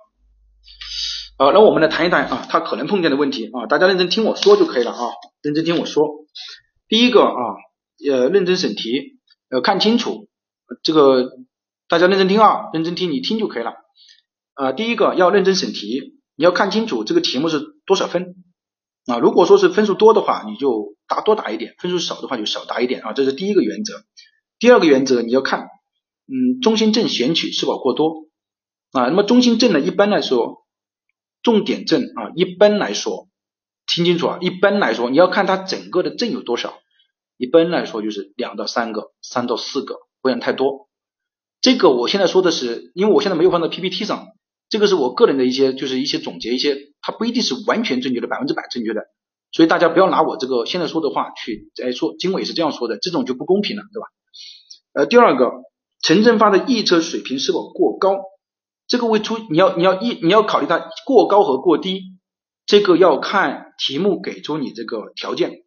好，那我们来谈一谈啊，他可能碰见的问题啊，大家认真听我说就可以了啊，认真听我说。第一个啊，呃，认真审题，要看清楚这个，大家认真听啊，认真听，你听就可以了。啊，第一个要认真审题，你要看清楚这个题目是多少分啊，如果说是分数多的话，你就答多答一点；分数少的话就少答一点啊，这是第一个原则。第二个原则你要看，嗯，中心正选取是否过多啊，那么中心正呢，一般来说。重点证啊，一般来说，听清楚啊，一般来说，你要看它整个的证有多少，一般来说就是两到三个，三到四个，不要太多。这个我现在说的是，因为我现在没有放到 PPT 上，这个是我个人的一些，就是一些总结，一些它不一定是完全正确的，百分之百正确的，所以大家不要拿我这个现在说的话去哎说，经纬是这样说的，这种就不公平了，对吧？呃，第二个，陈正发的预测水平是否过高？这个会出，你要你要一你要考虑它过高和过低，这个要看题目给出你这个条件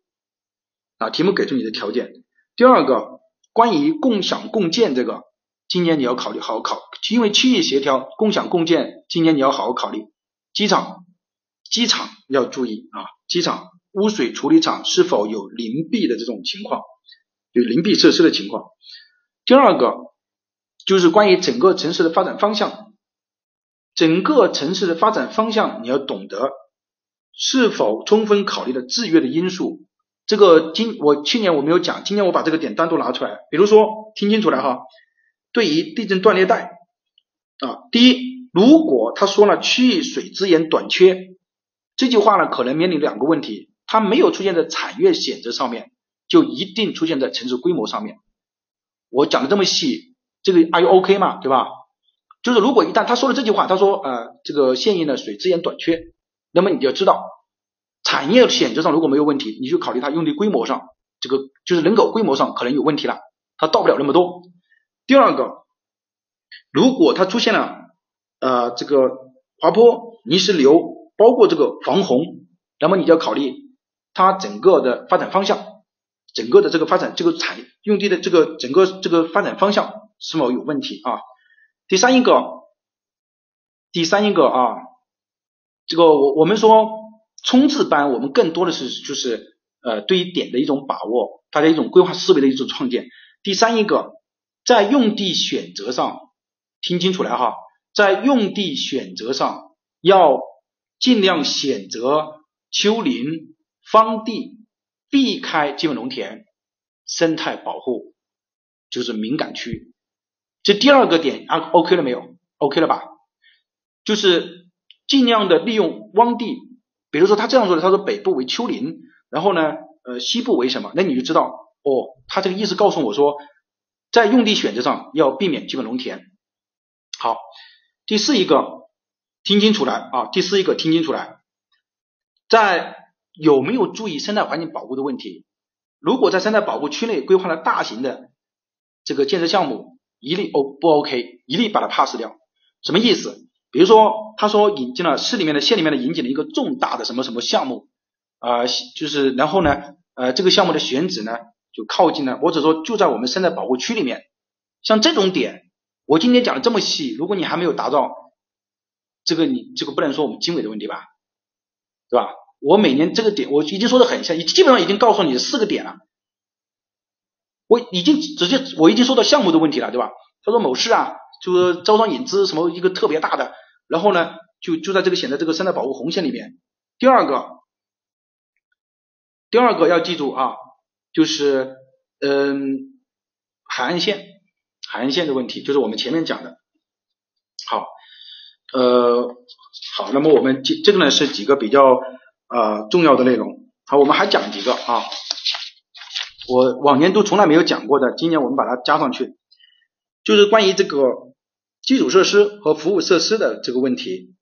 啊，题目给出你的条件。第二个，关于共享共建这个，今年你要考虑好好考，因为区域协调共享共建，今年你要好好考虑。机场机场要注意啊，机场污水处理厂是否有邻闭的这种情况，有邻闭设施的情况。第二个就是关于整个城市的发展方向。整个城市的发展方向，你要懂得是否充分考虑了制约的因素。这个今我去年我没有讲，今年我把这个点单独拿出来。比如说，听清楚了哈，对于地震断裂带啊，第一，如果他说了区域水资源短缺这句话呢，可能面临两个问题，它没有出现在产业选择上面，就一定出现在城市规模上面。我讲的这么细，这个 Are you OK 嘛，对吧？就是如果一旦他说了这句话，他说呃这个现役的水资源短缺，那么你就要知道产业选择上如果没有问题，你就考虑它用地规模上，这个就是人口规模上可能有问题了，它到不了那么多。第二个，如果它出现了呃这个滑坡、泥石流，包括这个防洪，那么你就要考虑它整个的发展方向，整个的这个发展这个产用地的这个整个这个发展方向是否有问题啊？第三一个，第三一个啊，这个我我们说冲刺班，我们更多的是就是呃对于点的一种把握，大家一种规划思维的一种创建。第三一个，在用地选择上听清楚了哈，在用地选择上要尽量选择丘陵、荒地，避开基本农田、生态保护，就是敏感区。这第二个点啊，OK 了没有？OK 了吧？就是尽量的利用汪地，比如说他这样说的，他说北部为丘陵，然后呢，呃，西部为什么？那你就知道哦，他这个意思告诉我说，在用地选择上要避免基本农田。好，第四一个听清楚来啊，第四一个听清楚来，在有没有注意生态环境保护的问题？如果在生态保护区内规划了大型的这个建设项目。一律 O 不 OK，一律把它 pass 掉，什么意思？比如说，他说引进了市里面的县里面的引进了一个重大的什么什么项目啊，就是然后呢，呃，这个项目的选址呢就靠近了，或者说就在我们生态保护区里面，像这种点，我今天讲的这么细，如果你还没有达到，这个你这个不能说我们经纬的问题吧，对吧？我每年这个点我已经说的很详，基本上已经告诉你四个点了。我已经直接我已经说到项目的问题了，对吧？他说某市啊，就是招商引资什么一个特别大的，然后呢，就就在这个选择这个生态保护红线里面。第二个，第二个要记住啊，就是嗯，海岸线，海岸线的问题，就是我们前面讲的。好，呃，好，那么我们这这个呢是几个比较呃重要的内容。好，我们还讲几个啊。我往年都从来没有讲过的，今年我们把它加上去，就是关于这个基础设施和服务设施的这个问题。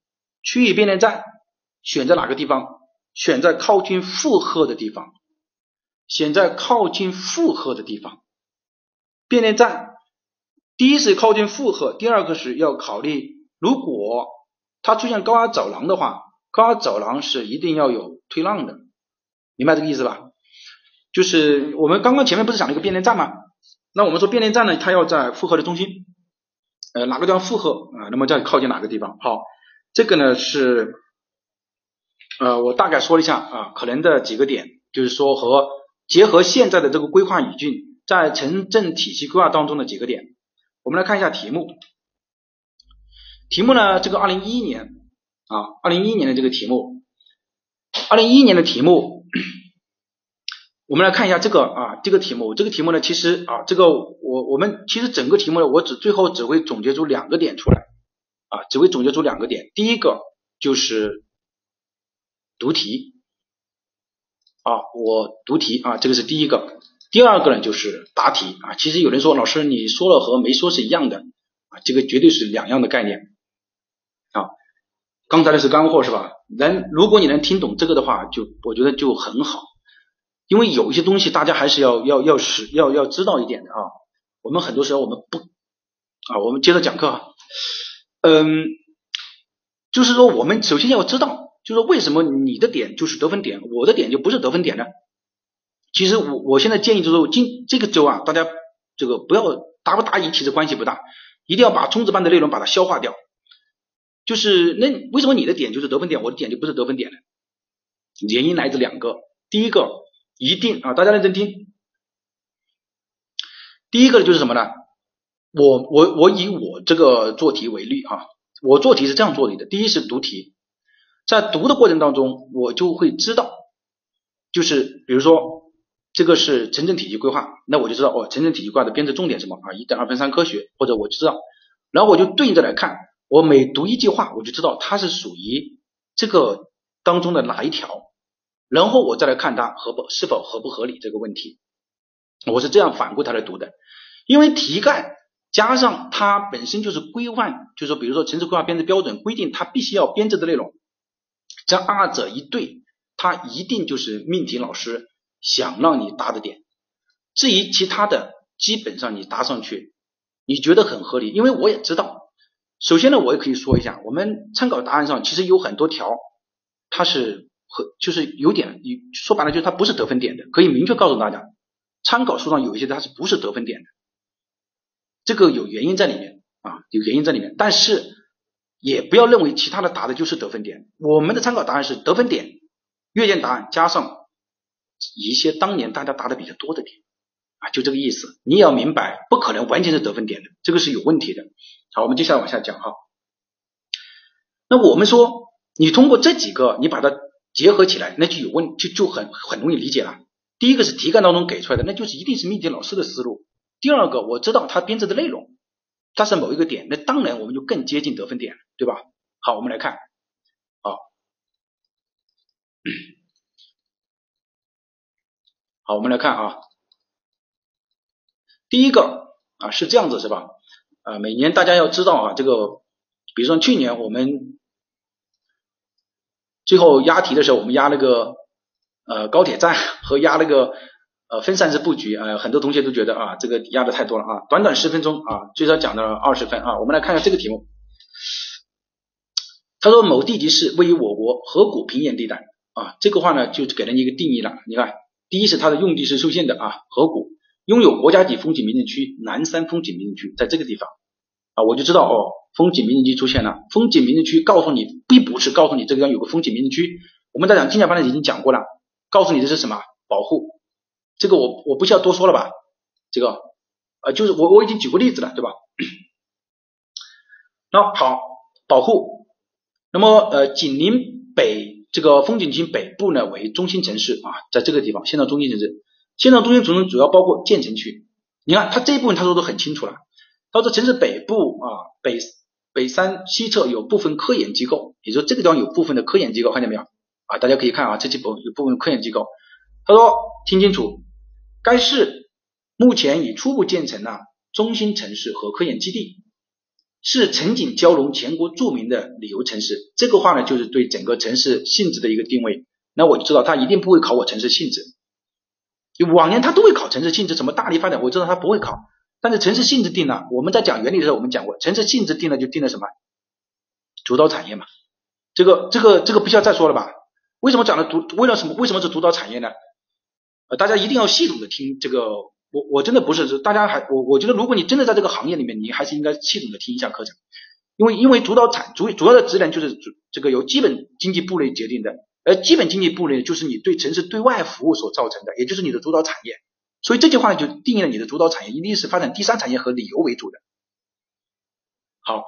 区域变电站选在哪个地方？选在靠近负荷的地方，选在靠近负荷的地方。变电站，第一是靠近负荷，第二个是要考虑，如果它出现高压走廊的话，高压走廊是一定要有推浪的，明白这个意思吧？就是我们刚刚前面不是讲了一个变电站吗？那我们说变电站呢，它要在负荷的中心，呃，哪个地方负荷啊？那么在靠近哪个地方？好，这个呢是，呃，我大概说了一下啊，可能的几个点，就是说和结合现在的这个规划语境，在城镇体系规划当中的几个点，我们来看一下题目。题目呢，这个二零一一年啊，二零一一年的这个题目，二零一一年的题目。我们来看一下这个啊，这个题目，这个题目呢，其实啊，这个我我们其实整个题目呢，我只最后只会总结出两个点出来啊，只会总结出两个点。第一个就是读题啊，我读题啊，这个是第一个。第二个呢就是答题啊。其实有人说老师你说了和没说是一样的啊，这个绝对是两样的概念啊。刚才的是干货是吧？能如果你能听懂这个的话，就我觉得就很好。因为有一些东西大家还是要要要使要要知道一点的啊，我们很多时候我们不啊，我们接着讲课，嗯，就是说我们首先要知道，就是为什么你的点就是得分点，我的点就不是得分点呢？其实我我现在建议就是，今这个周啊，大家这个不要答不答疑其实关系不大，一定要把冲刺班的内容把它消化掉。就是那为什么你的点就是得分点，我的点就不是得分点呢？原因来自两个，第一个。一定啊，大家认真听。第一个就是什么呢？我我我以我这个做题为例啊，我做题是这样做题的：第一是读题，在读的过程当中，我就会知道，就是比如说这个是城镇体系规划，那我就知道哦，城镇体系规划的编制重点什么啊？一等二分三科学，或者我知道，然后我就对应着来看，我每读一句话，我就知道它是属于这个当中的哪一条。然后我再来看它合不是否合不合理这个问题，我是这样反过它来读的，因为题干加上它本身就是规范，就是说比如说城市规划编制标准规定它必须要编制的内容，这二者一对，它一定就是命题老师想让你答的点。至于其他的，基本上你答上去，你觉得很合理，因为我也知道。首先呢，我也可以说一下，我们参考答案上其实有很多条，它是。和就是有点，你说白了就是它不是得分点的，可以明确告诉大家，参考书上有一些它是不是得分点的，这个有原因在里面啊，有原因在里面，但是也不要认为其他的答的就是得分点，我们的参考答案是得分点，阅卷答案加上一些当年大家答的比较多的点啊，就这个意思，你也要明白，不可能完全是得分点的，这个是有问题的。好，我们接下来往下讲哈，那我们说你通过这几个，你把它。结合起来，那就有问就就很很容易理解了。第一个是题干当中给出来的，那就是一定是命题老师的思路。第二个，我知道他编制的内容，它是某一个点，那当然我们就更接近得分点，对吧？好，我们来看，好，好，我们来看啊，第一个啊是这样子是吧？啊，每年大家要知道啊，这个，比如说去年我们。最后押题的时候，我们押那个呃高铁站和押那个呃分散式布局，呃很多同学都觉得啊这个押的太多了啊，短短十分钟啊最少讲了二十分啊，我们来看一下这个题目。他说某地级市位于我国河谷平原地带啊，这个话呢就给了你一个定义了。你看，第一是它的用地是受限的啊，河谷拥有国家级风景名胜区南山风景名胜区，在这个地方啊，我就知道哦。风景名胜区出现了，风景名胜区告诉你，并不是告诉你这个地方有个风景名胜区。我们在讲精讲班的已经讲过了，告诉你的是什么？保护。这个我我不需要多说了吧？这个呃，就是我我已经举过例子了，对吧？那好，保护。那么呃，紧邻北这个风景区北部呢为中心城市啊，在这个地方，现在中心城市，现在中心城市主要包括建成区。你看它这一部分他说的很清楚了，他说城市北部啊北。北山西侧有部分科研机构，也就这个地方有部分的科研机构，看见没有啊？大家可以看啊，这几部有部分科研机构。他说，听清楚，该市目前已初步建成了中心城市和科研基地，是城景交融全国著名的旅游城市。这个话呢，就是对整个城市性质的一个定位。那我就知道他一定不会考我城市性质，往年他都会考城市性质，什么大力发展，我知道他不会考。但是城市性质定了，我们在讲原理的时候，我们讲过，城市性质定了就定了什么？主导产业嘛，这个这个这个不需要再说了吧？为什么讲的主为了什么为什么是主导产业呢？呃，大家一定要系统的听这个，我我真的不是，大家还我我觉得如果你真的在这个行业里面，你还是应该系统的听一下课程，因为因为主导产主主要的职能就是主这个由基本经济部类决定的，而基本经济部类就是你对城市对外服务所造成的，也就是你的主导产业。所以这句话就定义了你的主导产业一定是发展第三产业和旅游为主的。好，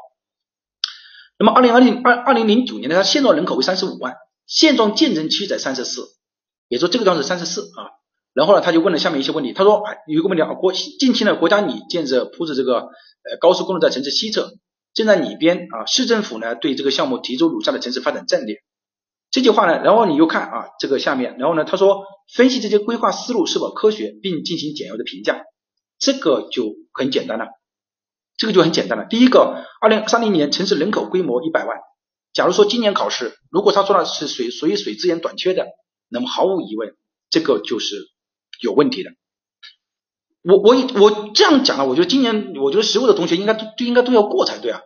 那么二零二零二二零零九年呢，它现状人口为三十五万，现状建成区在三十四，也说这个地方是三十四啊。然后呢，他就问了下面一些问题，他说，哎，有一个问题啊，国近期呢，国家拟建设铺设这个呃高速公路在城市西侧，正在拟编啊，市政府呢对这个项目提出鲁下的城市发展战略。这句话呢，然后你又看啊，这个下面，然后呢，他说分析这些规划思路是否科学，并进行简要的评价，这个就很简单了，这个就很简单了。第一个，二零三零年城市人口规模一百万，假如说今年考试，如果他说的是水属于水资源短缺的，那么毫无疑问，这个就是有问题的。我我我这样讲了，我觉得今年我觉得十五的同学应该都应该都要过才对啊。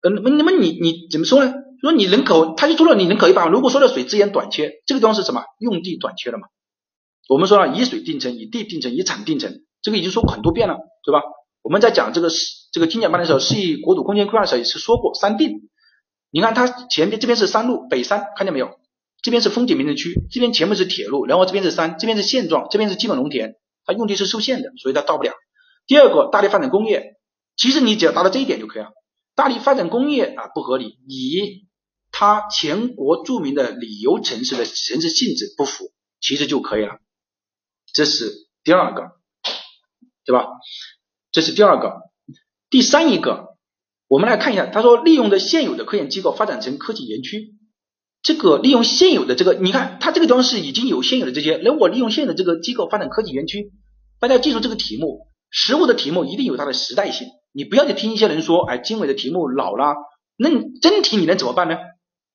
嗯，那么你你怎么说呢？说你人口，他就说了你人口一百万。如果说的水资源短缺，这个地方是什么？用地短缺了嘛？我们说了以水定城，以地定城，以产定城，这个已经说过很多遍了，对吧？我们在讲这个这个精简班的时候，市域国土空间规划的时候也是说过三定。你看它前面这边是山路北山，看见没有？这边是风景名胜区，这边前面是铁路，然后这边是山，这边是现状，这边是基本农田，它用地是受限的，所以它到不了。第二个，大力发展工业，其实你只要达到这一点就可以了。大力发展工业啊不合理，以它全国著名的旅游城市的城市性质不符，其实就可以了。这是第二个，对吧？这是第二个。第三一个，我们来看一下，他说利用的现有的科研机构发展成科技园区。这个利用现有的这个，你看它这个地方是已经有现有的这些，那我利用现有的这个机构发展科技园区。大家记住这个题目，实物的题目一定有它的时代性。你不要去听一些人说，哎，经纬的题目老了，那真题你能怎么办呢？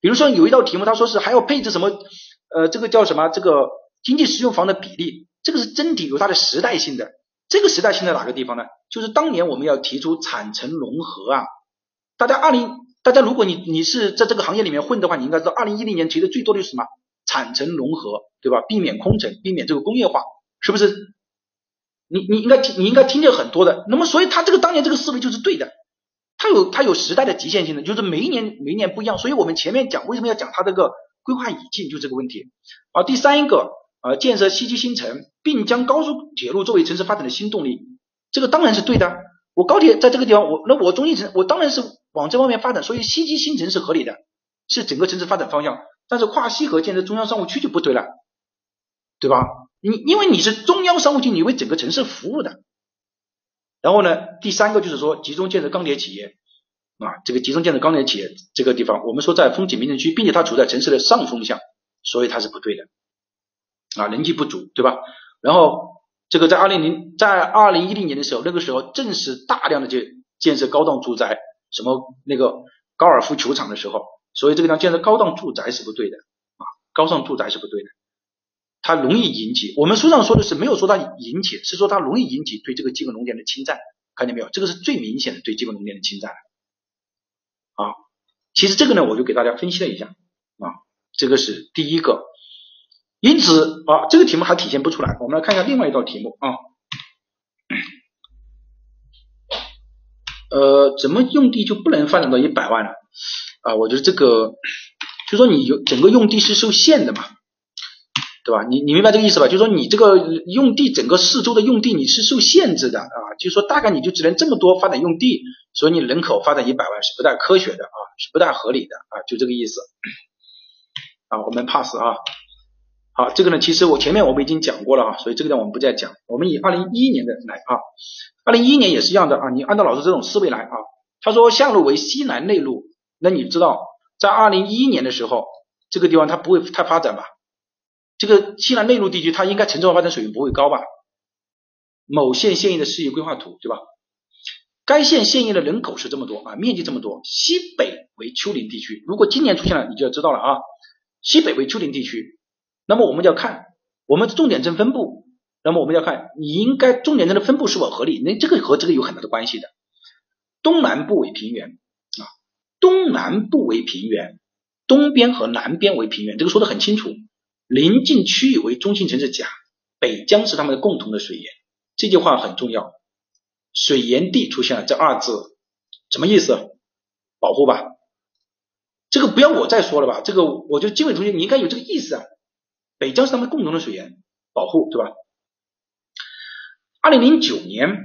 比如说有一道题目，他说是还要配置什么，呃，这个叫什么？这个经济适用房的比例，这个是真题，有它的时代性的。这个时代性在哪个地方呢？就是当年我们要提出产城融合啊。大家二零，大家如果你你是在这个行业里面混的话，你应该知道，二零一零年提的最多的是什么？产城融合，对吧？避免空城，避免这个工业化，是不是？你你应该听，你应该听见很多的。那么，所以他这个当年这个思维就是对的。它有它有时代的局限性的，就是每一年每一年不一样。所以我们前面讲为什么要讲它这个规划语境，就这个问题。啊，第三一个，呃，建设西区新城，并将高速铁路作为城市发展的新动力，这个当然是对的。我高铁在这个地方，我那我中心城，我当然是往这方面发展。所以西区新城是合理的，是整个城市发展方向。但是跨西河建设中央商务区就不对了，对吧？你因为你是中央商务区，你为整个城市服务的。然后呢，第三个就是说集中建设钢铁企业啊，这个集中建设钢铁企业这个地方，我们说在风景名胜区，并且它处在城市的上风向，所以它是不对的啊，人气不足，对吧？然后这个在二零零在二零一零年的时候，那个时候正是大量的建建设高档住宅，什么那个高尔夫球场的时候，所以这个地方建设高档住宅是不对的啊，高档住宅是不对的。它容易引起，我们书上说的是没有说它引起，是说它容易引起对这个基本农田的侵占，看见没有？这个是最明显的对基本农田的侵占啊。其实这个呢，我就给大家分析了一下啊，这个是第一个。因此啊，这个题目还体现不出来。我们来看一下另外一道题目啊，呃，怎么用地就不能发展到一百万了啊？我觉得这个就说你有整个用地是受限的嘛。对吧？你你明白这个意思吧？就是说你这个用地整个四周的用地你是受限制的啊，就是说大概你就只能这么多发展用地，所以你人口发展一百万是不太科学的啊，是不太合理的啊，就这个意思啊，我们 pass 啊。好，这个呢，其实我前面我们已经讲过了啊，所以这个呢我们不再讲。我们以二零一一年的来啊，二零一一年也是一样的啊，你按照老师这种思维来啊。他说下路为西南内陆，那你知道在二零一一年的时候，这个地方它不会太发展吧？这个西南内陆地区，它应该城镇化发展水平不会高吧？某县现役的事业规划图，对吧？该县现役的人口是这么多啊，面积这么多，西北为丘陵地区。如果今年出现了，你就要知道了啊，西北为丘陵地区，那么我们就要看我们重点镇分布，那么我们要看你应该重点镇的分布是否合理，那这个和这个有很大的关系的。东南部为平原啊，东南部为平原，东边和南边为平原，这个说的很清楚。临近区域为中心城市甲，北江是他们的共同的水源。这句话很重要。水源地出现了这二字，什么意思？保护吧。这个不要我再说了吧。这个我觉得金伟同学你应该有这个意思啊。北江是他们共同的水源，保护对吧？二零零九年，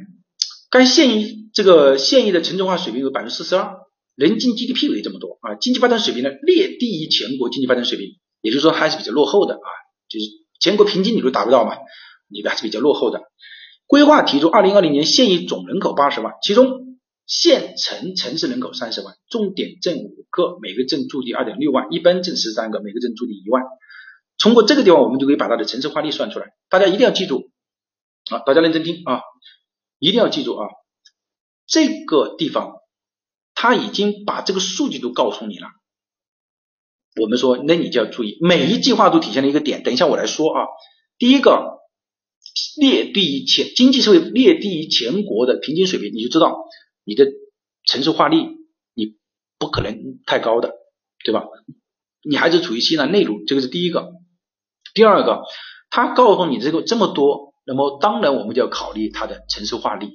该县域这个县域的城镇化水平为百分之四十二，人均 GDP 为这么多啊，经济发展水平呢略低于全国经济发展水平，也就是说还是比较落后的啊，就是全国平均你都达不到嘛，你的还是比较落后的。规划提出，二零二零年县域总人口八十万，其中县城城市人口三十万，重点镇五个，每个镇驻地二点六万，一般镇十三个，每个镇驻地一万。通过这个地方，我们就可以把它的城市化率算出来。大家一定要记住。啊，大家认真听啊，一定要记住啊，这个地方他已经把这个数据都告诉你了。我们说，那你就要注意，每一计划都体现了一个点。等一下我来说啊，第一个列低于前经济社会列低于全国的平均水平，你就知道你的城市化率你不可能太高的，对吧？你还是处于西南内陆，这个是第一个。第二个，他告诉你这个这么多。那么当然，我们就要考虑它的城市化率。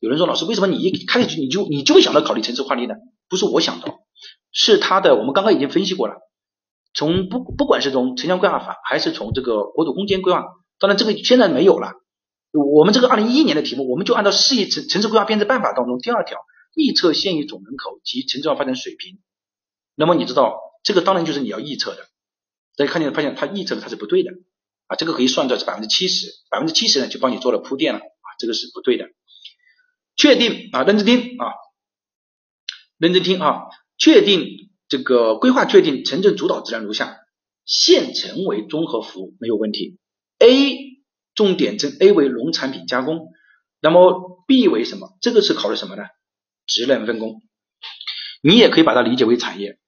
有人说，老师，为什么你一开始你就你就会想到考虑城市化率呢？不是我想到，是他的。我们刚刚已经分析过了。从不不管是从城乡规划法，还是从这个国土空间规划，当然这个现在没有了。我们这个二零一一年的题目，我们就按照市域城城市规划编制办法当中第二条，预测县域总人口及城镇化发展水平。那么你知道，这个当然就是你要预测的。大家看见发现，它预测的它是不对的。啊，这个可以算作是百分之七十，百分之七十呢就帮你做了铺垫了啊，这个是不对的。确定啊，认真听啊，认真听啊，确定这个规划确定城镇主导质量如下：县城为综合服务没有问题，A 重点镇 A 为农产品加工，那么 B 为什么？这个是考虑什么呢？职能分工，你也可以把它理解为产业。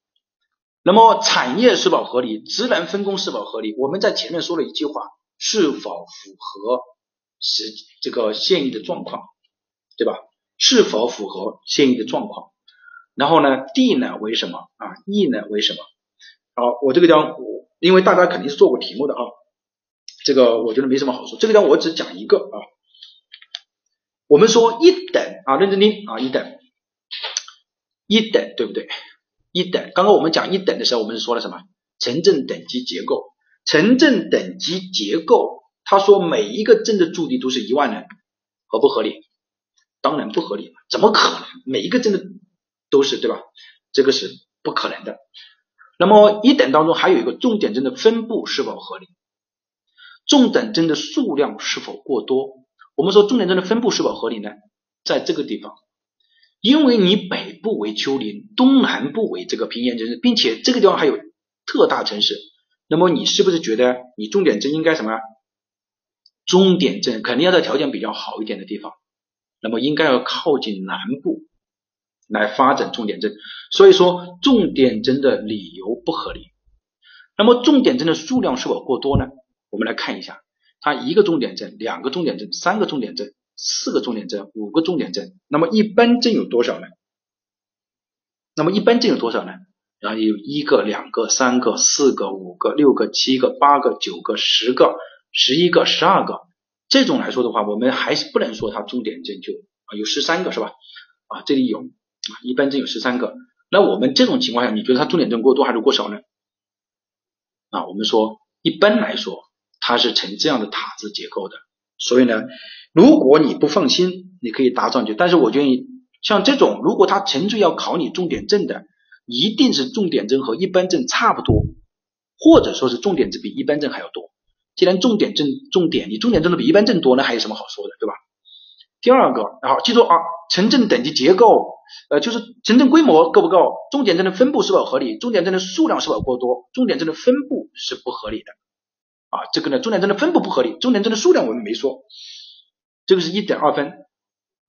那么产业是否合理，职能分工是否合理？我们在前面说了一句话，是否符合实这个现役的状况，对吧？是否符合现役的状况？然后呢，D 呢为什么啊？E 呢为什么？好，我这个地方我因为大家肯定是做过题目的啊，这个我觉得没什么好说。这个地方我只讲一个啊，我们说一等啊，认真听啊，一等，一等对不对？一等，刚刚我们讲一等的时候，我们是说了什么？城镇等级结构，城镇等级结构，他说每一个镇的驻地都是一万人，合不合理？当然不合理了，怎么可能？每一个镇的都是对吧？这个是不可能的。那么一等当中还有一个重点镇的分布是否合理？重点镇的数量是否过多？我们说重点镇的分布是否合理呢？在这个地方。因为你北部为丘陵，东南部为这个平原城市，并且这个地方还有特大城市，那么你是不是觉得你重点镇应该什么？重点镇肯定要在条件比较好一点的地方，那么应该要靠近南部来发展重点镇。所以说重点镇的理由不合理。那么重点镇的数量是否过多呢？我们来看一下，它一个重点镇、两个重点镇、三个重点镇。四个重点镇，五个重点镇，那么一般镇有多少呢？那么一般镇有多少呢？然后有一个、两个、三个、四个、五个、六个、七个、八个、九个、十个、十一个、十二个，这种来说的话，我们还是不能说它重点镇就啊有十三个是吧？啊这里有一般镇有十三个，那我们这种情况下，你觉得它重点镇过多还是过少呢？啊我们说一般来说它是呈这样的塔字结构的。所以呢，如果你不放心，你可以答上去。但是我建议，像这种，如果它纯粹要考你重点证的，一定是重点证和一般证差不多，或者说是重点证比一般证还要多。既然重点证重点，你重点证的比一般证多，那还有什么好说的，对吧？第二个，然后记住啊，城镇等级结构，呃，就是城镇规模够不够，重点镇的分布是否合理，重点镇的数量是否过多，重点镇的分布是不合理的。啊，这个呢，重点镇的分布不合理，重点镇的数量我们没说，这个是一点二分，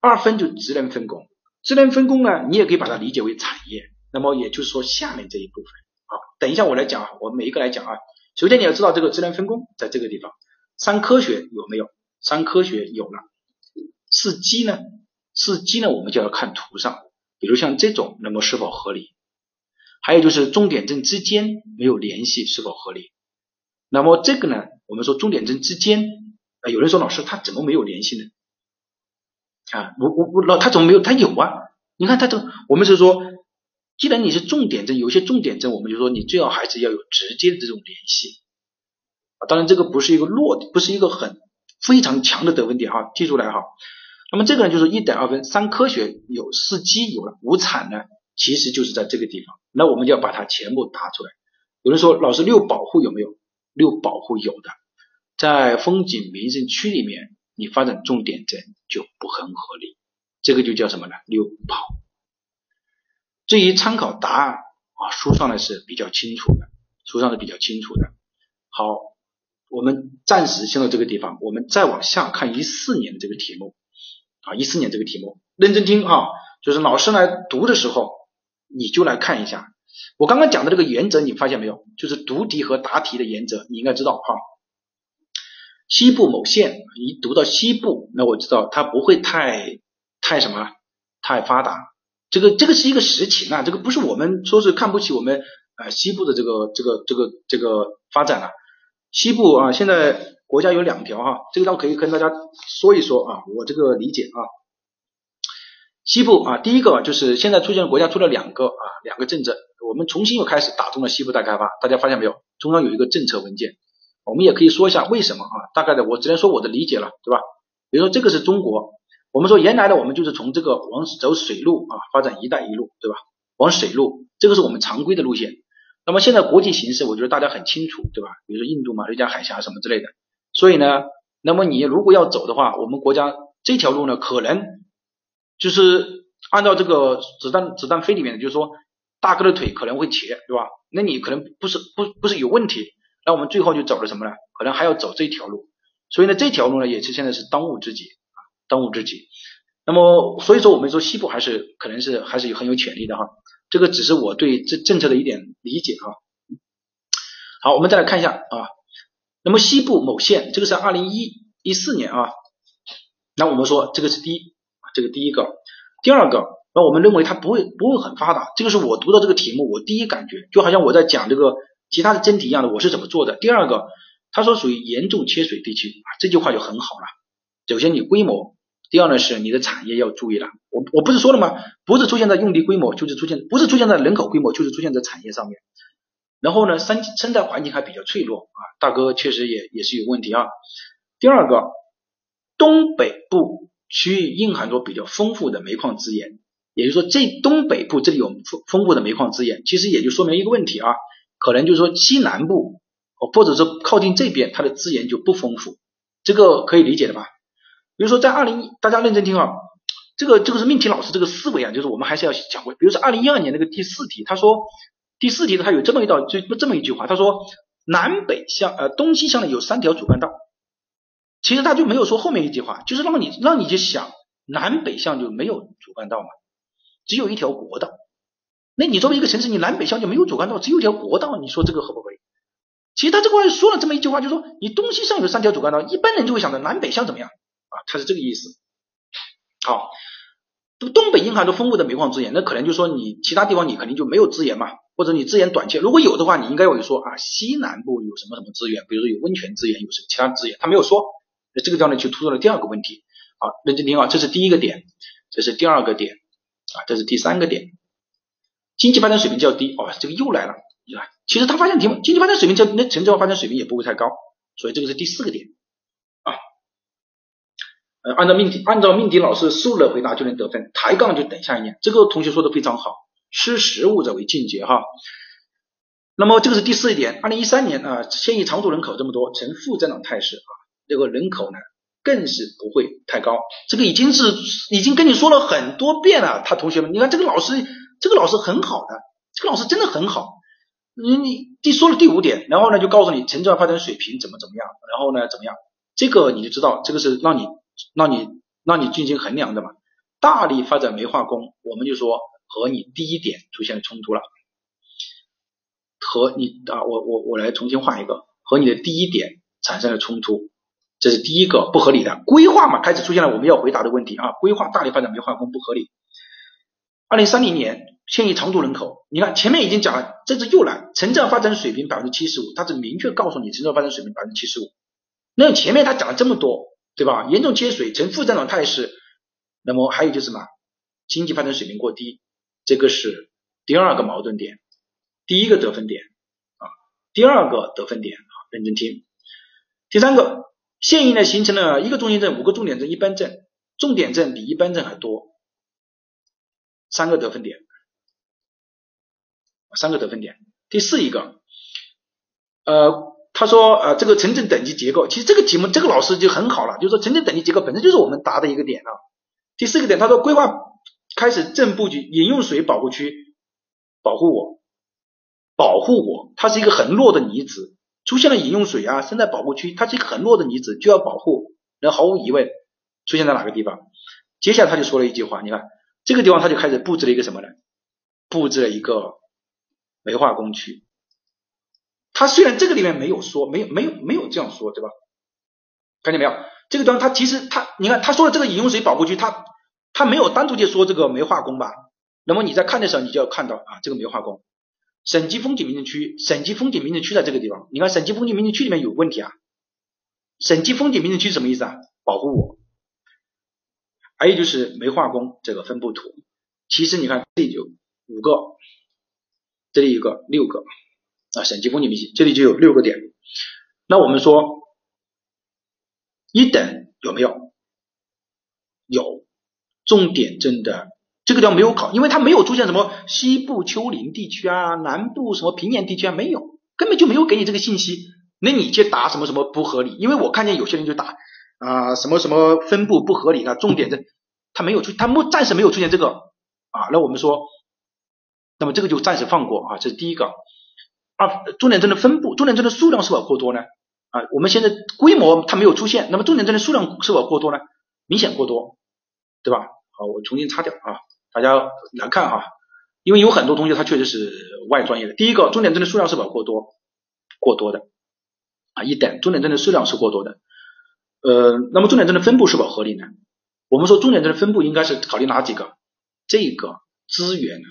二分就职能分工，职能分工呢，你也可以把它理解为产业，那么也就是说下面这一部分，好，等一下我来讲啊，我每一个来讲啊，首先你要知道这个职能分工在这个地方，三科学有没有？三科学有了，四基呢？四基呢，我们就要看图上，比如像这种，那么是否合理？还有就是重点证之间没有联系是否合理？那么这个呢，我们说重点证之间，啊，有人说老师他怎么没有联系呢？啊，我我我老他怎么没有？他有啊，你看他这，我们是说，既然你是重点证，有些重点证，我们就说你最好还是要有直接的这种联系啊。当然这个不是一个弱，不是一个很非常强的得分点哈，记住来哈。那么这个呢就是一等二分，三科学有四基有了，五产呢其实就是在这个地方，那我们就要把它全部答出来。有人说老师六保护有没有？六保护有的，在风景名胜区里面。你发展重点镇就不很合理，这个就叫什么呢？六跑。至于参考答案啊，书上呢是比较清楚的，书上是比较清楚的。好，我们暂时先到这个地方，我们再往下看一四年的这个题目啊，一四年这个题目，认真听啊，就是老师来读的时候，你就来看一下我刚刚讲的这个原则，你发现没有？就是读题和答题的原则，你应该知道哈。西部某县，一读到西部，那我知道它不会太太什么，太发达。这个这个是一个实情啊，这个不是我们说是看不起我们啊西部的这个这个这个这个发展啊。西部啊，现在国家有两条哈，这个倒可以跟大家说一说啊，我这个理解啊。西部啊，第一个就是现在出现国家出了两个啊两个政策，我们重新又开始打通了西部大开发，大家发现没有？中央有一个政策文件。我们也可以说一下为什么啊？大概的我只能说我的理解了，对吧？比如说这个是中国，我们说原来的我们就是从这个往走水路啊发展“一带一路”，对吧？往水路，这个是我们常规的路线。那么现在国际形势，我觉得大家很清楚，对吧？比如说印度嘛，瑞加海峡什么之类的。所以呢，那么你如果要走的话，我们国家这条路呢，可能就是按照这个子弹子弹飞里面的，就是说大哥的腿可能会瘸，对吧？那你可能不是不不是有问题。那我们最后就走了什么呢？可能还要走这条路，所以呢，这条路呢也是现在是当务之急啊，当务之急。那么，所以说我们说西部还是可能是还是有很有潜力的哈，这个只是我对这政策的一点理解哈。好，我们再来看一下啊，那么西部某县，这个是二零一一四年啊，那我们说这个是第一，这个第一个，第二个，那我们认为它不会不会很发达，这个是我读到这个题目我第一感觉，就好像我在讲这个。其他的真题一样的，我是怎么做的？第二个，他说属于严重缺水地区啊，这句话就很好了。首先你规模，第二呢是你的产业要注意了。我我不是说了吗？不是出现在用地规模，就是出现不是出现在人口规模，就是出现在产业上面。然后呢，生生态环境还比较脆弱啊，大哥确实也也是有问题啊。第二个，东北部区域蕴含着比较丰富的煤矿资源，也就是说这东北部这里有丰丰富的煤矿资源，其实也就说明一个问题啊。可能就是说西南部，或者说靠近这边，它的资源就不丰富，这个可以理解的吧？比如说在二零，大家认真听啊，这个这个是命题老师这个思维啊，就是我们还是要讲过。比如说二零一二年那个第四题，他说第四题呢他有这么一道就这么一句话，他说南北向呃东西向的有三条主干道，其实他就没有说后面一句话，就是让你让你去想南北向就没有主干道嘛，只有一条国道。那你作为一个城市，你南北向就没有主干道，只有一条国道，你说这个合不合理？其实他这块说了这么一句话，就是说你东西向有三条主干道，一般人就会想着南北向怎么样啊？他是这个意思。好，东北蕴含着丰富的煤矿资源，那可能就说你其他地方你肯定就没有资源嘛，或者你资源短缺。如果有的话，你应该会说啊，西南部有什么什么资源，比如说有温泉资源，有什么其他资源，他没有说。那这个地方呢就突出了第二个问题。好，认真听啊，这是第一个点，这是第二个点啊，这是第三个点。经济发展水平较低哦，这个又来了，对吧？其实他发现题目，经济发展水平较那城镇化发展水平也不会太高，所以这个是第四个点啊。呃，按照命题，按照命题老师输了回答就能得分，抬杠就等下一年。这个同学说的非常好，吃食物者为俊杰哈。那么这个是第四一点，二零一三年啊，现役常住人口这么多，呈负增长态势啊，这个人口呢更是不会太高。这个已经是已经跟你说了很多遍了，他同学们，你看这个老师。这个老师很好的，这个老师真的很好。你你第说了第五点，然后呢就告诉你城镇化发展水平怎么怎么样，然后呢怎么样，这个你就知道这个是让你让你让你进行衡量的嘛。大力发展煤化工，我们就说和你第一点出现了冲突了，和你啊我我我来重新画一个，和你的第一点产生了冲突，这是第一个不合理的规划嘛，开始出现了我们要回答的问题啊，规划大力发展煤化工不合理。二零三零年现役常住人口，你看前面已经讲了，这次又来城镇发展水平百分之七十五，它是明确告诉你城镇发展水平百分之七十五。那前面他讲了这么多，对吧？严重缺水，呈负增长态势。那么还有就是什么？经济发展水平过低，这个是第二个矛盾点，第一个得分点啊，第二个得分点啊，认真听。第三个，现役呢形成了一个中心镇、五个重点镇、一般镇，重点镇比一般镇还多，三个得分点，三个得分点。第四一个，呃。他说，呃，这个城镇等级结构，其实这个题目这个老师就很好了，就是说城镇等级结构本身就是我们答的一个点啊。第四个点，他说规划开始正布局饮用水保护区，保护我，保护我，它是一个很弱的离子，出现了饮用水啊，生态保护区，它是一个很弱的离子，就要保护。那毫无疑问出现在哪个地方？接下来他就说了一句话，你看这个地方他就开始布置了一个什么呢？布置了一个煤化工区。他虽然这个里面没有说，没有没有没有这样说，对吧？看见没有？这个地方他其实他，你看他说的这个饮用水保护区，他他没有单独去说这个煤化工吧？那么你在看的时候，你就要看到啊，这个煤化工，省级风景名胜区，省级风景名胜区在这个地方。你看省级风景名胜区里面有问题啊？省级风景名胜区什么意思啊？保护我。还有就是煤化工这个分布图，其实你看这里有五个，这里有个六个。啊，省级风景名胜，这里就有六个点。那我们说一等有没有？有，重点镇的这个地方没有考，因为它没有出现什么西部丘陵地区啊，南部什么平原地区啊，没有，根本就没有给你这个信息。那你去答什么什么不合理？因为我看见有些人就答啊什么什么分布不合理的重点镇，它没有出，它目暂时没有出现这个啊。那我们说，那么这个就暂时放过啊，这是第一个。啊，重点镇的分布，重点镇的数量是否过多呢？啊，我们现在规模它没有出现，那么重点镇的数量是否过多呢？明显过多，对吧？好，我重新擦掉啊，大家来看哈，因为有很多同学他确实是外专业的。第一个，重点镇的数量是否过多？过多的啊，一等重点镇的数量是过多的。呃，那么重点镇的分布是否合理呢？我们说重点镇的分布应该是考虑哪几个？这个资源呢？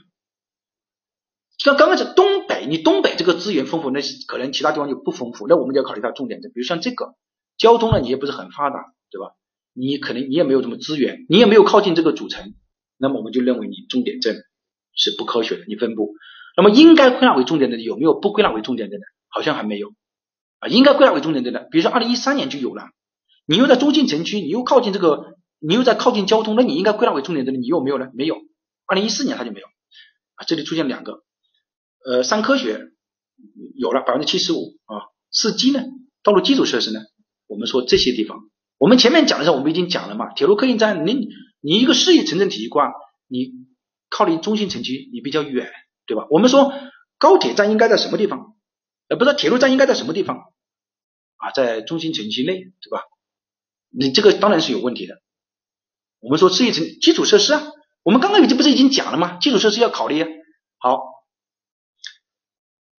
像刚开始东北，你东北这个资源丰富，那可能其他地方就不丰富，那我们就要考虑它重点镇。比如像这个交通呢，你也不是很发达，对吧？你可能你也没有什么资源，你也没有靠近这个主城，那么我们就认为你重点镇是不科学的，你分布。那么应该归纳为重点镇的有没有不归纳为重点镇的？好像还没有啊，应该归纳为重点镇的，比如说二零一三年就有了。你又在中心城区，你又靠近这个，你又在靠近交通，那你应该归纳为重点镇的，你有没有呢？没有。二零一四年它就没有啊，这里出现两个。呃，三科学有了百分之七十五啊，四基呢，道路基础设施呢，我们说这些地方，我们前面讲的时候我们已经讲了嘛，铁路客运站，你你一个市域城镇体系化，你靠离中心城区你比较远，对吧？我们说高铁站应该在什么地方？呃，不是铁路站应该在什么地方啊？在中心城区内，对吧？你这个当然是有问题的。我们说市域城基础设施啊，我们刚刚已经不是已经讲了吗？基础设施要考虑啊。好。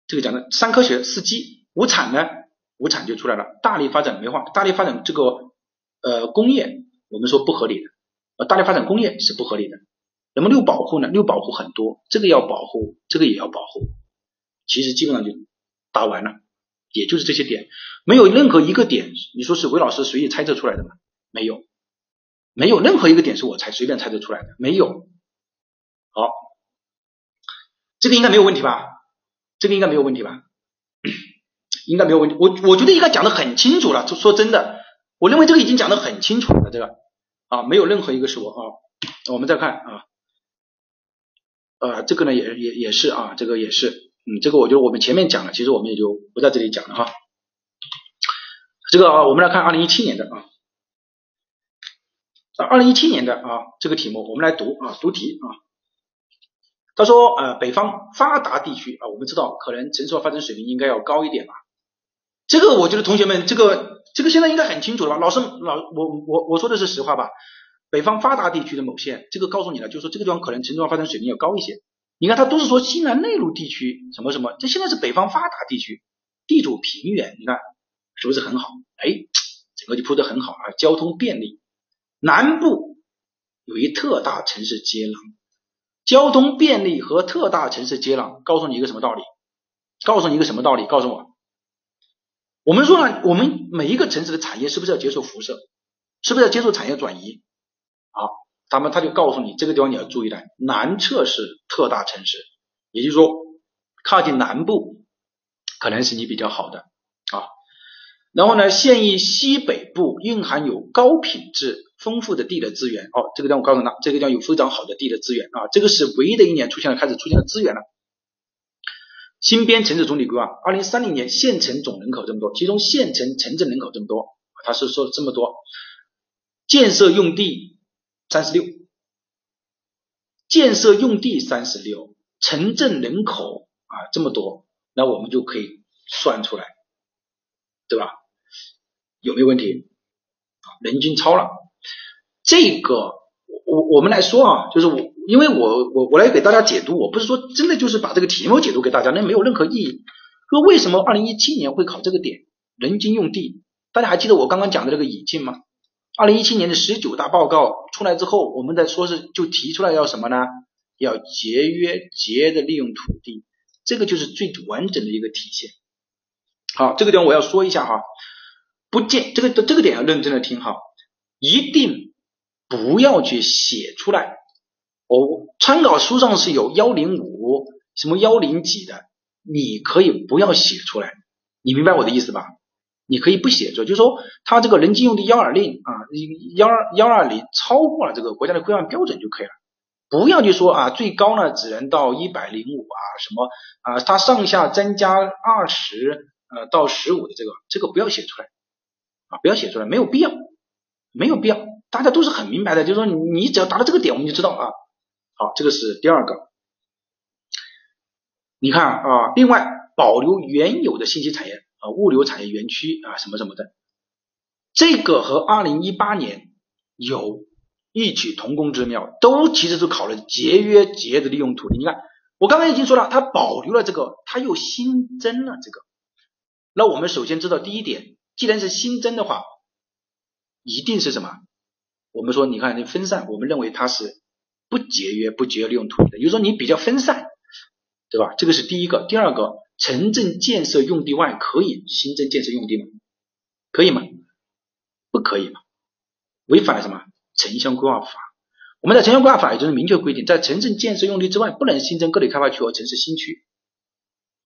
这个讲的三科学四基无产呢，无产就出来了，大力发展煤化，大力发展这个呃工业，我们说不合理的，呃大力发展工业是不合理的。那么六保护呢？六保护很多，这个要保护，这个也要保护，其实基本上就答完了，也就是这些点，没有任何一个点，你说是韦老师随意猜测出来的吗？没有，没有任何一个点是我才随便猜测出来的，没有。好，这个应该没有问题吧？这个应该没有问题吧？应该没有问题。我我觉得应该讲的很清楚了。说说真的，我认为这个已经讲的很清楚了。这个啊，没有任何一个是我啊。我们再看啊，呃，这个呢也也也是啊，这个也是，嗯，这个我觉得我们前面讲了，其实我们也就不在这里讲了哈。这个啊，我们来看二零一七年的啊，二零一七年的啊这个题目，我们来读啊读题啊。他说，呃，北方发达地区啊，我们知道可能城市化发展水平应该要高一点吧。这个我觉得同学们，这个这个现在应该很清楚了吧？老师，老我我我说的是实话吧？北方发达地区的某县，这个告诉你了，就是说这个地方可能城市化发展水平要高一些。你看，他都是说西南内陆地区什么什么，这现在是北方发达地区，地处平原，你看是不是很好？哎，整个就铺的很好啊，交通便利。南部有一特大城市接壤。交通便利和特大城市接壤，告诉你一个什么道理？告诉你一个什么道理？告诉我，我们说了，我们每一个城市的产业是不是要接受辐射？是不是要接受产业转移？好，他们他就告诉你这个地方你要注意的，南侧是特大城市，也就是说靠近南部可能是你比较好的啊。然后呢，县域西北部蕴含有高品质、丰富的地的资源。哦，这个地方我告诉他，这个地方有非常好的地的资源啊。这个是唯一的一年出现了，开始出现了资源了。新编城市总体规划，二零三零年县城总人口这么多，其中县城城镇人口这么多，他是说这么多，建设用地三十六，建设用地三十六，城镇人口啊这么多，那我们就可以算出来，对吧？有没有问题？人均超了，这个我我们来说啊，就是我因为我我我来给大家解读，我不是说真的就是把这个题目解读给大家，那没有任何意义。说为什么二零一七年会考这个点？人均用地，大家还记得我刚刚讲的这个语境吗？二零一七年的十九大报告出来之后，我们在说是就提出来要什么呢？要节约节约的利用土地，这个就是最完整的一个体现。好，这个地方我要说一下哈。不见这个这个点要认真的听好，一定不要去写出来。哦，参考书上是有幺零五什么幺零几的，你可以不要写出来。你明白我的意思吧？你可以不写出来，就是说它这个人均用的幺二零啊，幺二幺二零超过了这个国家的规范标准就可以了。不要去说啊，最高呢只能到一百零五啊，什么啊，它上下增加二十呃到十五的这个，这个不要写出来。啊，不要写出来，没有必要，没有必要，大家都是很明白的，就是说你只要达到这个点，我们就知道啊。好，这个是第二个。你看啊，另外保留原有的信息产业啊，物流产业园区啊，什么什么的，这个和二零一八年有异曲同工之妙，都其实是考虑节约节的利用土地。你看，我刚刚已经说了，它保留了这个，它又新增了这个。那我们首先知道第一点。既然是新增的话，一定是什么？我们说，你看你分散，我们认为它是不节约、不节约利用土地的。也就说，你比较分散，对吧？这个是第一个。第二个，城镇建设用地外可以新增建设用地吗？可以吗？不可以吗？违反了什么？城乡规划法。我们在城乡规划法也就是明确规定，在城镇建设用地之外，不能新增个体开发区和城市新区。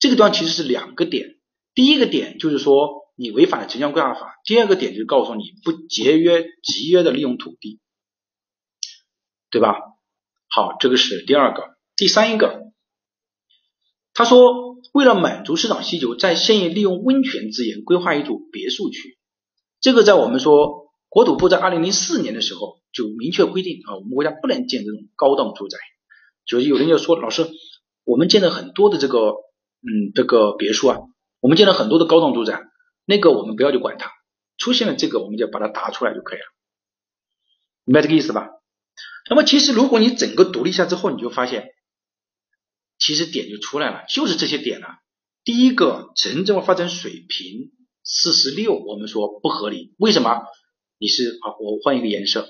这个地方其实是两个点。第一个点就是说。你违反了城乡规划法。第二个点就是告诉你不节约、集约的利用土地，对吧？好，这个是第二个。第三一个，他说为了满足市场需求，在县域利用温泉资源规划一组别墅区。这个在我们说国土部在二零零四年的时候就明确规定啊，我们国家不能建这种高档住宅。就是有人就说，老师，我们建了很多的这个嗯这个别墅啊，我们建了很多的高档住宅。那个我们不要去管它，出现了这个我们就把它答出来就可以了，明白这个意思吧？那么其实如果你整个读了一下之后，你就发现，其实点就出来了，就是这些点了。第一个城镇化发展水平四十六，我们说不合理，为什么？你是啊，我换一个颜色，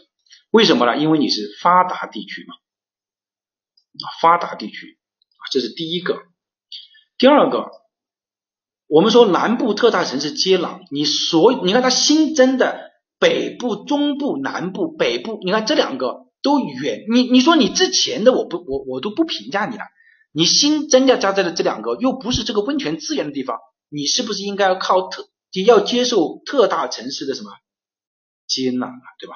为什么呢？因为你是发达地区嘛，啊，发达地区啊，这是第一个。第二个。我们说南部特大城市接壤，你所你看它新增的北部、中部、南部、北部，你看这两个都远，你你说你之前的我不我我都不评价你了，你新增加加在的这两个又不是这个温泉资源的地方，你是不是应该要靠特要接受特大城市的什么接纳啊，对吧？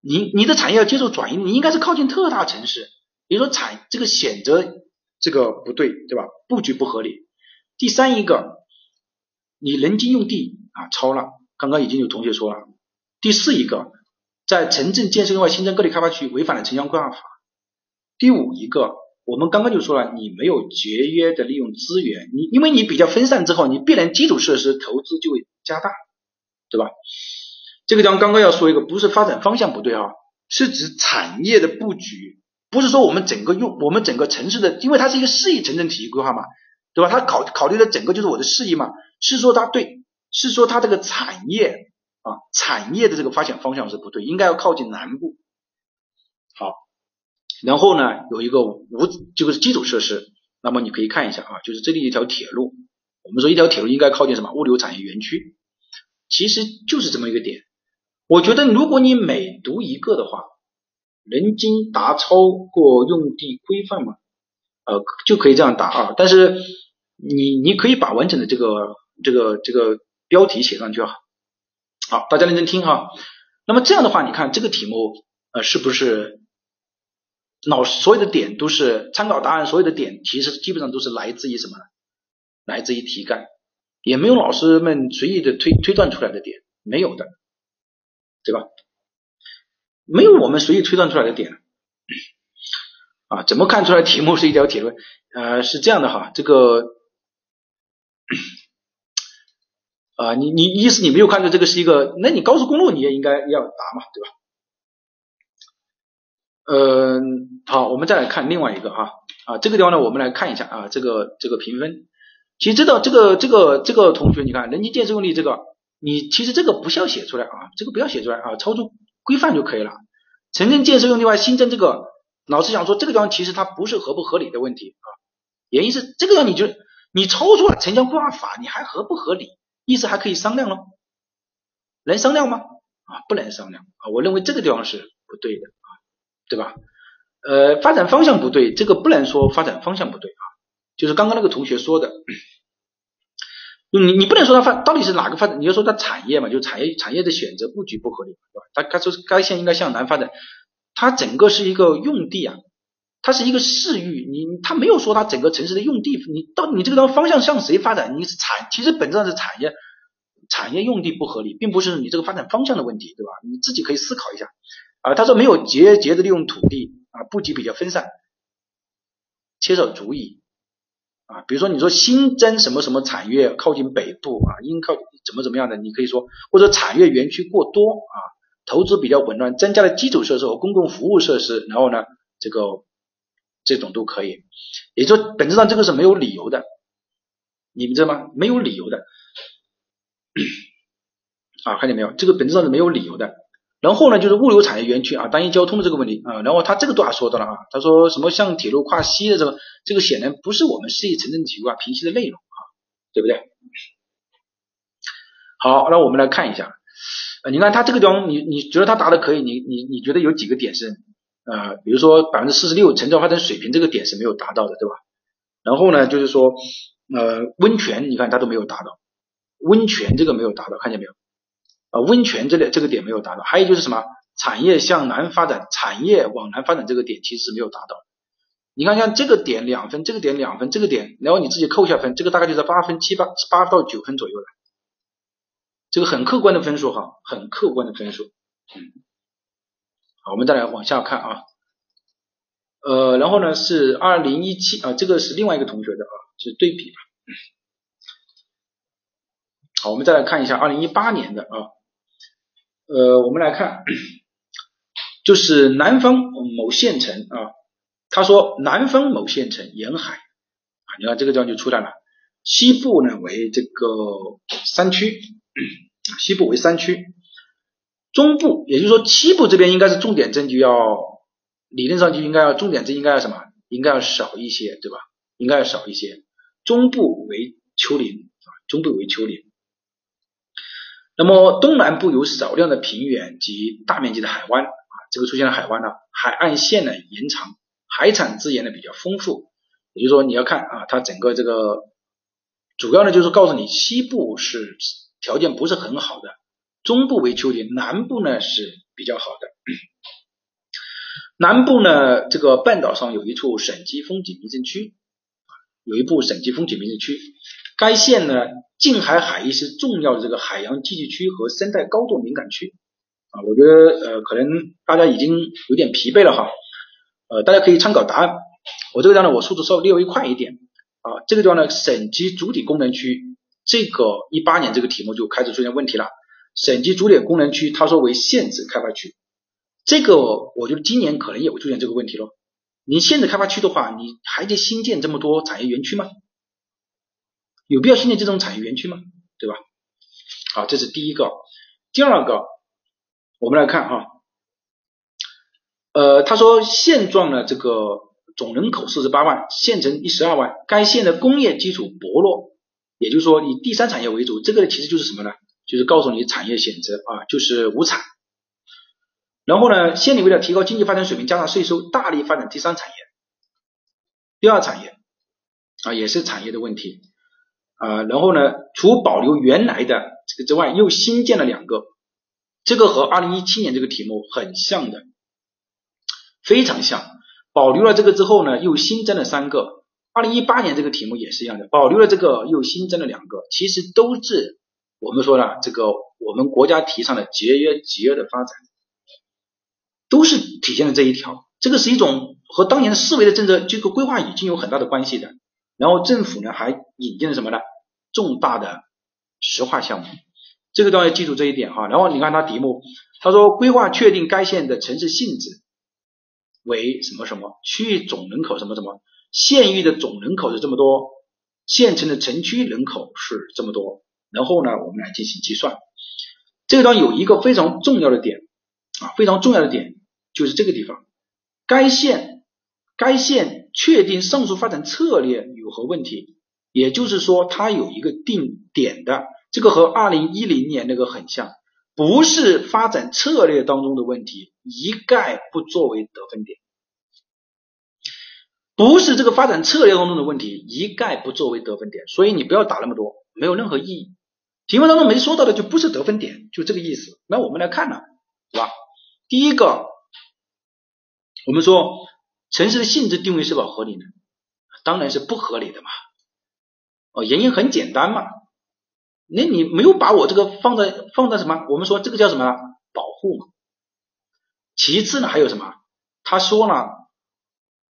你你的产业要接受转移，你应该是靠近特大城市，比如说产这个选择这个不对，对吧？布局不合理。第三一个，你人均用地啊超了，刚刚已经有同学说了。第四一个，在城镇建设外新增个体开发区，违反了城乡规划法。第五一个，我们刚刚就说了，你没有节约的利用资源，你因为你比较分散之后，你必然基础设施投资就会加大，对吧？这个地方刚刚要说一个，不是发展方向不对啊，是指产业的布局，不是说我们整个用我们整个城市的，因为它是一个市域城镇体系规划嘛。对吧？它考考虑的整个就是我的事业嘛，是说它对，是说它这个产业啊，产业的这个发展方向是不对，应该要靠近南部。好，然后呢有一个无就是基础设施，那么你可以看一下啊，就是这里一条铁路，我们说一条铁路应该靠近什么物流产业园区，其实就是这么一个点。我觉得如果你每读一个的话，人均达超过用地规范嘛？呃，就可以这样答啊。但是你你可以把完整的这个这个这个标题写上去啊。好，大家认真听哈。那么这样的话，你看这个题目呃是不是老师所有的点都是参考答案，所有的点其实基本上都是来自于什么？来自于题干，也没有老师们随意的推推断出来的点，没有的，对吧？没有我们随意推断出来的点啊？怎么看出来题目是一条铁路？呃，是这样的哈，这个啊，你你意思你没有看出这个是一个？那你高速公路你也应该要答嘛，对吧？嗯，好，我们再来看另外一个哈啊，这个地方呢，我们来看一下啊，这个这个评分，其实这道这个这个这个同学，你看人机建设用力这个，你其实这个不需要写出来啊，这个不要写出来啊，操作。规范就可以了。城镇建设用地外新增这个，老师想说这个地方其实它不是合不合理的问题啊，原因是这个地方你就你超出了城乡规划法，你还合不合理？意思还可以商量咯，能商量吗？啊，不能商量啊。我认为这个地方是不对的啊，对吧？呃，发展方向不对，这个不能说发展方向不对啊，就是刚刚那个同学说的。你你不能说它发到底是哪个发展，你就说它产业嘛，就产业产业的选择布局不合理，对吧？他该说该线应该向南发展，它整个是一个用地啊，它是一个市域，你它没有说它整个城市的用地，你到你这个方方向向谁发展？你是产，其实本质上是产业产业用地不合理，并不是你这个发展方向的问题，对吧？你自己可以思考一下啊。他说没有节节的利用土地啊，布局比较分散，缺少足以。啊，比如说你说新增什么什么产业靠近北部啊，应靠怎么怎么样的，你可以说或者产业园区过多啊，投资比较紊乱，增加了基础设施和公共服务设施，然后呢，这个这种都可以，也就本质上这个是没有理由的，你们知道吗？没有理由的，啊，看见没有？这个本质上是没有理由的。然后呢，就是物流产业园区啊，单一交通的这个问题啊，然后他这个都还说到了啊，他说什么像铁路跨西的这个，这个显然不是我们市域城镇体育啊评析的内容啊，对不对？好，那我们来看一下，你看他这个地方，你你觉得他答的可以，你你你觉得有几个点是呃，比如说百分之四十六城镇发展水平这个点是没有达到的，对吧？然后呢，就是说呃温泉，你看它都没有达到，温泉这个没有达到，看见没有？啊，温泉这里这个点没有达到，还有就是什么产业向南发展，产业往南发展这个点其实是没有达到。你看像这个点两分，这个点两分，这个点，然后你自己扣下分，这个大概就是八分七八八到九分左右了。这个很客观的分数哈，很客观的分数。好，我们再来往下看啊。呃，然后呢是二零一七啊，这个是另外一个同学的啊，是对比吧。好，我们再来看一下二零一八年的啊。呃，我们来看，就是南方某县城啊，他说南方某县城沿海啊，你看这个地方就出来了。西部呢为这个山区，西部为山区，中部也就是说西部这边应该是重点镇就要理论上就应该要重点镇应该要什么？应该要少一些，对吧？应该要少一些。中部为丘陵啊，中部为丘陵。那么东南部有少量的平原及大面积的海湾啊，这个出现了海湾呢，海岸线呢延长，海产资源呢比较丰富。也就是说你要看啊，它整个这个主要呢就是告诉你西部是条件不是很好的，中部为丘陵，南部呢是比较好的。南部呢这个半岛上有一处省级风景名胜区有一部省级风景名胜区，该县呢。近海海域是重要的这个海洋经济区和生态高度敏感区啊，我觉得呃可能大家已经有点疲惫了哈，呃大家可以参考答案。我这个地方呢，我速度稍微略微快一点啊，这个地方呢省级主体功能区，这个一八年这个题目就开始出现问题了。省级主点功能区，他说为限制开发区，这个我觉得今年可能也会出现这个问题咯。你限制开发区的话，你还得新建这么多产业园区吗？有必要新建这种产业园区吗？对吧？好，这是第一个。第二个，我们来看哈，呃，他说现状呢，这个总人口四十八万，县城一十二万，该县的工业基础薄弱，也就是说以第三产业为主，这个其实就是什么呢？就是告诉你产业选择啊，就是无产。然后呢，县里为了提高经济发展水平，加上税收，大力发展第三产业、第二产业啊，也是产业的问题啊。然后呢，除保留原来的这个之外，又新建了两个。这个和二零一七年这个题目很像的，非常像。保留了这个之后呢，又新增了三个。二零一八年这个题目也是一样的，保留了这个，又新增了两个。其实都是我们说了，这个我们国家提倡的节约节约的发展，都是体现了这一条。这个是一种和当年的思维的政策这个规划已经有很大的关系的。然后政府呢还引进了什么呢？重大的石化项目。这个都要记住这一点哈，然后你看它题目，他说规划确定该县的城市性质为什么什么，区域总人口什么什么，县域的总人口是这么多，县城的城区人口是这么多，然后呢，我们来进行计算。这个地方有一个非常重要的点啊，非常重要的点就是这个地方，该县该县确定上述发展策略有何问题，也就是说它有一个定点的。这个和二零一零年那个很像，不是发展策略当中的问题，一概不作为得分点。不是这个发展策略当中的问题，一概不作为得分点。所以你不要打那么多，没有任何意义。题目当中没说到的就不是得分点，就这个意思。那我们来看呢，是吧？第一个，我们说城市的性质定位是否合理呢？当然是不合理的嘛。哦，原因很简单嘛。那你没有把我这个放在放在什么？我们说这个叫什么？保护嘛。其次呢，还有什么？他说了，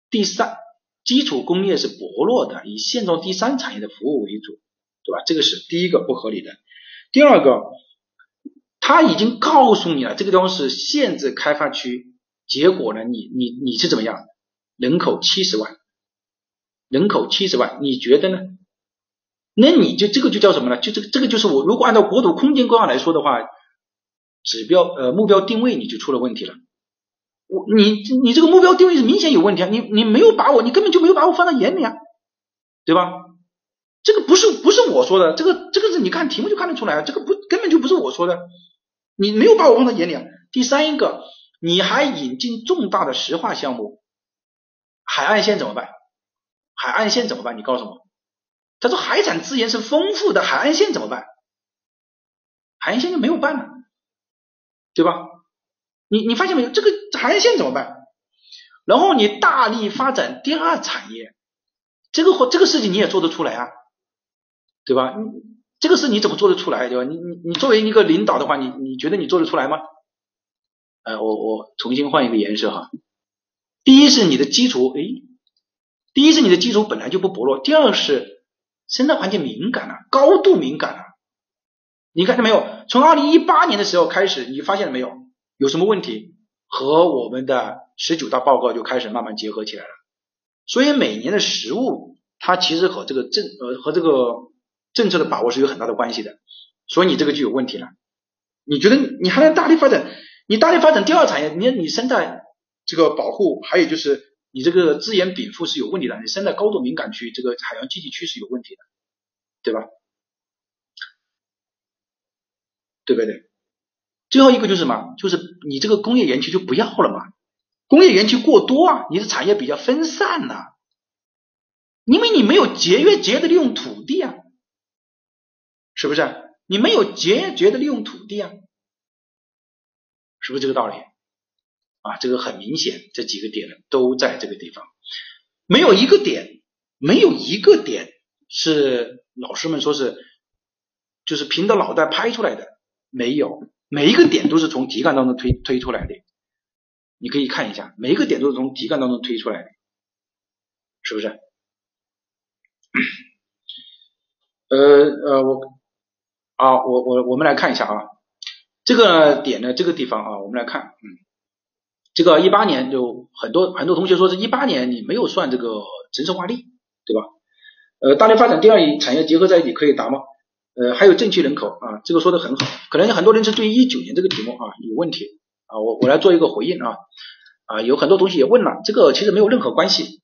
第三，基础工业是薄弱的，以现状第三产业的服务为主，对吧？这个是第一个不合理的。第二个，他已经告诉你了，这个地方是限制开发区，结果呢，你你你是怎么样？人口七十万，人口七十万，你觉得呢？那你就这个就叫什么呢？就这个这个就是我如果按照国土空间规划来说的话，指标呃目标定位你就出了问题了。我你你这个目标定位是明显有问题啊！你你没有把我，你根本就没有把我放在眼里啊，对吧？这个不是不是我说的，这个这个是你看题目就看得出来啊，这个不根本就不是我说的，你没有把我放在眼里啊。第三一个，你还引进重大的石化项目，海岸线怎么办？海岸线怎么办？你告诉我。他说海产资源是丰富的，海岸线怎么办？海岸线就没有办了，对吧？你你发现没有？这个海岸线怎么办？然后你大力发展第二产业，这个活这个事情你也做得出来啊，对吧？你这个事你怎么做得出来，对吧？你你你作为一个领导的话，你你觉得你做得出来吗？呃，我我重新换一个颜色哈。第一是你的基础，哎，第一是你的基础本来就不薄弱，第二是。生态环境敏感了，高度敏感了。你看见没有？从二零一八年的时候开始，你发现了没有？有什么问题？和我们的十九大报告就开始慢慢结合起来了。所以每年的食物，它其实和这个政呃和这个政策的把握是有很大的关系的。所以你这个就有问题了。你觉得你还能大力发展？你大力发展第二产业，你你生态这个保护，还有就是。你这个资源禀赋是有问题的，你生态高度敏感区，这个海洋经济区是有问题的，对吧？对不对？最后一个就是什么？就是你这个工业园区就不要了嘛，工业园区过多啊，你的产业比较分散呐，因为你没有节约节约的利用土地啊，是不是？你没有节约节约的利用土地啊，是不是这个道理？啊，这个很明显，这几个点都在这个地方，没有一个点，没有一个点是老师们说是就是凭着脑袋拍出来的，没有，每一个点都是从题干当中推推出来的，你可以看一下，每一个点都是从题干当中推出来的，是不是？呃呃，我啊，我我我们来看一下啊，这个点呢，这个地方啊，我们来看，嗯。这个一八年就很多很多同学说是一八年你没有算这个城市化率，对吧？呃，大力发展第二产业结合在一起可以答吗？呃，还有镇区人口啊，这个说的很好，可能很多人是对一九年这个题目啊有问题啊，我我来做一个回应啊。啊，有很多同学也问了，这个其实没有任何关系。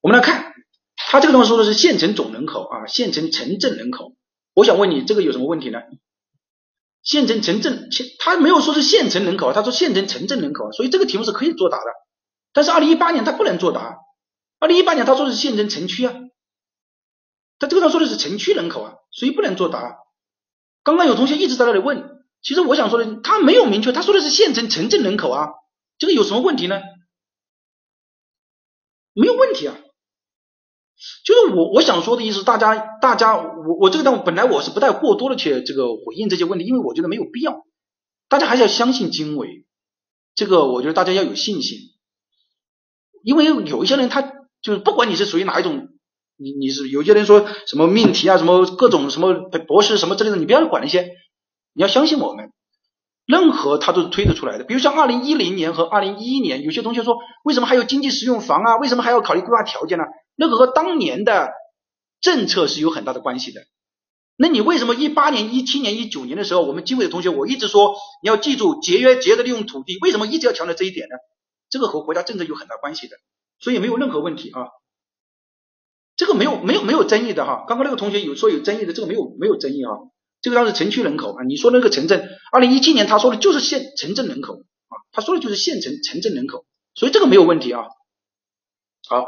我们来看，他这个东西说的是县城总人口啊，县城城镇人口。我想问你，这个有什么问题呢？县城城镇县，他没有说是县城人口，他说县城城镇人口，所以这个题目是可以作答的。但是二零一八年他不能作答，二零一八年他说的是县城城区啊，他这个他说的是城区人口啊，所以不能作答。刚刚有同学一直在那里问，其实我想说的，他没有明确，他说的是县城城镇人口啊，这个有什么问题呢？没有问题啊。就是我我想说的意思，大家大家我我这个方本来我是不带过多的去这个回应这些问题，因为我觉得没有必要，大家还是要相信经纬，这个我觉得大家要有信心，因为有一些人他就是不管你是属于哪一种，你你是有些人说什么命题啊，什么各种什么博士什么之类的，你不要管那些，你要相信我们。任何他都是推得出来的，比如像二零一零年和二零一一年，有些同学说为什么还有经济适用房啊？为什么还要考虑规划条件呢？那个和当年的政策是有很大的关系的。那你为什么一八年、一七年、一九年的时候，我们经纬的同学我一直说你要记住节约、节约的利用土地，为什么一直要强调这一点呢？这个和国家政策有很大关系的，所以没有任何问题啊。这个没有没有没有争议的哈。刚刚那个同学有说有争议的，这个没有没有争议啊。这个当是城区人口啊，你说那个城镇，二零一七年他说的就是县城镇人口啊，他说的就是县城城镇人口，所以这个没有问题啊。好，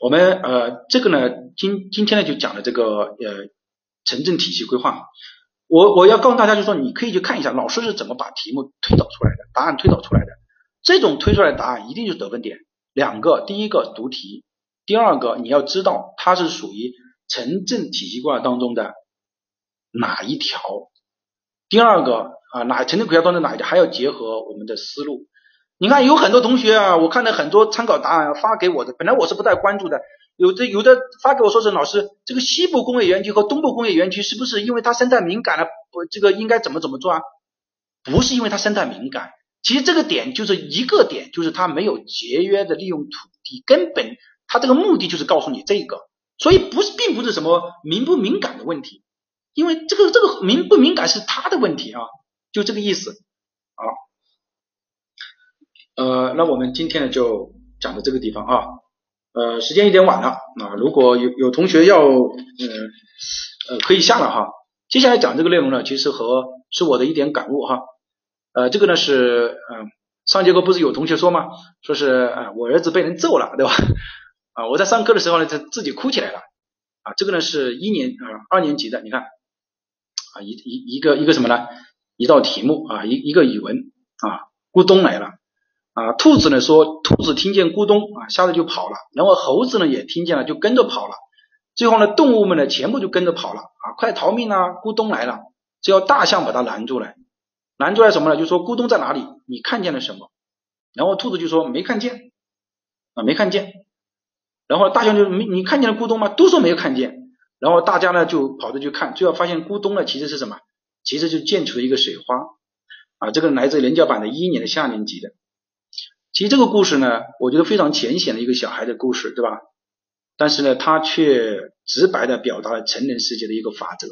我们呃这个呢，今今天呢就讲了这个呃城镇体系规划，我我要告诉大家就说你可以去看一下老师是怎么把题目推导出来的，答案推导出来的，这种推出来的答案一定就是得分点，两个，第一个读题，第二个你要知道它是属于城镇体系规划当中的。哪一条？第二个啊，哪城镇规划当中哪一条还要结合我们的思路？你看有很多同学啊，我看到很多参考答案发给我的，本来我是不太关注的，有的有的发给我说是老师，这个西部工业园区和东部工业园区是不是因为它生态敏感了？不，这个应该怎么怎么做啊？不是因为它生态敏感，其实这个点就是一个点，就是它没有节约的利用土地，根本它这个目的就是告诉你这个，所以不是并不是什么敏不敏感的问题。因为这个这个敏不敏感是他的问题啊，就这个意思啊。呃，那我们今天呢就讲到这个地方啊。呃，时间有点晚了啊，如果有有同学要嗯呃可以下了哈。接下来讲这个内容呢，其实和是我的一点感悟哈。呃，这个呢是嗯上节课不是有同学说吗？说是啊我儿子被人揍了对吧？啊我在上课的时候呢，他自己哭起来了啊。这个呢是一年啊二年级的，你看。啊，一一一个一个什么呢？一道题目啊，一一个语文啊，咕咚来了啊，兔子呢说，兔子听见咕咚啊，吓得就跑了，然后猴子呢也听见了，就跟着跑了，最后呢，动物们呢全部就跟着跑了啊，快逃命啊！咕咚来了，只要大象把它拦住了，拦住了什么呢？就说咕咚在哪里？你看见了什么？然后兔子就说没看见啊，没看见。然后大象就没你看见了咕咚吗？都说没有看见。然后大家呢就跑着去看，最后发现咕咚呢其实是什么？其实就溅出了一个水花啊！这个来自人教版的一年的下年级的。其实这个故事呢，我觉得非常浅显的一个小孩的故事，对吧？但是呢，他却直白的表达了成人世界的一个法则。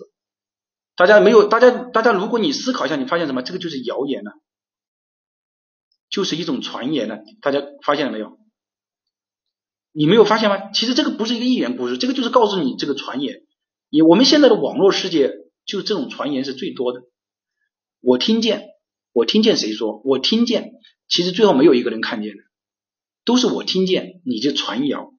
大家没有，大家大家，如果你思考一下，你发现什么？这个就是谣言了，就是一种传言了。大家发现了没有？你没有发现吗？其实这个不是一个寓言故事，这个就是告诉你这个传言。你我们现在的网络世界，就这种传言是最多的。我听见，我听见谁说？我听见，其实最后没有一个人看见的，都是我听见，你就传谣。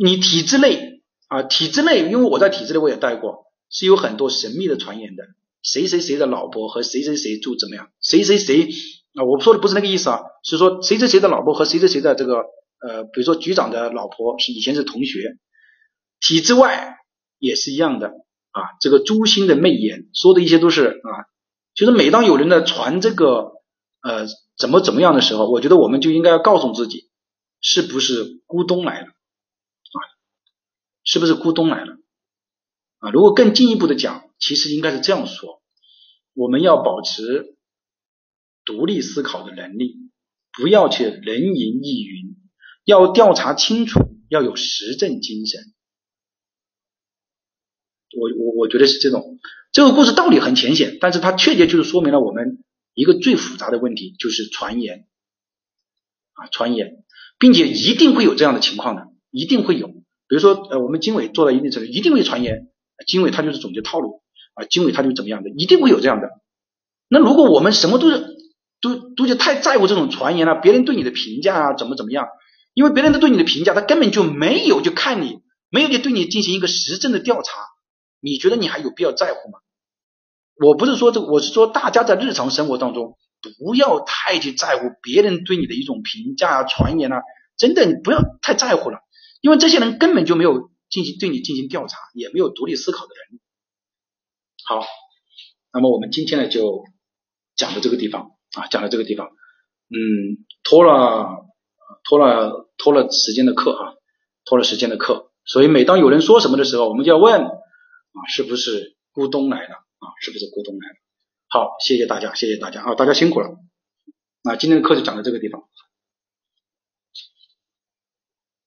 你体制内啊，体制内，因为我在体制内我也待过，是有很多神秘的传言的。谁谁谁的老婆和谁谁谁住怎么样？谁谁谁啊？我说的不是那个意思啊，是说谁谁谁的老婆和谁谁谁的这个。呃，比如说局长的老婆是以前是同学，体制外也是一样的啊。这个诛心的媚言，说的一些都是啊，就是每当有人在传这个呃怎么怎么样的时候，我觉得我们就应该要告诉自己，是不是咕咚来了啊？是不是咕咚来了啊？如果更进一步的讲，其实应该是这样说：我们要保持独立思考的能力，不要去人云亦云。要调查清楚，要有实证精神。我我我觉得是这种。这个故事道理很浅显，但是它确切就是说明了我们一个最复杂的问题就是传言啊，传言，并且一定会有这样的情况的，一定会有。比如说，呃，我们经纬做到一定程度，一定会传言，经纬它就是总结套路啊，经纬它就怎么样的，一定会有这样的。那如果我们什么都是都都就太在乎这种传言了，别人对你的评价啊，怎么怎么样？因为别人都对你的评价，他根本就没有就看你，没有就对你进行一个实证的调查，你觉得你还有必要在乎吗？我不是说这，我是说大家在日常生活当中不要太去在乎别人对你的一种评价啊、传言啊，真的你不要太在乎了，因为这些人根本就没有进行对你进行调查，也没有独立思考的人。好，那么我们今天呢就讲到这个地方啊，讲到这个地方，嗯，拖了拖了拖了时间的课啊，拖了时间的课，所以每当有人说什么的时候，我们就要问啊，是不是咕咚来了？啊，是不是股东来了？好，谢谢大家，谢谢大家啊，大家辛苦了。那今天的课就讲到这个地方。